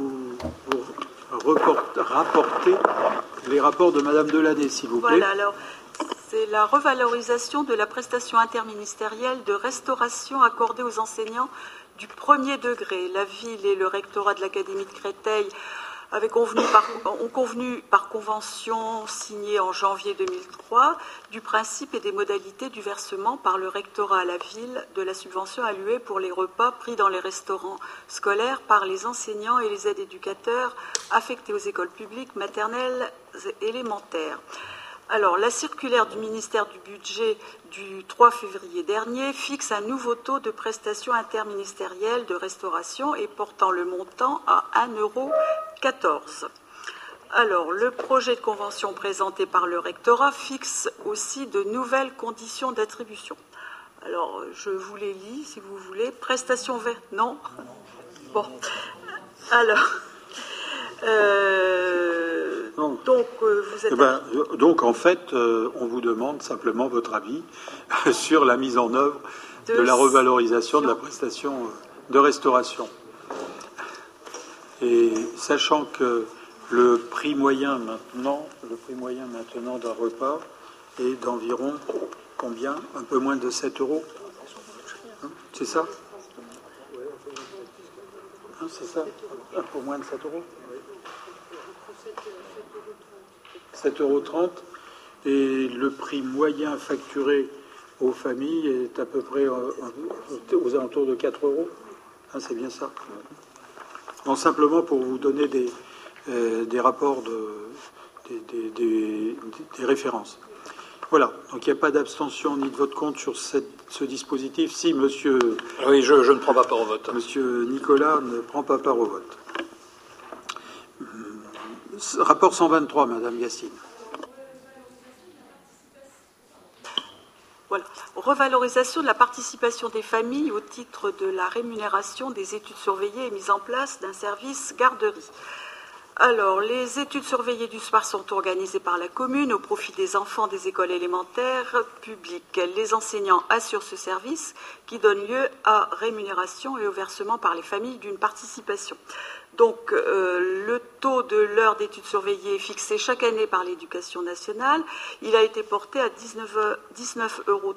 les rapports de Madame Delaney, s'il vous plaît. Voilà, alors, c'est la revalorisation de la prestation interministérielle de restauration accordée aux enseignants du premier degré. La ville et le rectorat de l'Académie de Créteil ont convenu par convention signée en janvier 2003 du principe et des modalités du versement par le rectorat à la ville de la subvention allouée pour les repas pris dans les restaurants scolaires par les enseignants et les aides éducateurs affectés aux écoles publiques maternelles et élémentaires. Alors, la circulaire du ministère du Budget du 3 février dernier fixe un nouveau taux de prestation interministérielle de restauration et portant le montant à 1,14 euro. Alors, le projet de convention présenté par le rectorat fixe aussi de nouvelles conditions d'attribution. Alors, je vous les lis si vous voulez. Prestation verte. Non? Bon. Alors. Euh, donc, euh, vous êtes. Eh ben, donc, en fait, euh, on vous demande simplement votre avis *laughs* sur la mise en œuvre de, la revalorisation de la prestation de restauration. Et sachant que le prix moyen maintenant, le prix moyen maintenant d'un repas est d'environ combien? Un peu moins de 7 euros. Hein, c'est ça? Hein, C'est ça? Un peu moins de 7 euros 7,30 euros. Et le prix moyen facturé aux familles est à peu près euh, aux alentours de 4 euros. Hein, c'est bien ça. Non, simplement pour vous donner des, euh, des rapports, de, des, références. Voilà, donc il n'y a pas d'abstention ni de vote contre sur ce dispositif. Si monsieur. Oui, je, je, ne prends pas part au vote. Monsieur Nicolas ne prend pas part au vote. Rapport 123, madame Yassine. Voilà. Revalorisation de la participation des familles au titre de la rémunération des études surveillées et mise en place d'un service garderie. Alors, les études surveillées du soir sont organisées par la commune au profit des enfants des écoles élémentaires publiques. Les enseignants assurent ce service qui donne lieu à rémunération et au versement par les familles d'une participation. Donc, euh, le taux de l'heure d'études surveillées fixé chaque année par l'éducation nationale, il a été porté à 19,35 euros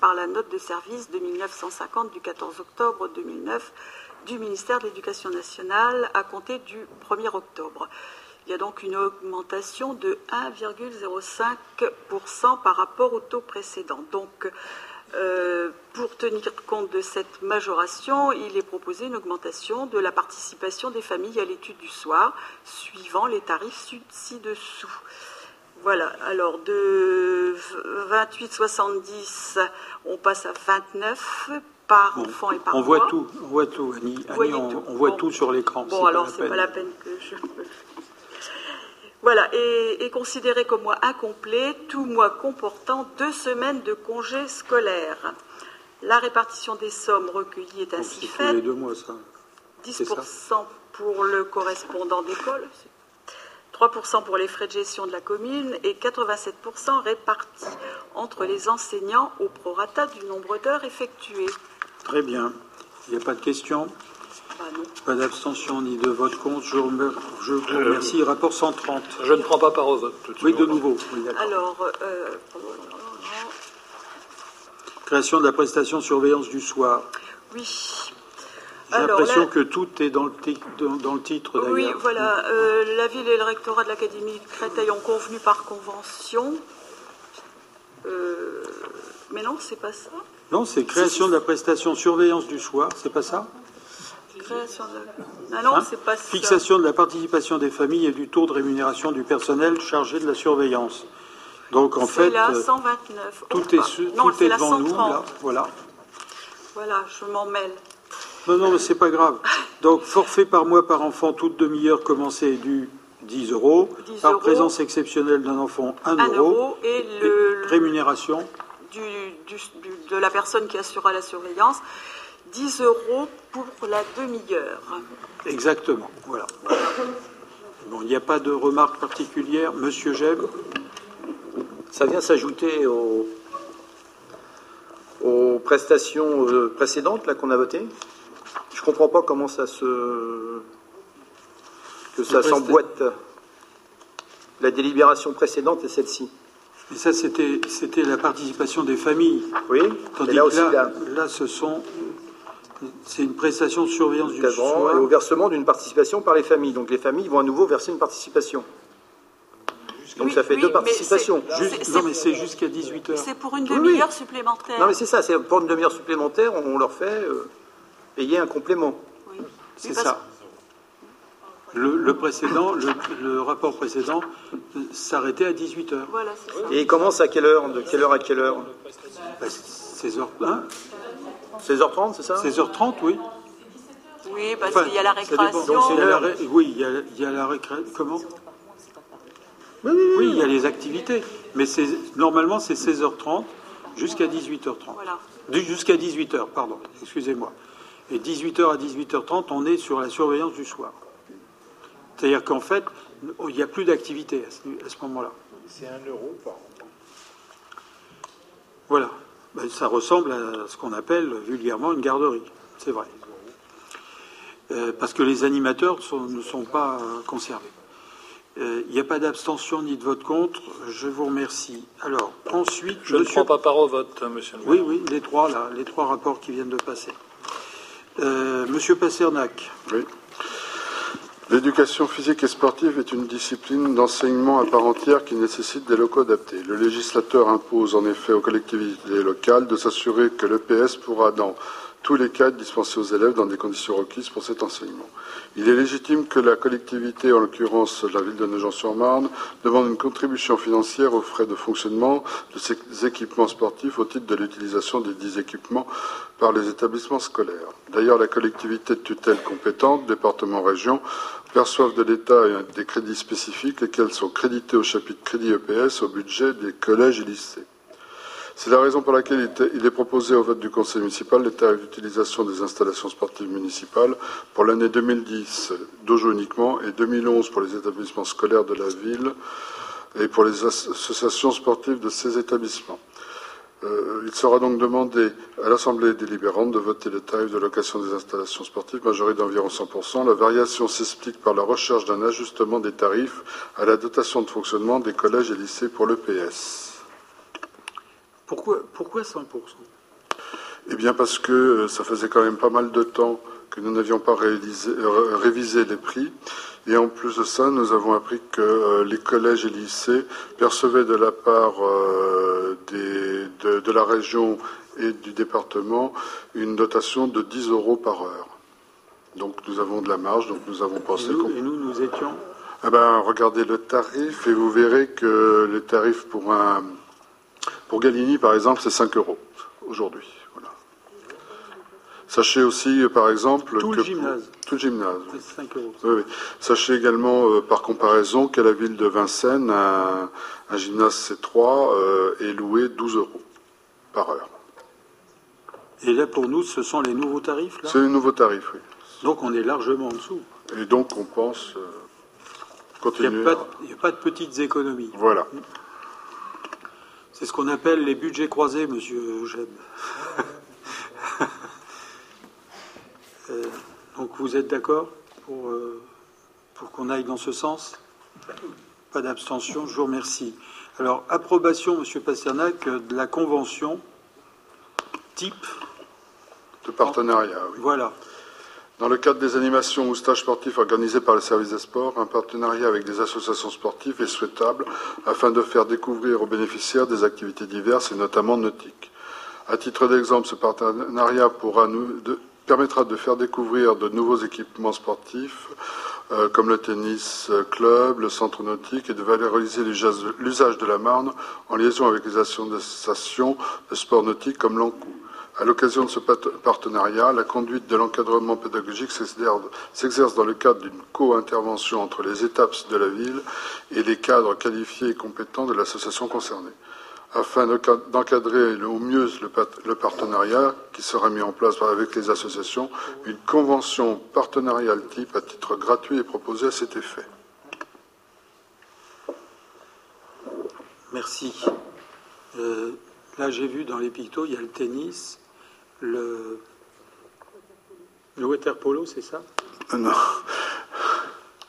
par la note de service de 1950 du 14 octobre 2009 du ministère de l'Éducation nationale à compter du 1er octobre. Il y a donc une augmentation de 1,05% par rapport au taux précédent. Donc, euh, pour tenir compte de cette majoration, il est proposé une augmentation de la participation des familles à l'étude du soir, suivant les tarifs ci-dessous. Voilà, alors de 28,70, on passe à 29 par enfant et par on Voit tout, on voit tout, Annie. on, voit tout sur l'écran. Bon, alors c'est pas la peine que je. Voilà, et, considéré comme mois incomplet tout mois comportant deux semaines de congés scolaires. La répartition des sommes recueillies est ainsi faite. les deux mois, ça. 10% pour le correspondant d'école, 3% pour les frais de gestion de la commune et 87% répartis entre les enseignants au prorata du nombre d'heures effectuées. Très bien. Il n'y a pas de questions? Pas d'abstention ni de vote contre. Je, vous remercie. Rapport 130. Je ne prends pas part au vote. oui, de nouveau. Alors. Euh, Création de la prestation surveillance du soir. Oui. J'ai l'impression que tout est dans le, dans, le titre d'ailleurs. Oui, voilà. Euh, la ville et le rectorat de l'Académie de Créteil ont convenu par convention. Euh, mais non, c'est pas ça. Non, c'est création de la prestation surveillance du soir, c'est pas ça? Création de... Ah non, hein c'est pas ça. Fixation de la participation des familles et du taux de rémunération du personnel chargé de la surveillance. Donc en fait, la 129. tout est, tout est, devant nous, là, voilà. Voilà, je m'en mêle. Non, non, mais c'est pas grave. *laughs* Donc forfait par mois par enfant, toute demi-heure commencée du 10 euros. par présence exceptionnelle d'un enfant, 1, euro. Et, le, rémunération de la personne qui assurera la surveillance, 10 euros pour la demi-heure. Exactement, voilà. Bon, il n'y a pas de remarque particulière. Monsieur Jeb Ça vient s'ajouter aux, aux prestations euh, précédentes là qu'on a votées? Je ne comprends pas comment ça se que ça s'emboîte. La délibération précédente et celle-ci. Et ça, c'était, c'était la participation des familles. Oui. Tandis là, que là, là, ce sont, c'est une prestation de surveillance du soir. Et au versement d'une participation par les familles. Donc les familles vont à nouveau verser une participation. Donc ça fait deux participations. non, mais c'est jusqu'à 18 heures. C'est pour une demi-heure supplémentaire. Non, mais c'est ça. C'est pour une demi-heure supplémentaire, on leur fait euh, payer un complément. Oui. C'est ça. Le, précédent, le, rapport précédent s'arrêtait à 18h. Voilà, Et il commence à quelle heure De quelle heure à quelle heure? 16h, 16h30, c'est ça 16h30, oui. Oui, parce qu'il y a la récréation. oui, il y, a, il y a la récréation. Comment oui, oui, il y a les activités. Mais normalement, c'est 16h30 jusqu'à 18h30. Voilà. Jusqu'à 18h, pardon, excusez-moi. Et 18h à 18h30, on est sur la surveillance du soir. C'est-à-dire qu'en fait, il n'y a plus d'activité à ce, moment-là. C'est un euro par an. Voilà. Ben, ça ressemble à ce qu'on appelle vulgairement une garderie. C'est vrai. parce que les animateurs ne sont pas conservés. Il n'y a pas d'abstention ni de vote contre. Je vous remercie. Alors, ensuite. Je ne prends pas part au vote, monsieur le maire. Oui, oui, les trois, là, les trois rapports qui viennent de passer. monsieur Passernac. Oui. L'éducation physique et sportive est une discipline d'enseignement à part entière qui nécessite des locaux adaptés. Le législateur impose en effet aux collectivités locales de s'assurer que l'EPS pourra, dans tous les cas, être dispensé aux élèves dans des conditions requises pour cet enseignement. Il est légitime que la collectivité, en l'occurrence la ville de Nogent-sur-Marne, demande une contribution financière aux frais de fonctionnement de ces équipements sportifs au titre de l'utilisation des dix équipements par les établissements scolaires. D'ailleurs, la collectivité de tutelle compétente, département, région, perçoivent de l'État des crédits spécifiques, lesquels sont crédités au chapitre crédit EPS au budget des collèges et lycées. C'est la raison pour laquelle il est proposé au vote du Conseil municipal les tarifs d'utilisation des installations sportives municipales pour l'année 2010 d'Ojo uniquement et 2011 pour les établissements scolaires de la ville et pour les associations sportives de ces établissements. Euh, il sera donc demandé à l'Assemblée délibérante de voter les tarifs de location des installations sportives, majorité d'environ 100%. La variation s'explique par la recherche d'un ajustement des tarifs à la dotation de fonctionnement des collèges et lycées pour l'EPS. Pourquoi, pourquoi 100% Eh bien parce que euh, ça faisait quand même pas mal de temps que nous n'avions pas euh, révisé les prix. Et en plus de ça, nous avons appris que les collèges et lycées percevaient de la part de, la région et du département une dotation de 10 euros par heure. Donc nous avons de la marge, donc nous avons pensé... Et nous, nous, étions eh ben, regardez le tarif et vous verrez que le tarif pour un pour Galini, par exemple, c'est 5 euros aujourd'hui. Sachez aussi, par exemple, tout que le gymnase. tout le gymnase. 5 euros. Oui, Sachez également, euh, par comparaison, qu'à la ville de Vincennes, un, gymnase C3 euh, est loué 12 euros par heure. Et là, pour nous, ce sont les nouveaux tarifs C'est les nouveaux tarifs, oui. Donc on est largement en dessous. Et donc on pense euh, continuer. Il n'y a, pas de petites économies. Voilà. C'est ce qu'on appelle les budgets croisés, monsieur Jeb. *laughs* Euh, donc vous êtes d'accord pour, euh, pour qu'on aille dans ce sens? Pas d'abstention, je vous remercie. Alors, approbation, Monsieur Pasternak, de la convention type de partenariat. Oui. Voilà. Dans le cadre des animations ou stages sportifs organisés par le service des sports, un partenariat avec des associations sportives est souhaitable afin de faire découvrir aux bénéficiaires des activités diverses et notamment nautiques. À titre d'exemple, ce partenariat pourra nous, de, permettra de faire découvrir de nouveaux équipements sportifs euh, comme le tennis euh, club, le centre nautique et de valoriser l'usage de la Marne en liaison avec les associations de sport nautique comme l'ANCOU. À l'occasion de ce partenariat, la conduite de l'encadrement pédagogique s'exerce dans le cadre d'une co-intervention entre les étapes de la ville et les cadres qualifiés et compétents de l'association concernée afin d'encadrer au mieux le partenariat qui sera mis en place avec les associations, une convention partenariale type à titre gratuit est proposée à cet effet. Merci. Euh, là, j'ai vu dans les pictos, il y a le tennis, le, le water polo, c'est ça? Non.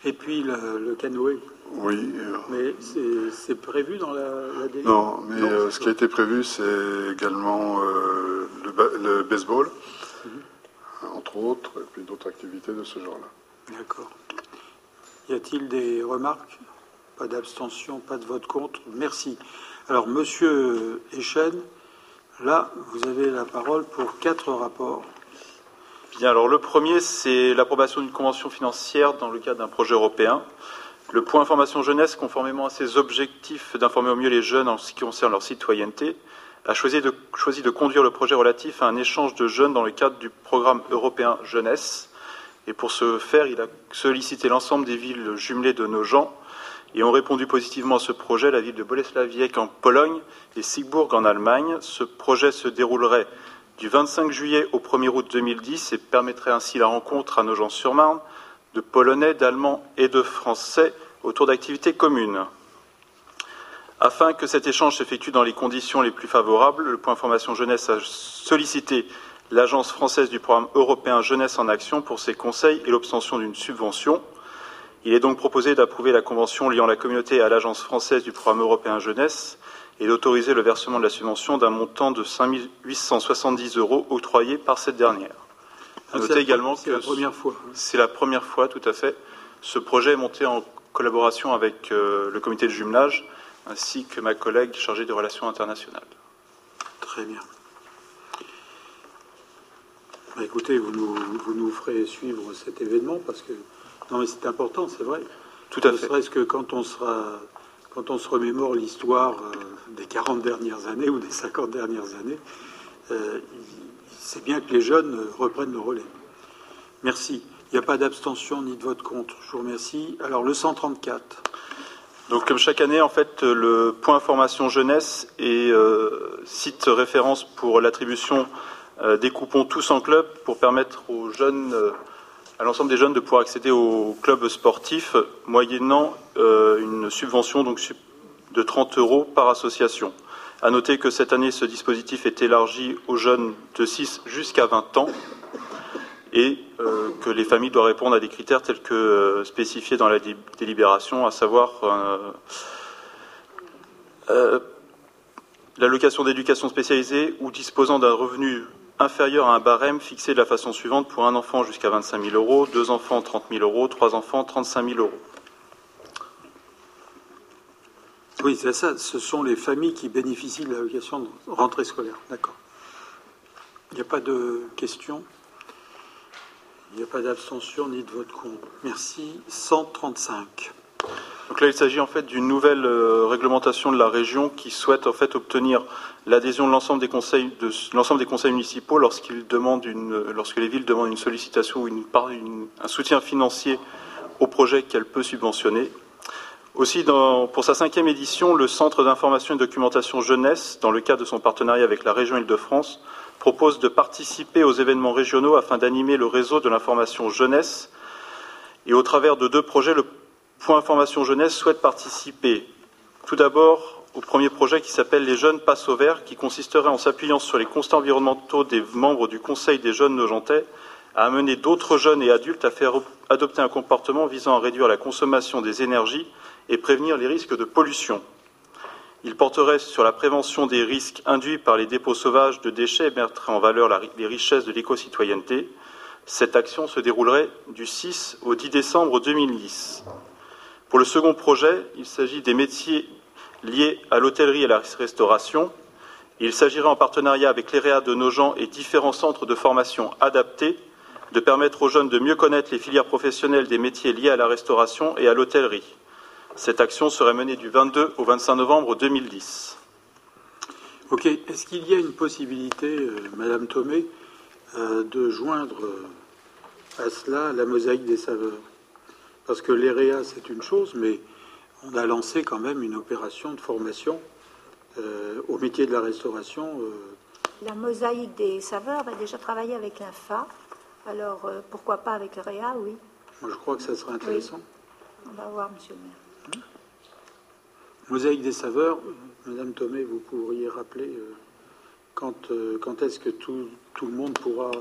Et puis le canoë. Oui. Mais c'est prévu dans la, la Non, mais euh, ce qui a été prévu, c'est également euh, le, baseball, mhm. entre autres, et puis d'autres activités de ce genre-là. D'accord. Y a-t-il des remarques? Pas d'abstention, pas de vote contre Merci. Alors, Monsieur Echen, là, vous avez la parole pour quatre rapports. Bien, alors le premier, c'est l'approbation d'une convention financière dans le cadre d'un projet européen. Le point information jeunesse, conformément à ses objectifs d'informer au mieux les jeunes en ce qui concerne leur citoyenneté, a choisi de, conduire le projet relatif à un échange de jeunes dans le cadre du programme européen jeunesse. Et pour ce faire, il a sollicité l'ensemble des villes jumelées de nos gens et ont répondu positivement à ce projet la ville de Boleslawiec en Pologne et Siegburg en Allemagne. Ce projet se déroulerait du 25 juillet au 1er août 2010 et permettrait ainsi la rencontre à Nogent-sur-Marne de Polonais, d'Allemands et de Français autour d'activités communes. Afin que cet échange s'effectue dans les conditions les plus favorables, le point formation jeunesse a sollicité l'Agence française du programme européen Jeunesse en Action pour ses conseils et l'obtention d'une subvention. Il est donc proposé d'approuver la convention liant la communauté à l'Agence française du programme européen Jeunesse et d'autoriser le versement de la subvention d'un montant de 5 870 euros octroyé par cette dernière. Notez également que c'est la première fois. C'est la première fois, tout à fait. Ce projet est monté en collaboration avec euh, le comité de jumelage ainsi que ma collègue chargée des relations internationales. Très bien. Bah, écoutez, vous nous, vous nous, ferez suivre cet événement parce que non mais c'est important, c'est vrai. Tout à fait. Serait-ce que quand on sera quand on se remémore l'histoire euh, des 40 dernières années ou des 50 dernières années, euh, c'est bien que les jeunes reprennent le relais. Merci. Il n'y a pas d'abstention ni de vote contre. Je vous remercie. Alors le 134. Donc comme chaque année, en fait, le point information jeunesse et euh, site référence pour l'attribution des coupons tous en club pour permettre aux jeunes à l'ensemble des jeunes de pouvoir accéder aux clubs sportifs moyennant euh, une subvention de 30 euros par association. À noter que cette année, ce dispositif est élargi aux jeunes de 6 jusqu'à 20 ans et euh, que les familles doivent répondre à des critères tels que euh, spécifiés dans la délibération, à savoir l'allocation d'éducation spécialisée ou disposant d'un revenu inférieur à un barème fixé de la façon suivante pour un enfant jusqu'à 25 000 euros, deux enfants 30 000 euros, trois enfants 35 000 euros. Oui, c'est ça. Ce sont les familles qui bénéficient de l'allocation de rentrée scolaire. D'accord. Il n'y a pas de questions? Il n'y a pas d'abstention ni de vote contre. Merci. 135. Donc là, il s'agit en fait d'une nouvelle euh, réglementation de la région qui souhaite en fait obtenir l'adhésion de l'ensemble des conseils municipaux lorsqu'ils demandent une, lorsque les villes demandent une sollicitation ou un soutien financier au projet qu'elle peut subventionner. Aussi, pour sa cinquième édition, le Centre d'information et documentation jeunesse, dans le cadre de son partenariat avec la région Île-de-France, propose de participer aux événements régionaux afin d'animer le réseau de l'information jeunesse. Et au travers de deux projets, le Point Information Jeunesse souhaite participer tout d'abord au premier projet qui s'appelle Les Jeunes Passent au Vert, qui consisterait en s'appuyant sur les constats environnementaux des membres du Conseil des jeunes nojentais à amener d'autres jeunes et adultes à faire adopter un comportement visant à réduire la consommation des énergies et prévenir les risques de pollution. Il porterait sur la prévention des risques induits par les dépôts sauvages de déchets et mettrait en valeur les richesses de l'éco-citoyenneté. Cette action se déroulerait du 6 au 10 décembre 2010. Pour le second projet, il s'agit des métiers liés à l'hôtellerie et à la restauration. Il s'agirait en partenariat avec l'EREA de Nogent et différents centres de formation adaptés de permettre aux jeunes de mieux connaître les filières professionnelles des métiers liés à la restauration et à l'hôtellerie. Cette action serait menée du 22 au 25 novembre 2010. Ok. Est-ce qu'il y a une possibilité, euh, Madame Thomé, euh, de joindre euh, à cela la mosaïque des saveurs? Parce que l'EREA, c'est une chose, mais on a lancé quand même une opération de formation euh, au métier de la restauration. Euh. La mosaïque des saveurs va déjà travailler avec l'INFA. Alors, euh, pourquoi pas avec l'EREA, oui. Moi, je crois que ça serait intéressant. On va voir, monsieur le maire. Mosaïque des saveurs, Madame Thomé, vous pourriez rappeler quand, quand est-ce que tout, le monde pourra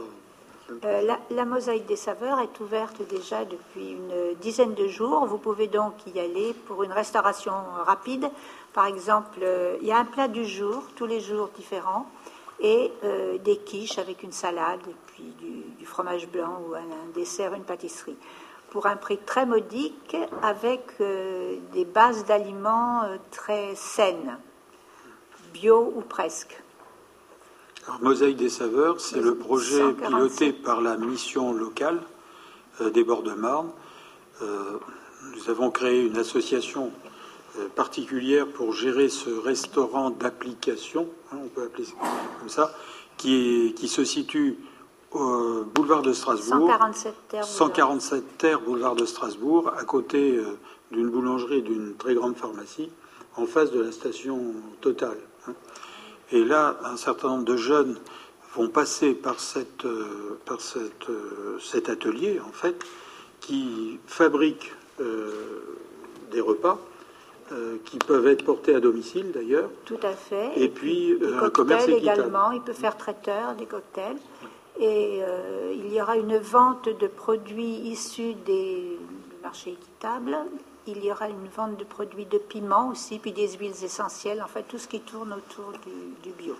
euh, la, mosaïque des saveurs est ouverte déjà depuis une dizaine de jours. Vous pouvez donc y aller pour une restauration rapide. Par exemple, euh, il y a un plat du jour, tous les jours différents, et euh, des quiches avec une salade, et puis du, fromage blanc ou un, dessert, une pâtisserie, pour un prix très modique, avec des bases d'aliments très saines, bio ou presque. Mosaïque des saveurs, c'est le projet piloté par la mission locale euh, des bords de Marne. Euh, nous avons créé une association euh, particulière pour gérer ce restaurant d'application, hein, on peut appeler ça comme ça, qui, qui se situe au boulevard de Strasbourg, 147 terre, 147 terre boulevard de Strasbourg, à côté d'une boulangerie et d'une très grande pharmacie, en face de la station Total. Hein. Et là, un certain nombre de jeunes vont passer par, cette, euh, par cette, euh, cet atelier, en fait, qui fabrique euh, des repas qui peuvent être portés à domicile d'ailleurs. Tout à fait. Et, puis, des cocktails également. Il peut faire traiteur des cocktails. Et il y aura une vente de produits issus des marchés équitables. Il y aura une vente de produits de piment aussi, puis des huiles essentielles, en fait tout ce qui tourne autour du bio.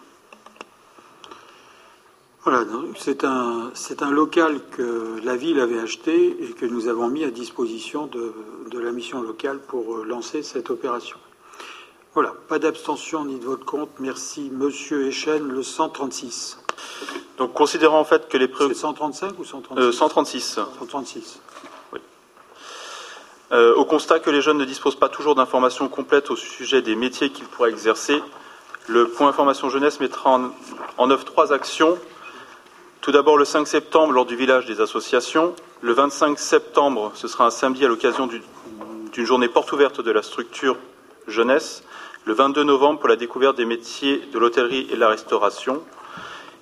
Voilà, c'est un, un local que la ville avait acheté et que nous avons mis à disposition de, la mission locale pour euh, lancer cette opération. Voilà, pas d'abstention ni de vote contre. Merci, Monsieur Echen, le 136. Donc, considérant en fait que les C'est 135 ou 136 136. 136. Oui. Euh, au constat que les jeunes ne disposent pas toujours d'informations complètes au sujet des métiers qu'ils pourraient exercer, le point information jeunesse mettra en, en œuvre trois actions tout d'abord le 5 septembre lors du village des associations. Le 25 septembre, ce sera un samedi à l'occasion d'une journée porte ouverte de la structure jeunesse. Le 22 novembre pour la découverte des métiers de l'hôtellerie et de la restauration.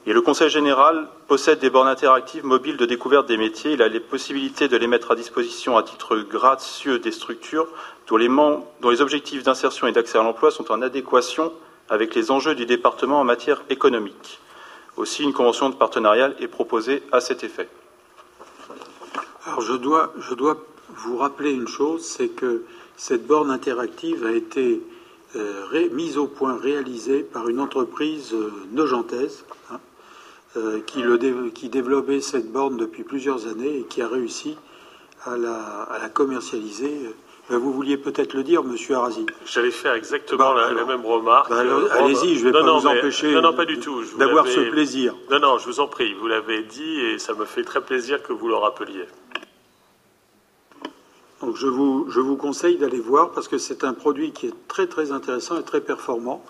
Et le Conseil général possède des bornes interactives mobiles de découverte des métiers. Il a les possibilités de les mettre à disposition à titre gracieux des structures dont les, objectifs d'insertion et d'accès à l'emploi sont en adéquation avec les enjeux du département en matière économique. Aussi, une convention de partenariat est proposée à cet effet. Alors, je dois, je dois vous rappeler une chose, c'est que cette borne interactive a été euh, mise au point, réalisée par une entreprise euh, nogentaise hein, euh, qui, qui, développait cette borne depuis plusieurs années et qui a réussi à la, à la commercialiser euh, vous vouliez peut-être le dire, Monsieur Arasi. J'allais faire exactement la, même remarque. Bah, allez-y, je ne vais pas vous empêcher non, non, pas du tout. d'avoir ce plaisir. Non, non, je vous en prie. Vous l'avez dit et ça me fait très plaisir que vous le rappeliez. Donc je vous, je vous conseille d'aller voir parce que c'est un produit qui est très très intéressant et très performant.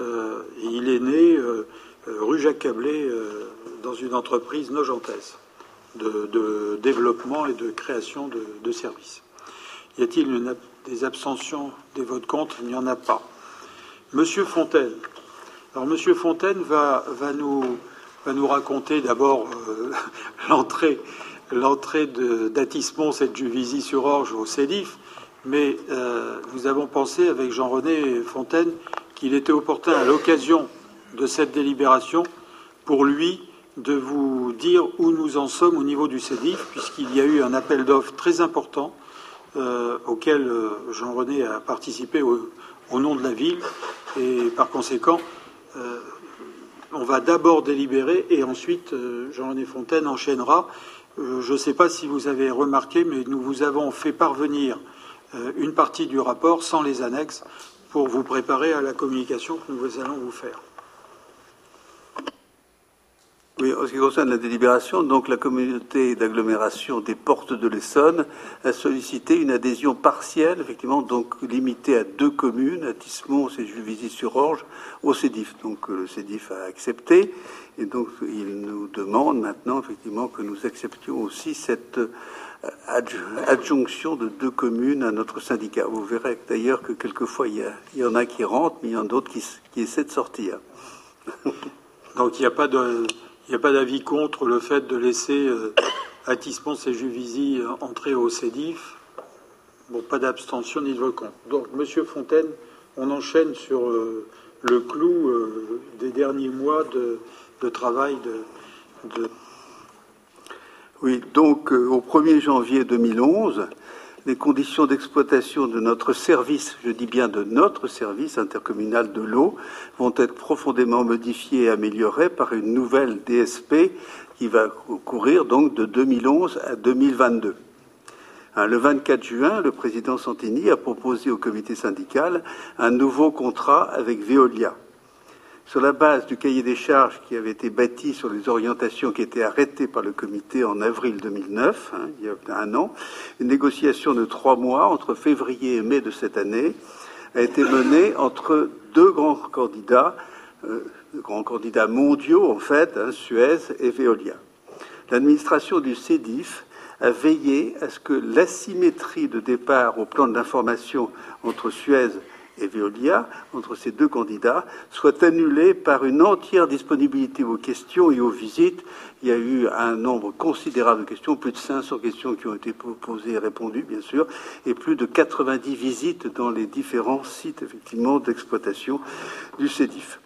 Euh, il est né euh, rue Jacques Cablé dans une entreprise nogentaise de, développement et de création de, services. Y a-t-il des abstentions, des votes contre? Il n'y en a pas. Monsieur Fontaine. Alors, Monsieur Fontaine va, nous, raconter d'abord euh, *laughs* l'entrée d'Atismon, cette Juvisy-sur-Orge au CEDIF, mais euh, nous avons pensé avec Jean-René Fontaine qu'il était opportun à l'occasion de cette délibération pour lui de vous dire où nous en sommes au niveau du CEDIF, puisqu'il y a eu un appel d'offres très important euh, auquel euh, Jean-René a participé au, nom de la ville. Et par conséquent, euh, on va d'abord délibérer et ensuite Jean-René Fontaine enchaînera. je ne sais pas si vous avez remarqué, mais nous vous avons fait parvenir une partie du rapport sans les annexes pour vous préparer à la communication que nous allons vous faire. Oui, en ce qui concerne la délibération, donc la communauté d'agglomération des Portes de l'Essonne a sollicité une adhésion partielle, effectivement, donc limitée à deux communes, à Tismons et Juvisy-sur-Orge, au CEDIF. Donc le CEDIF a accepté, et donc il nous demande maintenant, effectivement, que nous acceptions aussi cette euh, adjonction de deux communes à notre syndicat. Vous verrez d'ailleurs que quelquefois il y, en a qui rentrent, mais il y en a d'autres qui, qui essaient de sortir. Donc il n'y a pas de il n'y a pas d'avis contre le fait de laisser euh, Atis et Juvisy euh, entrer au CEDIF. Bon, pas d'abstention ni de vote contre. Donc, Monsieur Fontaine, on enchaîne sur euh, le clou euh, des derniers mois de, travail de, Oui, donc au 1er janvier 2011, les conditions d'exploitation de notre service, je dis bien de notre service intercommunal de l'eau, vont être profondément modifiées et améliorées par une nouvelle DSP qui va courir donc de 2011 à 2022. Hein, le 24 juin, le président Santini a proposé au comité syndical un nouveau contrat avec Veolia sur la base du cahier des charges qui avait été bâti sur les orientations qui étaient arrêtées par le comité en avril 2009, hein, il y a un an, une négociation de trois mois entre février et mai de cette année a été menée entre deux grands candidats, euh, grands candidats mondiaux en fait, hein, Suez et Veolia. L'administration du CEDIF a veillé à ce que l'asymétrie de départ au plan d'information entre Suez et Veolia, entre ces deux candidats, soit annulée par une entière disponibilité aux questions et aux visites. Il y a eu un nombre considérable de questions, plus de 500 questions qui ont été posées et répondues, bien sûr, et plus de 90 visites dans les différents sites, effectivement, d'exploitation du CEDIF.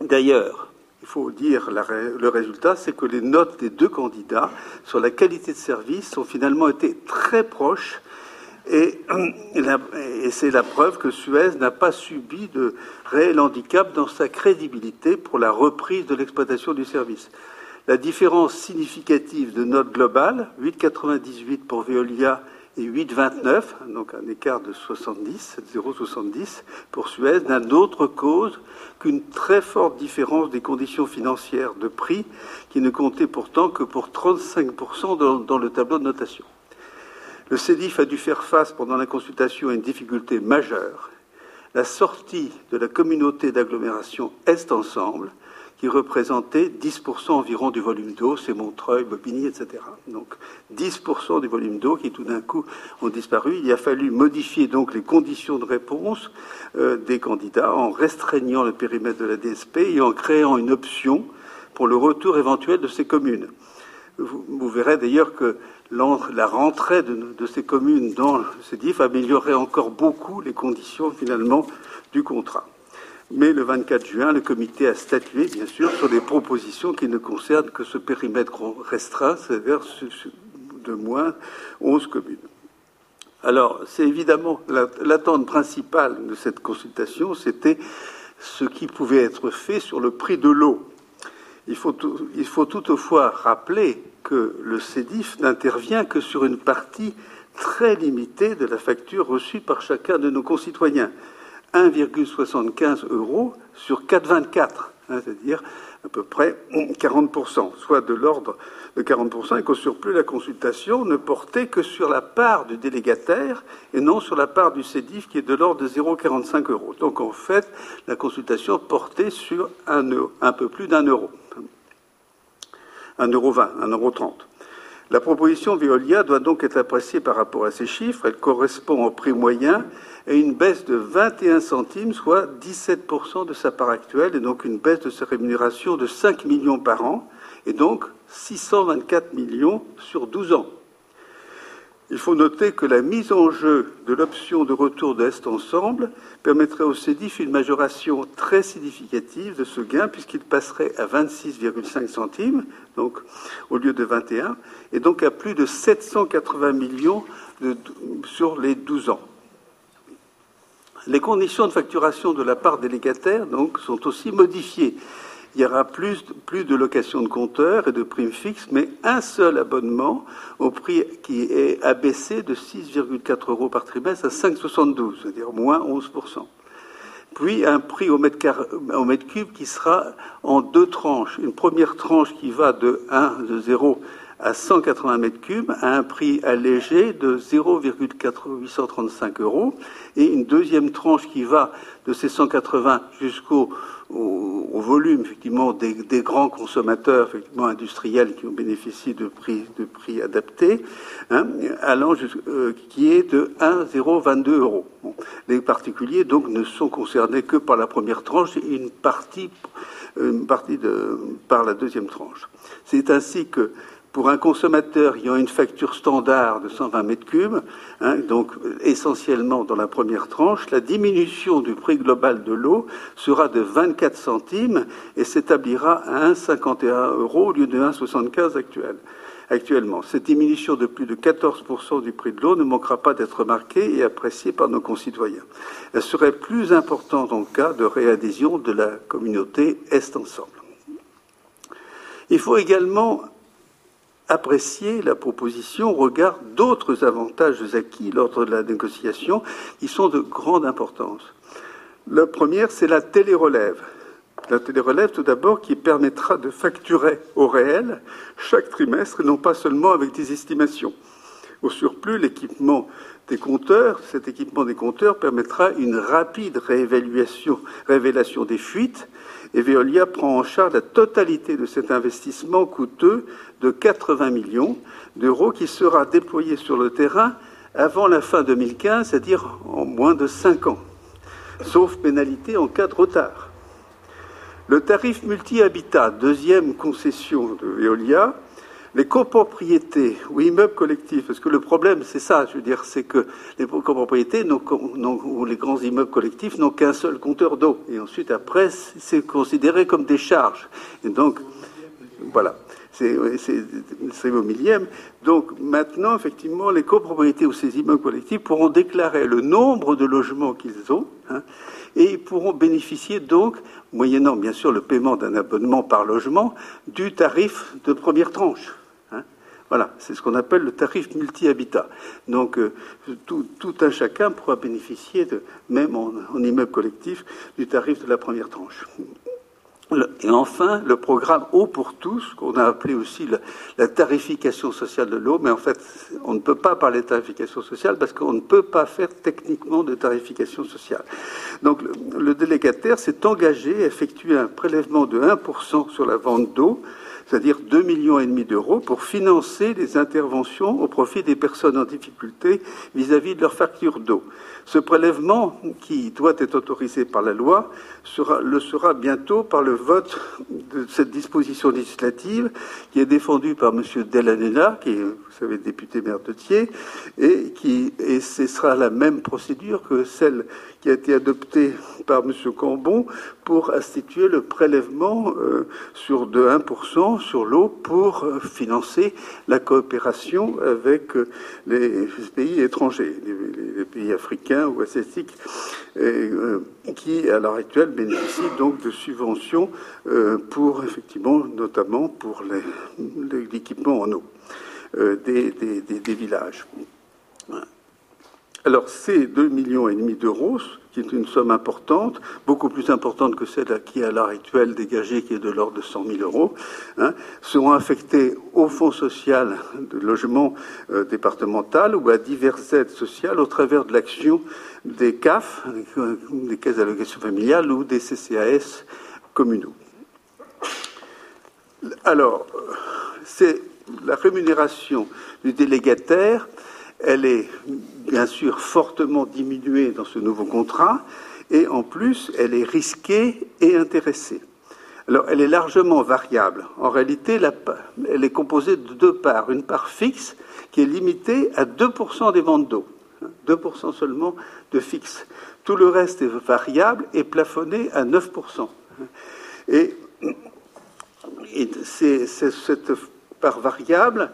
D'ailleurs, il faut dire le résultat, c'est que les notes des deux candidats sur la qualité de service ont finalement été très proches et, c'est la preuve que Suez n'a pas subi de réel handicap dans sa crédibilité pour la reprise de l'exploitation du service. La différence significative de notes globales, 8,98 pour Veolia et 8,29, donc un écart de 70, 0,70 pour Suez, n'a d'autre cause qu'une très forte différence des conditions financières de prix qui ne comptait pourtant que pour 35% dans le tableau de notation. Le CEDIF a dû faire face pendant la consultation à une difficulté majeure, la sortie de la communauté d'agglomération Est Ensemble, qui représentait 10% environ du volume d'eau, c'est Montreuil, Bobigny, etc. Donc 10% du volume d'eau qui tout d'un coup ont disparu. Il a fallu modifier donc les conditions de réponse euh, des candidats en restreignant le périmètre de la DSP et en créant une option pour le retour éventuel de ces communes. vous verrez d'ailleurs que la rentrée de, ces communes dans ce DIF améliorerait encore beaucoup les conditions finalement du contrat. Mais le 24 juin, le comité a statué, bien sûr, sur des propositions qui ne concernent que ce périmètre restreint, c'est-à-dire de moins 11 communes. Alors, c'est évidemment l'attente principale de cette consultation, c'était ce qui pouvait être fait sur le prix de l'eau. Il faut toutefois rappeler que le CEDIF n'intervient que sur une partie très limitée de la facture reçue par chacun de nos concitoyens. 1,75 euros sur 4,24, hein, c'est-à-dire à peu près 40%, soit de l'ordre de 40%, et qu'au surplus, la consultation ne portait que sur la part du délégataire et non sur la part du CEDIF qui est de l'ordre de 0,45 euros. Donc en fait, la consultation portait sur un, un peu plus d'un euro. 1,20 euro, 1,30 euro. La proposition Veolia doit donc être appréciée par rapport à ces chiffres. Elle correspond au prix moyen et une baisse de 21 centimes, soit 17% de sa part actuelle, et donc une baisse de sa rémunération de 5 millions par an, et donc 624 millions sur 12 ans. Il faut noter que la mise en jeu de l'option de retour d'Est Ensemble permettrait au CEDIF une majoration très significative de ce gain, puisqu'il passerait à 26,5 centimes, donc au lieu de 21, et donc à plus de 780 millions sur les 12 ans. Les conditions de facturation de la part délégataire donc, sont aussi modifiées il y aura plus, de location de compteurs et de primes fixes, mais un seul abonnement au prix qui est abaissé de 6,4 euros par trimestre à 5,72, c'est-à-dire moins 11%. Puis un prix au mètre, au mètre, cube qui sera en deux tranches. Une première tranche qui va de 1, de 0 à 180 mètres cubes à un prix allégé de 0,835 euros et une deuxième tranche qui va de ces 180 jusqu'au au, volume effectivement des, grands consommateurs effectivement industriels qui ont bénéficié de prix, de prix adaptés, hein, allant euh, qui est de 1,022 euros. Les particuliers donc ne sont concernés que par la première tranche et une partie, une partie de, par la deuxième tranche. C'est ainsi que pour un consommateur ayant une facture standard de 120 mètres cubes, hein, donc essentiellement dans la première tranche, la diminution du prix global de l'eau sera de 24 centimes et s'établira à 1,51 euros au lieu de 1,75 actuel. Actuellement, cette diminution de plus de 14% du prix de l'eau ne manquera pas d'être remarquée et appréciée par nos concitoyens. Elle serait plus importante en cas de réadhésion de la communauté Est ensemble. Il faut également apprécier la proposition au regard d'autres avantages acquis lors de la négociation qui sont de grande importance. La première, c'est la télérelève. La télérelève, tout d'abord, qui permettra de facturer au réel chaque trimestre et non pas seulement avec des estimations. Au surplus, l'équipement des compteurs, cet équipement des compteurs permettra une rapide réévaluation, révélation des fuites et Veolia prend en charge la totalité de cet investissement coûteux de 80 millions d'euros qui sera déployé sur le terrain avant la fin 2015, c'est-à-dire en moins de cinq ans, sauf pénalité en cas de retard. Le tarif multi-habitat, deuxième concession de Veolia, les copropriétés ou immeubles collectifs, parce que le problème, c'est ça, je veux dire, c'est que les copropriétés ou les grands immeubles collectifs n'ont qu'un seul compteur d'eau. Et ensuite, après, c'est considéré comme des charges. Et donc, voilà. C'est au millième. Donc maintenant, effectivement, les copropriétés ou ces immeubles collectifs pourront déclarer le nombre de logements qu'ils ont hein, et ils pourront bénéficier donc, moyennant bien sûr le paiement d'un abonnement par logement, du tarif de première tranche. Voilà, c'est ce qu'on appelle le tarif multi-habitat. Donc euh, tout, un chacun pourra bénéficier, même en, immeuble collectif, du tarif de la première tranche. Et enfin, le programme Eau pour tous, qu'on a appelé aussi la, tarification sociale de l'eau, mais en fait, on ne peut pas parler de tarification sociale parce qu'on ne peut pas faire techniquement de tarification sociale. Donc, le, le délégataire s'est engagé à effectuer un prélèvement de 1% sur la vente d'eau, c'est-à-dire 2,5 millions et demi d'euros pour financer les interventions au profit des personnes en difficulté vis-à-vis de leur facture d'eau. Ce prélèvement, qui doit être autorisé par la loi, le sera bientôt par le vote de cette disposition législative qui est défendue par M. Delanena, qui est, vous savez, député maire de Thiers, et, qui, et ce sera la même procédure que celle a été adoptée par M. Cambon pour instituer le prélèvement euh, sur de 1% sur l'eau pour euh, financer la coopération avec euh, les pays étrangers, les, pays africains ou asiatiques, qui à l'heure actuelle bénéficient donc de subventions pour effectivement, notamment pour l'équipement en eau des villages. Alors, ces 2,5 millions et demi d'euros, qui est une somme importante, beaucoup plus importante que celle qui est à l'heure actuelle dégagée, qui est de l'ordre de 100 000 euros, hein, seront affectés au Fonds social de logement euh, départemental ou à diverses aides sociales au travers de l'action des CAF, des caisses d'allocation familiale, ou des CCAS communaux. Alors, c'est la rémunération du délégataire elle est bien sûr fortement diminuée dans ce nouveau contrat et en plus elle est risquée et intéressée. Alors elle est largement variable. En réalité, elle est composée de deux parts. Une part fixe qui est limitée à 2% des ventes d'eau. 2% seulement de fixe. Tout le reste est variable et plafonné à 9%. Et, et cette part variable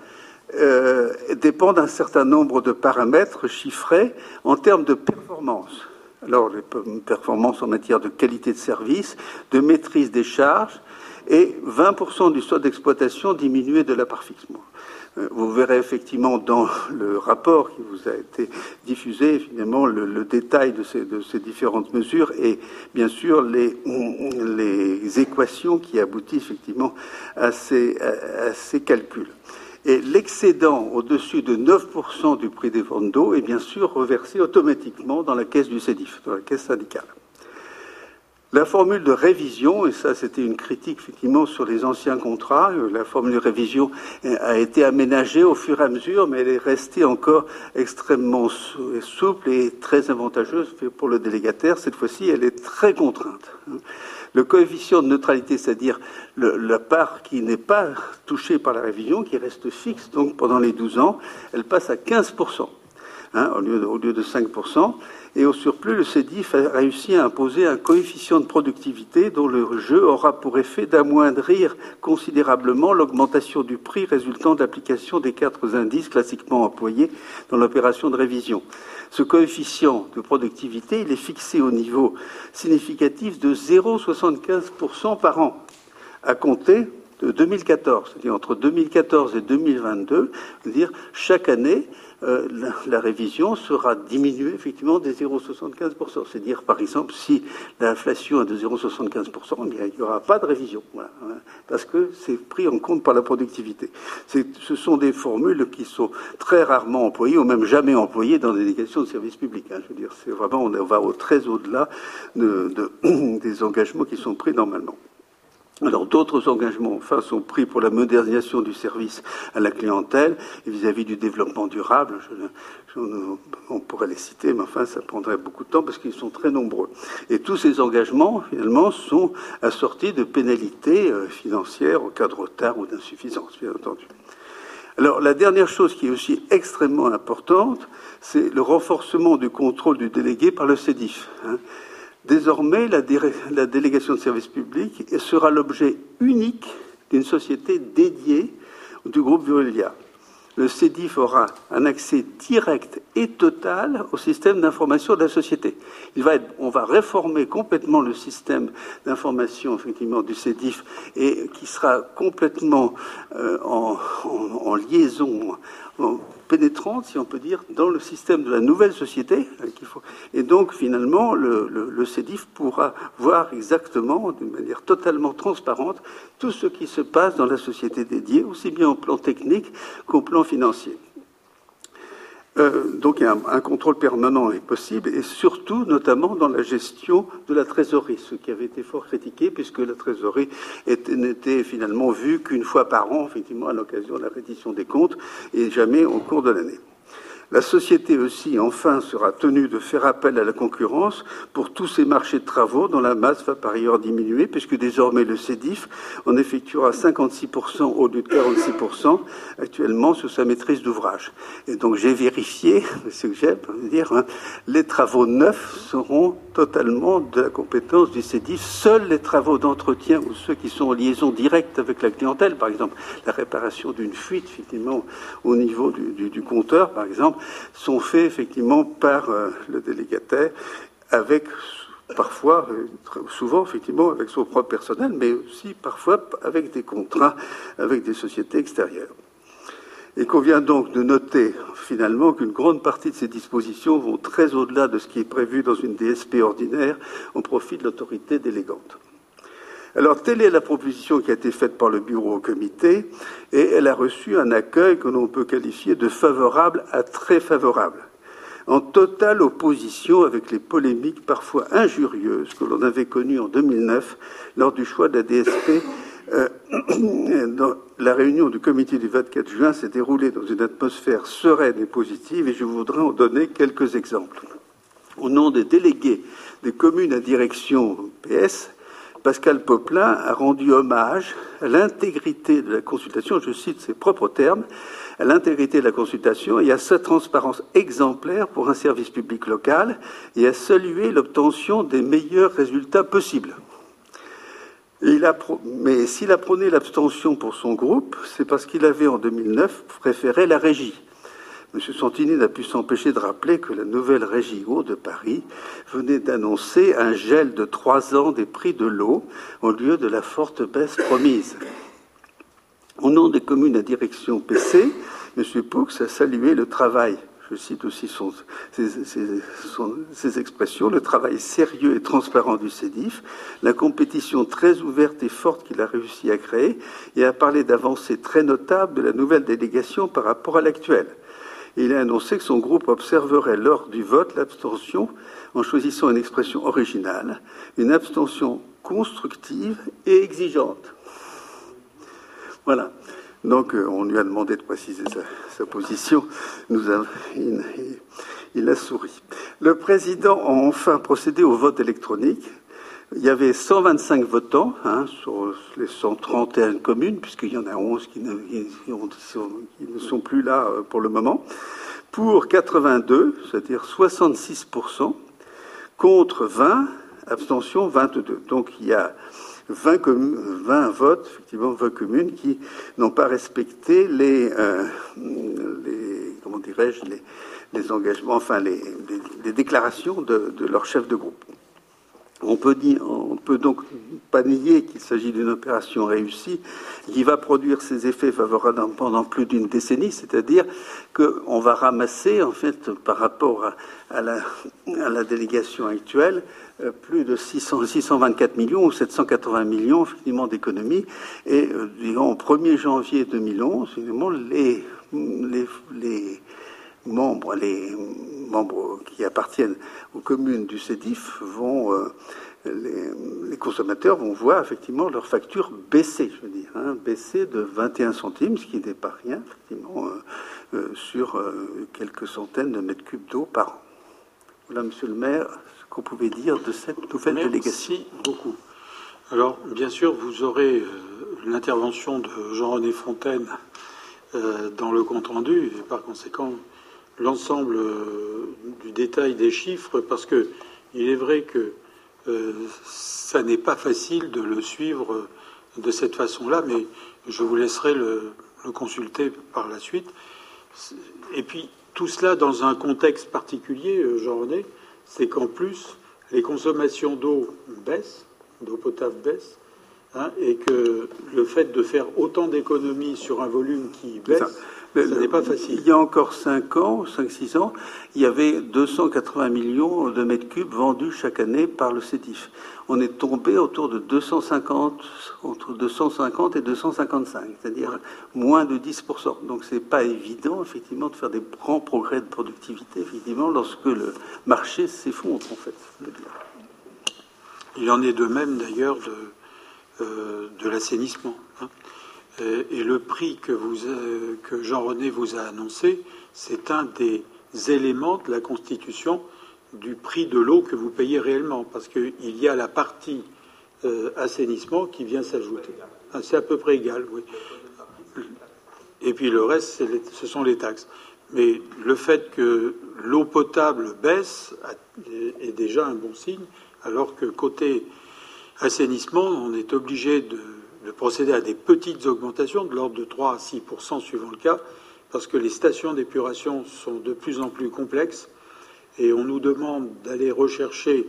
euh, dépend d'un certain nombre de paramètres chiffrés en termes de performance. Alors, les performances en matière de qualité de service, de maîtrise des charges et 20% du solde d'exploitation diminué de la part fixe. Euh, vous verrez effectivement dans *laughs* le rapport qui vous a été diffusé, finalement, le, détail de ces, différentes mesures et bien sûr les, équations qui aboutissent effectivement à ces calculs. Et l'excédent au-dessus de 9% du prix des ventes d'eau est bien sûr reversé automatiquement dans la caisse du CEDIF, dans la caisse syndicale. La formule de révision, et ça c'était une critique effectivement sur les anciens contrats, euh, la formule de révision a été aménagée au fur et à mesure, mais elle est restée encore extrêmement souple et très avantageuse pour le délégataire. Cette fois-ci, elle est très contrainte. Le coefficient de neutralité, c'est-à-dire la part qui n'est pas touchée par la révision, qui reste fixe, donc pendant les 12 ans, elle passe à 15%, hein, au, lieu de, au lieu de 5%. Et au surplus, le CEDIF a réussi à imposer un coefficient de productivité dont le jeu aura pour effet d'amoindrir considérablement l'augmentation du prix résultant de l'application des quatre indices classiquement employés dans l'opération de révision. Ce coefficient de productivité, est fixé au niveau significatif de 0,75% par an, à compter de 2014, c'est-à-dire entre 2014 et 2022, dire chaque année, euh, la, révision sera diminuée effectivement des 0,75%. C'est-à-dire, par exemple, si l'inflation est de 0,75%, eh il n'y aura pas de révision, hein, parce que c'est pris en compte par la productivité. Ce sont des formules qui sont très rarement employées, ou même jamais employées dans des délégations de services publics. Hein. Je veux dire, c'est vraiment, on va au, très au-delà *coughs* des engagements qui sont pris normalement. Alors d'autres engagements enfin sont pris pour la modernisation du service à la clientèle et vis-à-vis du développement durable. on pourrait les citer, mais enfin ça prendrait beaucoup de temps parce qu'ils sont très nombreux. Et tous ces engagements finalement sont assortis de pénalités euh, financières en cas de retard ou d'insuffisance, bien entendu. Alors la dernière chose qui est aussi extrêmement importante, c'est le renforcement du contrôle du délégué par le CEDIF. Hein. Désormais, la, délégation de service public sera l'objet unique d'une société dédiée du groupe Veolia le CEDIF aura un accès direct et total au système d'information de la société. Il va on va réformer complètement le système d'information effectivement du CEDIF et qui sera complètement euh, en, liaison, pénétrante, si on peut dire, dans le système de la nouvelle société. Faut... Et donc, finalement, le, le, CEDIF pourra voir exactement, d'une manière totalement transparente, tout ce qui se passe dans la société dédiée, aussi bien au plan technique qu'au plan financier. Euh, donc un, un, contrôle permanent est possible, et surtout, notamment dans la gestion de la trésorerie, ce qui avait été fort critiqué, puisque la trésorerie n'était finalement vue qu'une fois par an, effectivement, à l'occasion de la reddition des comptes, et jamais au cours de l'année. La société aussi, enfin, sera tenue de faire appel à la concurrence pour tous ces marchés de travaux dont la masse va par ailleurs diminuer, puisque désormais le CEDIF en effectuera 56% au lieu de 46% actuellement sous sa maîtrise d'ouvrage. Et donc j'ai vérifié, ce que j'aime dire, hein, les travaux neufs seront totalement de la compétence du CEDIF. Seuls les travaux d'entretien ou ceux qui sont en liaison directe avec la clientèle, par exemple la réparation d'une fuite, effectivement, au niveau du compteur, par exemple, sont faits effectivement par euh, le délégataire avec parfois, euh, souvent effectivement avec son propre personnel, mais aussi parfois avec des contrats avec des sociétés extérieures. Il convient donc de noter finalement qu'une grande partie de ces dispositions vont très au-delà de ce qui est prévu dans une DSP ordinaire au profit de l'autorité délégante. Alors, telle est la proposition qui a été faite par le bureau au comité, et elle a reçu un accueil que l'on peut qualifier de favorable à très favorable, en totale opposition avec les polémiques parfois injurieuses que l'on avait connues en 2009 lors du choix de la DSP. Euh, *coughs* la réunion du comité du 24 juin s'est déroulée dans une atmosphère sereine et positive, et je voudrais en donner quelques exemples. Au nom des délégués des communes à direction PS, Pascal Poplin a rendu hommage à l'intégrité de la consultation, je cite ses propres termes, à l'intégrité de la consultation et à sa transparence exemplaire pour un service public local et a salué l'obtention des meilleurs résultats possibles. mais s'il a prôné l'abstention pour son groupe, c'est parce qu'il avait en 2009 préféré la régie. M. Santini n'a pu s'empêcher de rappeler que la nouvelle régie eau de Paris venait d'annoncer un gel de trois ans des prix de l'eau au lieu de la forte baisse promise. Au nom des communes à direction PC, M. Poux a salué le travail je cite aussi ses, expressions, le travail sérieux et transparent du CEDIF, la compétition très ouverte et forte qu'il a réussi à créer, et a parlé d'avancées très notables de la nouvelle délégation par rapport à l'actuelle il a annoncé que son groupe observerait lors du vote l'abstention en choisissant une expression originale, une abstention constructive et exigeante. Voilà. Donc, euh, on lui a demandé de préciser sa, position. il, a souri. Le président a enfin procédé au vote électronique il y avait 125 votants hein, sur les 131 communes, puisqu'il y en a 11 qui ne, sont plus là euh, pour le moment, pour 82, c'est-à-dire 66%, contre 20, abstention 22. Donc il y a 20, 20 votes, effectivement 20 communes qui n'ont pas respecté les, euh, comment dirais-je, les, engagements, enfin les, déclarations de leur chef de groupe. On peut, peut donc pas nier qu'il s'agit d'une opération réussie qui va produire ses effets favorables pendant plus d'une décennie, c'est-à-dire qu'on va ramasser, en fait, par rapport à, la, délégation actuelle, euh, plus de 600, 624 millions ou 780 millions finalement d'économies. Et euh, disons, au 1er janvier 2011, finalement, les membres, les membres qui appartiennent aux communes du CEDIF vont, euh, les, consommateurs vont voir effectivement leur facture baisser, je veux dire, hein, baisser de 21 centimes, ce qui n'est pas rien, effectivement, euh, euh, sur quelques centaines de mètres cubes d'eau par an. Voilà, Monsieur le Maire, ce qu'on pouvait dire de cette nouvelle délégation. Merci beaucoup. Alors, bien sûr, vous aurez l'intervention de Jean-René Fontaine dans le compte-rendu, et par conséquent, l'ensemble du détail des chiffres, parce que il est vrai que ça n'est pas facile de le suivre de cette façon-là, mais je vous laisserai le, consulter par la suite. Et puis, tout cela dans un contexte particulier, euh, Jean-René, c'est qu'en plus, les consommations d'eau baissent, d'eau potable baissent, hein, et que le fait de faire autant d'économies sur un volume qui baisse, ce n'est pas facile. Il y a encore 5 ans, 5-6 ans, il y avait 280 millions de mètres cubes vendus chaque année par le CETIF. On est tombé autour de 250, entre 250 et 255, c'est-à-dire moins de 10%. Donc c'est pas évident, effectivement, de faire des grands progrès de productivité, effectivement, lorsque le marché s'effondre, en fait. Il en est de même, d'ailleurs, de, euh, de l'assainissement. Et le prix que, euh, que Jean-René vous a annoncé, c'est un des éléments de la Constitution du prix de l'eau que vous payez réellement, parce qu'il y a la partie euh, assainissement qui vient s'ajouter. Ah, c'est à peu près égal, oui. Et puis le reste, ce sont les taxes. Mais le fait que l'eau potable baisse est déjà un bon signe, alors que côté assainissement, on est obligé de de procéder à des petites augmentations de l'ordre de 3 à 6 suivant le cas, parce que les stations d'épuration sont de plus en plus complexes et on nous demande d'aller rechercher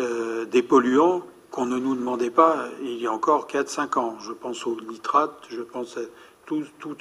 euh, des polluants qu'on ne nous demandait pas il y a encore 4-5 ans. Je pense aux nitrates, je pense à tout, tout